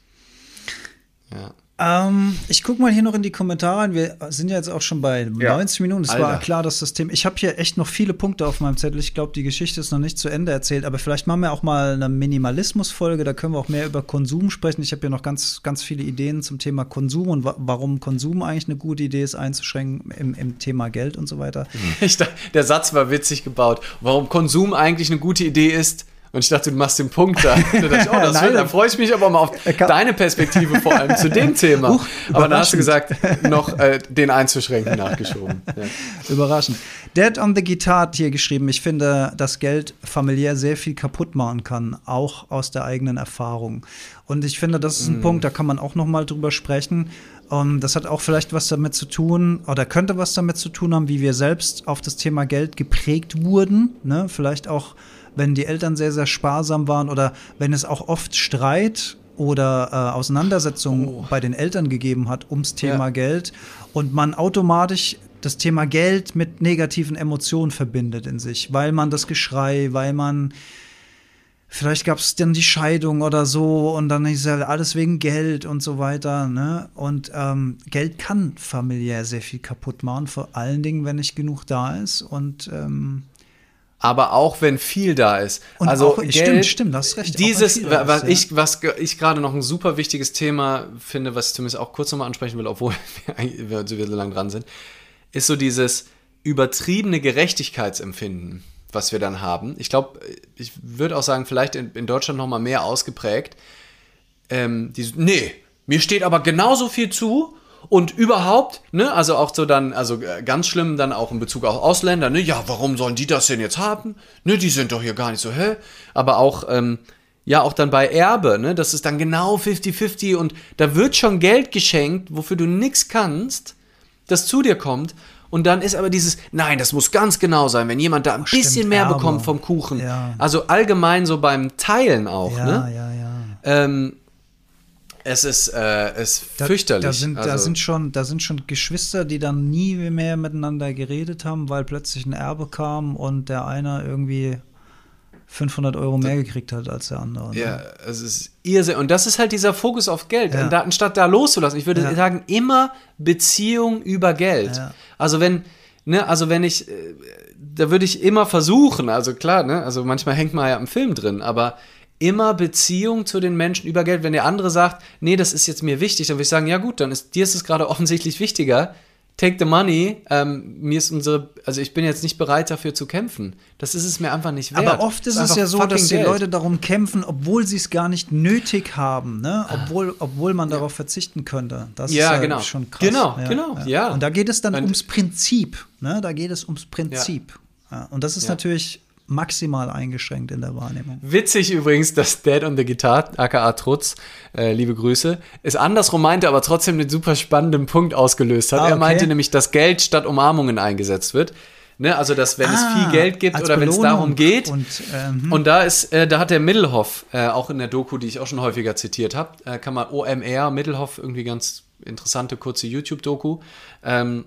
Ja. Ähm, ich gucke mal hier noch in die Kommentare. Wir sind ja jetzt auch schon bei ja. 90 Minuten. Es war klar, dass das Thema. Ich habe hier echt noch viele Punkte auf meinem Zettel. Ich glaube, die Geschichte ist noch nicht zu Ende erzählt. Aber vielleicht machen wir auch mal eine Minimalismus-Folge. Da können wir auch mehr über Konsum sprechen. Ich habe hier noch ganz, ganz viele Ideen zum Thema Konsum und wa warum Konsum eigentlich eine gute Idee ist, einzuschränken im, im Thema Geld und so weiter. Ich, der Satz war witzig gebaut. Warum Konsum eigentlich eine gute Idee ist Und ich dachte, du machst den Punkt da. Da dachte ich, oh, das Nein, da freue ich mich aber mal auf deine Perspektive vor allem zu dem Thema. Huch, aber dann hast du gesagt, noch äh, den einzuschränken nachgeschoben. Ja. Überraschend. Dad on the Guitar hat hier geschrieben, ich finde, dass Geld familiär sehr viel kaputt machen kann, auch aus der eigenen Erfahrung. Und ich finde, das ist ein mm. Punkt, da kann man auch noch mal drüber sprechen. Um, das hat auch vielleicht was damit zu tun, oder könnte was damit zu tun haben, wie wir selbst auf das Thema Geld geprägt wurden. Ne? Vielleicht auch wenn die Eltern sehr, sehr sparsam waren oder wenn es auch oft Streit oder äh, Auseinandersetzungen oh. bei den Eltern gegeben hat ums Thema ja. Geld und man automatisch das Thema Geld mit negativen Emotionen verbindet in sich, weil man das Geschrei, weil man vielleicht gab es dann die Scheidung oder so und dann ist ja alles wegen Geld und so weiter. Ne? Und ähm, Geld kann familiär sehr viel kaputt machen, vor allen Dingen, wenn nicht genug da ist. Und ähm, aber auch wenn viel da ist. Und also auch, Geld, stimmt, stimmt, das ist recht. Dieses, was, ist, ich, ja. was ich gerade noch ein super wichtiges Thema finde, was ich zumindest auch kurz nochmal ansprechen will, obwohl wir, wir so lange dran sind, ist so dieses übertriebene Gerechtigkeitsempfinden, was wir dann haben. Ich glaube, ich würde auch sagen, vielleicht in, in Deutschland nochmal mehr ausgeprägt. Ähm, die, nee, mir steht aber genauso viel zu und überhaupt, ne, also auch so dann, also äh, ganz schlimm dann auch in Bezug auf Ausländer, ne, ja, warum sollen die das denn jetzt haben? Ne, die sind doch hier gar nicht so, hä? Aber auch, ähm, ja, auch dann bei Erbe, ne, das ist dann genau 50-50 und da wird schon Geld geschenkt, wofür du nichts kannst, das zu dir kommt. Und dann ist aber dieses, nein, das muss ganz genau sein, wenn jemand da ein oh, bisschen stimmt, mehr Erbe. bekommt vom Kuchen. Ja. Also allgemein so beim Teilen auch, ja, ne? Ja, ja, ähm, es ist, äh, ist da, fürchterlich. Da sind, also, da, sind schon, da sind schon Geschwister, die dann nie mehr miteinander geredet haben, weil plötzlich ein Erbe kam und der eine irgendwie 500 Euro mehr gekriegt hat als der andere. Ne? Ja, es ist irrsinnig. Und das ist halt dieser Fokus auf Geld. Ja. Anstatt da loszulassen, ich würde ja. sagen, immer Beziehung über Geld. Ja. Also wenn, ne, also wenn ich, äh, da würde ich immer versuchen, also klar, ne, also manchmal hängt man ja im Film drin, aber immer Beziehung zu den Menschen über Geld. Wenn der andere sagt, nee, das ist jetzt mir wichtig, dann würde ich sagen, ja gut, dann ist dir ist es gerade offensichtlich wichtiger. Take the money. Ähm, mir ist unsere, also ich bin jetzt nicht bereit dafür zu kämpfen. Das ist es mir einfach nicht wert. Aber oft ist es ja so, dass die Geld. Leute darum kämpfen, obwohl sie es gar nicht nötig haben, ne? Obwohl, obwohl man darauf verzichten könnte. Das ja, ist ja genau. schon krass. Genau, ja, genau, ja. ja. Und da geht es dann Und ums Prinzip, ne? Da geht es ums Prinzip. Ja. Und das ist natürlich maximal eingeschränkt in der Wahrnehmung. Witzig übrigens, dass Dad on the Guitar, aka Trutz, äh, liebe Grüße, es andersrum meinte, aber trotzdem einen super spannenden Punkt ausgelöst hat. Ah, okay. Er meinte nämlich, dass Geld statt Umarmungen eingesetzt wird. Ne, also dass wenn ah, es viel Geld gibt oder wenn es darum geht und, ähm, und da ist äh, da hat der Middelhoff äh, auch in der Doku, die ich auch schon häufiger zitiert habe, äh, kann man OMR Middelhoff irgendwie ganz interessante kurze YouTube Doku ähm,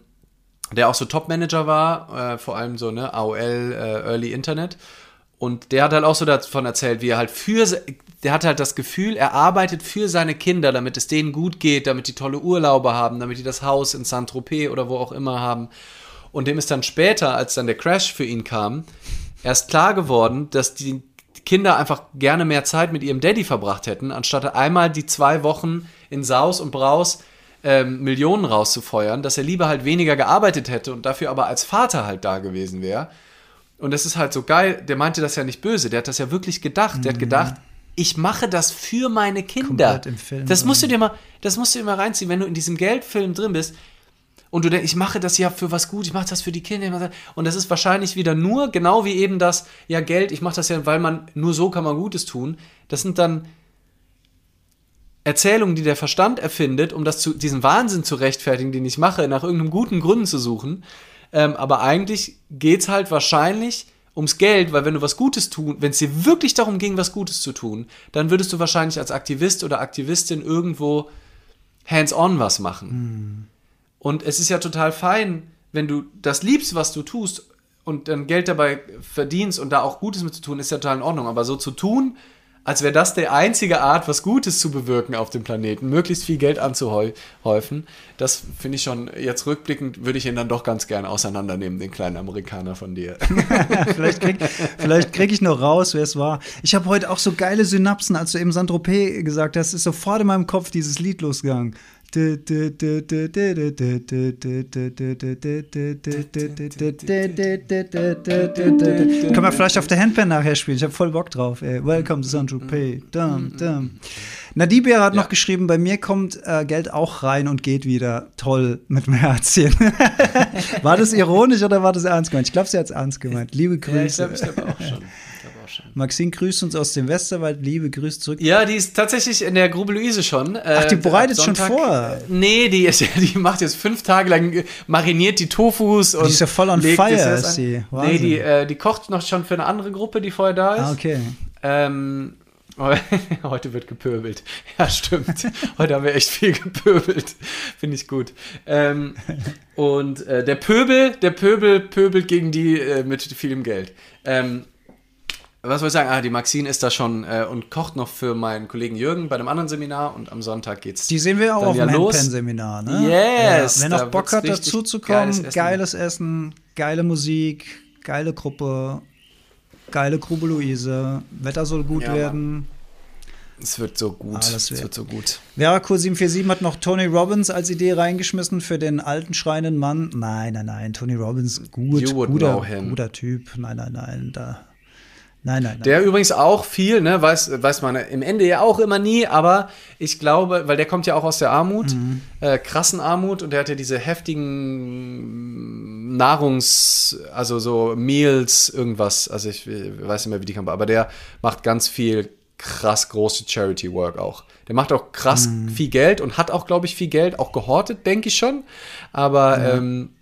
der auch so Top-Manager war, äh, vor allem so, ne, AOL, äh, Early Internet. Und der hat halt auch so davon erzählt, wie er halt für, der hat halt das Gefühl, er arbeitet für seine Kinder, damit es denen gut geht, damit die tolle Urlaube haben, damit die das Haus in Saint-Tropez oder wo auch immer haben. Und dem ist dann später, als dann der Crash für ihn kam, erst klar geworden, dass die Kinder einfach gerne mehr Zeit mit ihrem Daddy verbracht hätten, anstatt einmal die zwei Wochen in Saus und Braus ähm, Millionen rauszufeuern, dass er lieber halt weniger gearbeitet hätte und dafür aber als Vater halt da gewesen wäre. Und das ist halt so geil, der meinte das ja nicht böse, der hat das ja wirklich gedacht. Mhm. Der hat mhm. gedacht, ich mache das für meine Kinder. das musst du dir mal, das musst du dir mal reinziehen, wenn du in diesem Geldfilm drin bist und du denkst, ich mache das ja für was gut, ich mache das für die Kinder. Und das ist wahrscheinlich wieder nur, genau wie eben das, ja, Geld, ich mache das ja, weil man, nur so kann man Gutes tun. Das sind dann Erzählungen, die der Verstand erfindet, um das zu, diesen Wahnsinn zu rechtfertigen, den ich mache, nach irgendeinem guten Grund zu suchen. Ähm, aber eigentlich geht es halt wahrscheinlich ums Geld, weil wenn du was Gutes tun, wenn es dir wirklich darum ging, was Gutes zu tun, dann würdest du wahrscheinlich als Aktivist oder Aktivistin irgendwo hands-on was machen. Mhm. Und es ist ja total fein, wenn du das liebst, was du tust und dann Geld dabei verdienst und da auch Gutes mit zu tun, ist ja total in Ordnung. Aber so zu tun, als wäre das die einzige Art, was Gutes zu bewirken auf dem Planeten, möglichst viel Geld anzuhäufen. Das finde ich schon, jetzt rückblickend würde ich ihn dann doch ganz gern auseinandernehmen, den kleinen Amerikaner von dir. vielleicht kriege krieg ich noch raus, wer es war. Ich habe heute auch so geile Synapsen, als du eben Saint-Tropez gesagt hast, ist sofort in meinem Kopf dieses Lied losgegangen. Können wir vielleicht auf der Handpan nachher spielen? Ich habe voll Bock drauf. Ey. Welcome to Saint-Tropez. Dum, dum. Nadibia hat ja. noch geschrieben, bei mir kommt äh, Geld auch rein und geht wieder. Toll, mit dem Herzchen. war das ironisch oder war das ernst gemeint? Ich glaube, sie hat es ernst gemeint. Liebe Grüße. Ja, ich glaube, ich glaube auch schon. Maxine grüßt uns aus dem Westerwald. Liebe Grüße zurück. Ja, die ist tatsächlich in der Grube Luise schon. Äh, Ach, die bereitet schon vor. Nee, die, ist, die macht jetzt fünf Tage lang, äh, mariniert die Tofus. Und die ist ja voll on fire, ist sie. Wahnsinn. Nee, die, äh, die kocht noch schon für eine andere Gruppe, die vorher da ist. Ah, okay. Ähm, Heute wird gepöbelt. Ja, stimmt. Heute haben wir echt viel gepöbelt. Finde ich gut. Ähm, und äh, der Pöbel, der Pöbel pöbelt gegen die äh, mit vielem Geld. Ähm, was soll ich sagen? Ah, die Maxine ist da schon äh, und kocht noch für meinen Kollegen Jürgen bei einem anderen Seminar und am Sonntag geht's. Die sehen wir auch auf dem Handpan-Seminar, ne? Yes! Ja, wer noch Bock hat, dazu zu kommen, geiles Essen. geiles Essen, geile Musik, geile Gruppe, geile Grube Luise, Wetter soll gut ja, werden. Es wird so gut. Alles es wird so gut. Veraco 747 hat noch Tony Robbins als Idee reingeschmissen für den alten schreienden Mann. Nein, nein, nein. Tony Robbins, gut, guter, guter Typ. Nein, nein, nein. Da Nein, nein, nein. Der übrigens auch viel, ne, weiß, weiß man im Ende ja auch immer nie, aber ich glaube, weil der kommt ja auch aus der Armut, mhm. äh, krassen Armut und der hat ja diese heftigen Nahrungs-, also so Meals, irgendwas, also ich weiß nicht mehr, wie die kommen, aber der macht ganz viel krass große Charity Work auch. Der macht auch krass mhm. viel Geld und hat auch, glaube ich, viel Geld, auch gehortet, denke ich schon. Aber ja. ähm,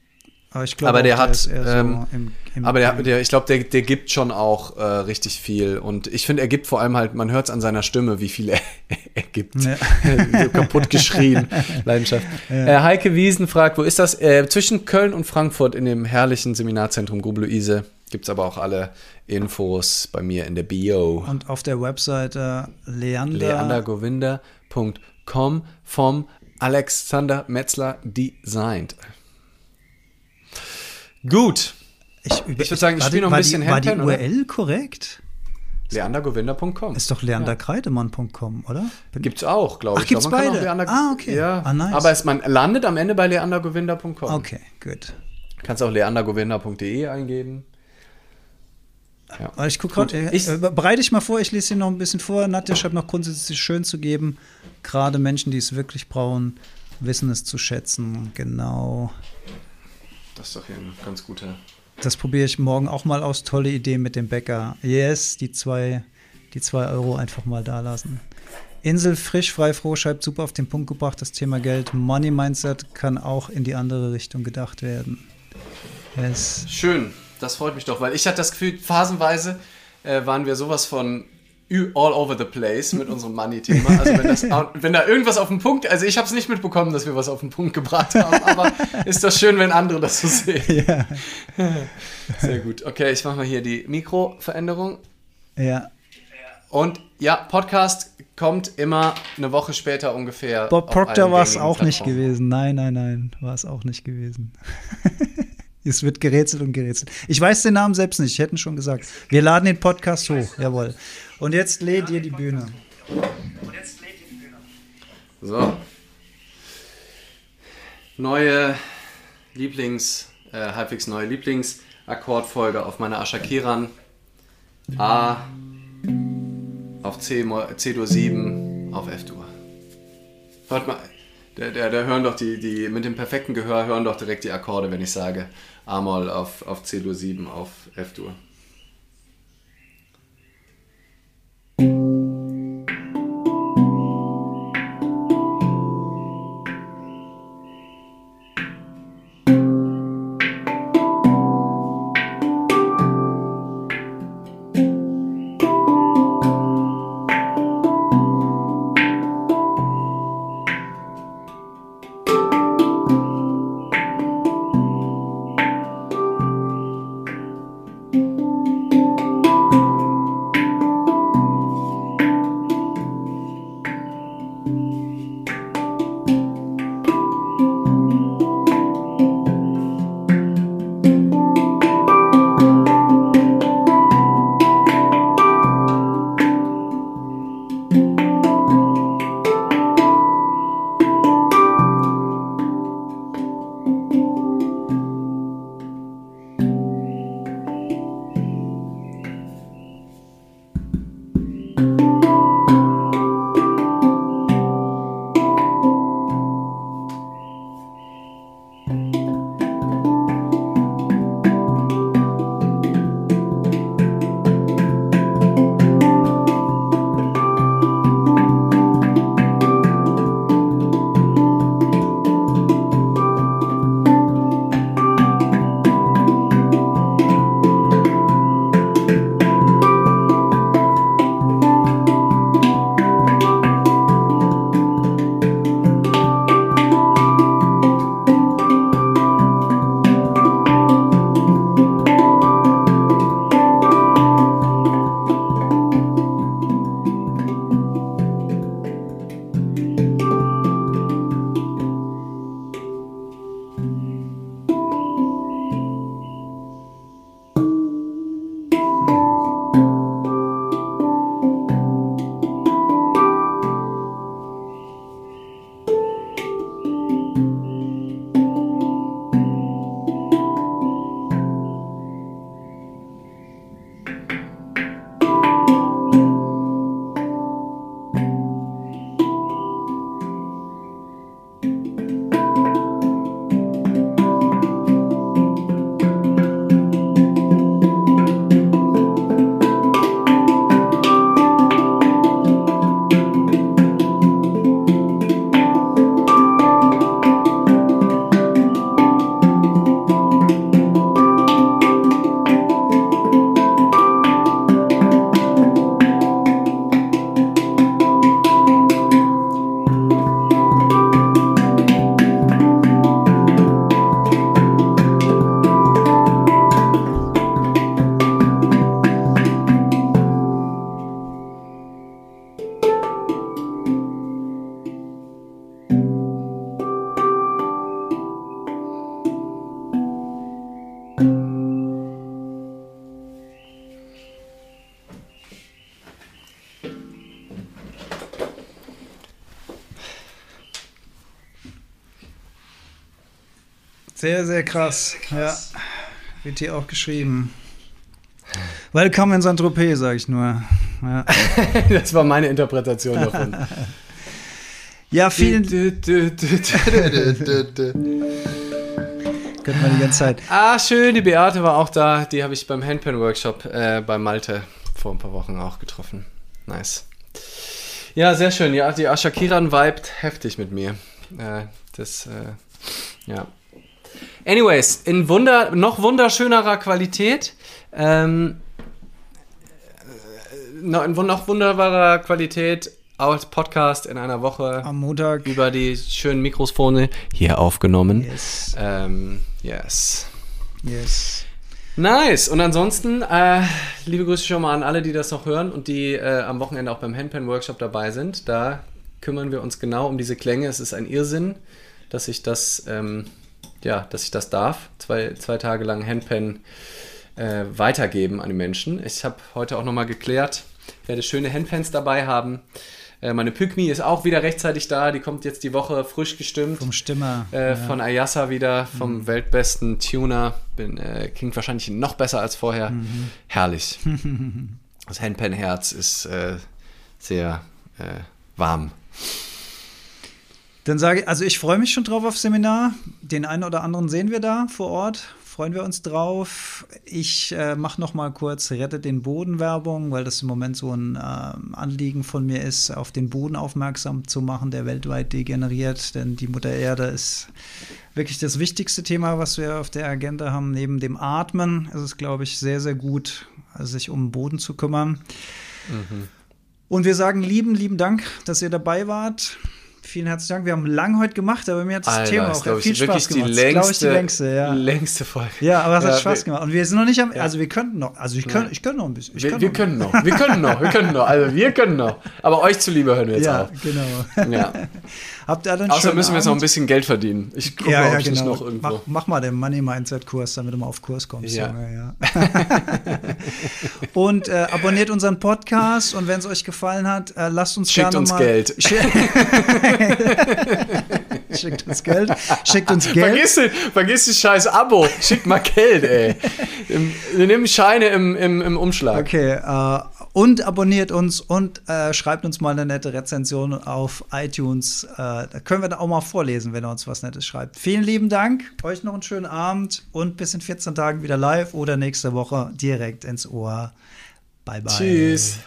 aber, ich glaub, aber der, hat, ähm, im, im aber der, der, ich glaube, der, der gibt schon auch äh, richtig viel. Und ich finde, er gibt vor allem halt, man hört es an seiner Stimme, wie viel er, er gibt. Ja. so kaputt geschrien, Leidenschaft. Ja. Äh, Heike Wiesen fragt, wo ist das? Äh, zwischen Köln und Frankfurt in dem herrlichen Seminarzentrum Grube Luise. Gibt es aber auch alle Infos bei mir in der Bio. Und auf der Webseite Leander. leandergovinda.com vom Alexander Metzler Designed. Gut. Ich, ich würde sagen, ich spiele noch ein bisschen die, War die URL oder? korrekt? leandergowinder.com. Ist doch leanderkreidemann.com, oder? Gibt's auch, glaube ich. Ach, gibt's beide? Leander, ah, okay. Ja. Ah, nice. Aber es, man landet am Ende bei leandergowinder.com. Okay, gut. Kannst auch leandergowinder.de eingeben. Ja. Ich gucke gerade, äh, bereite ich mal vor, ich lese hier noch ein bisschen vor. Nadja schreibt noch grundsätzlich schön zu geben. Gerade Menschen, die es wirklich brauchen, wissen es zu schätzen. Genau. Das ist doch hier ein ganz guter. Das probiere ich morgen auch mal aus. Tolle Idee mit dem Bäcker. Yes, die zwei, die zwei Euro einfach mal da lassen. Insel frisch, frei, froh, schreibt super auf den Punkt gebracht. Das Thema Geld, Money Mindset kann auch in die andere Richtung gedacht werden. Yes. Schön, das freut mich doch, weil ich hatte das Gefühl, phasenweise äh, waren wir sowas von all over the place mit unserem Money-Thema. Also wenn, das, wenn da irgendwas auf den Punkt, also ich habe es nicht mitbekommen, dass wir was auf den Punkt gebracht haben, aber ist das schön, wenn andere das so sehen. Ja. Sehr gut. Okay, ich mache mal hier die Mikroveränderung. Ja. Und ja, Podcast kommt immer eine Woche später ungefähr. Bob Proctor war es auch nicht gewesen. Nein, nein, nein, war es auch nicht gewesen. Es wird gerätselt und gerätselt. Ich weiß den Namen selbst nicht, ich hätte schon gesagt. Wir laden den Podcast hoch, jawohl. Und jetzt lädt ihr die Bühne. So. Neue Lieblings, äh, halbwegs neue Lieblingsakkordfolge auf meiner Ashakiran. A auf C, C-Dur 7 auf F-Dur. Hört mal, da, da, da, hören doch die, die, mit dem perfekten Gehör hören doch direkt die Akkorde, wenn ich sage A-Moll auf, auf C-Dur 7 auf F-Dur. Sehr, sehr krass. krass. Ja. Wird hier auch geschrieben. Welcome in Saint-Tropez, sag ich nur. Ja. das war meine Interpretation davon. ja, vielen Könnte man die ganze Zeit. Ah, schön, die Beate war auch da. Die habe ich beim Handpan-Workshop äh, bei Malte vor ein paar Wochen auch getroffen. Nice. Ja, sehr schön. Ja, die Ashakiran vibet heftig mit mir. Äh, das, äh, ja. Anyways, in Wunder, noch wunderschönerer Qualität. Ähm, äh, in noch wunderbarer Qualität als Podcast in einer Woche am Montag über die schönen Mikrofone hier aufgenommen. Yes. Ähm, yes. Yes. Nice. Und ansonsten, äh, liebe Grüße schon mal an alle, die das noch hören und die äh, am Wochenende auch beim Handpan-Workshop dabei sind. Da kümmern wir uns genau um diese Klänge. Es ist ein Irrsinn, dass ich das, ähm, ja, dass ich das darf. Zwei, zwei Tage lang Handpan äh, weitergeben an die Menschen. Ich habe heute auch nochmal geklärt, werde schöne Handpans dabei haben. Äh, meine Pygmy ist auch wieder rechtzeitig da. Die kommt jetzt die Woche frisch gestimmt. Vom Stimmer. Äh, ja. Von Ayasa wieder, vom mhm. weltbesten Tuner. Bin, äh, klingt wahrscheinlich noch besser als vorher. Mhm. Herrlich. das Handpan-Herz ist äh, sehr äh, warm. Dann sage ich, also ich freue mich schon drauf aufs Seminar. Den einen oder anderen sehen wir da vor Ort freuen wir uns drauf. Ich äh, mache noch mal kurz Rettet den Boden Werbung, weil das im Moment so ein äh, Anliegen von mir ist, auf den Boden aufmerksam zu machen, der weltweit degeneriert. Denn die Mutter Erde ist wirklich das wichtigste Thema, was wir auf der Agenda haben. Neben dem Atmen ist es, glaube ich, sehr, sehr gut, sich um den Boden zu kümmern. Mhm. Und wir sagen lieben, lieben Dank, dass ihr dabei wart. Vielen herzlichen Dank. Wir haben lang heute gemacht, aber mir hat das Alter, Thema auch viel ich, Spaß gemacht. Die längste, ich, die längste, ja. längste Folge. Ja, aber es ja, hat Spaß gemacht. Und wir sind noch nicht am, also wir könnten noch, also ich könnte, ich könnte noch ein bisschen. wir, wir können noch, wir können noch, wir können noch, also wir können noch. Aber euch zuliebe hören wir jetzt ja, auf. genau. Ja. Habt ihr dann Außer müssen wir jetzt noch ein bisschen Geld verdienen. Ich gucke ja, mal, ja, ob ich genau. noch irgendwo. Mach, mach, mal den Money Mindset Kurs, damit du mal auf Kurs kommst. Ja. Junge, ja. und äh, abonniert unseren Podcast und wenn es euch gefallen hat, äh, lasst uns Schickt gerne uns mal Geld. Schickt uns Geld. Schickt uns Geld. Vergiss, den, vergiss das scheiß Abo. Schickt mal Geld, ey. Wir nehmen Scheine im, im, im Umschlag. Okay, äh, und abonniert uns und äh, schreibt uns mal eine nette Rezension auf iTunes. Äh, da können wir da auch mal vorlesen, wenn ihr uns was Nettes schreibt. Vielen lieben Dank. Euch noch einen schönen Abend und bis in 14 Tagen wieder live oder nächste Woche direkt ins Ohr. Bye, bye. Tschüss.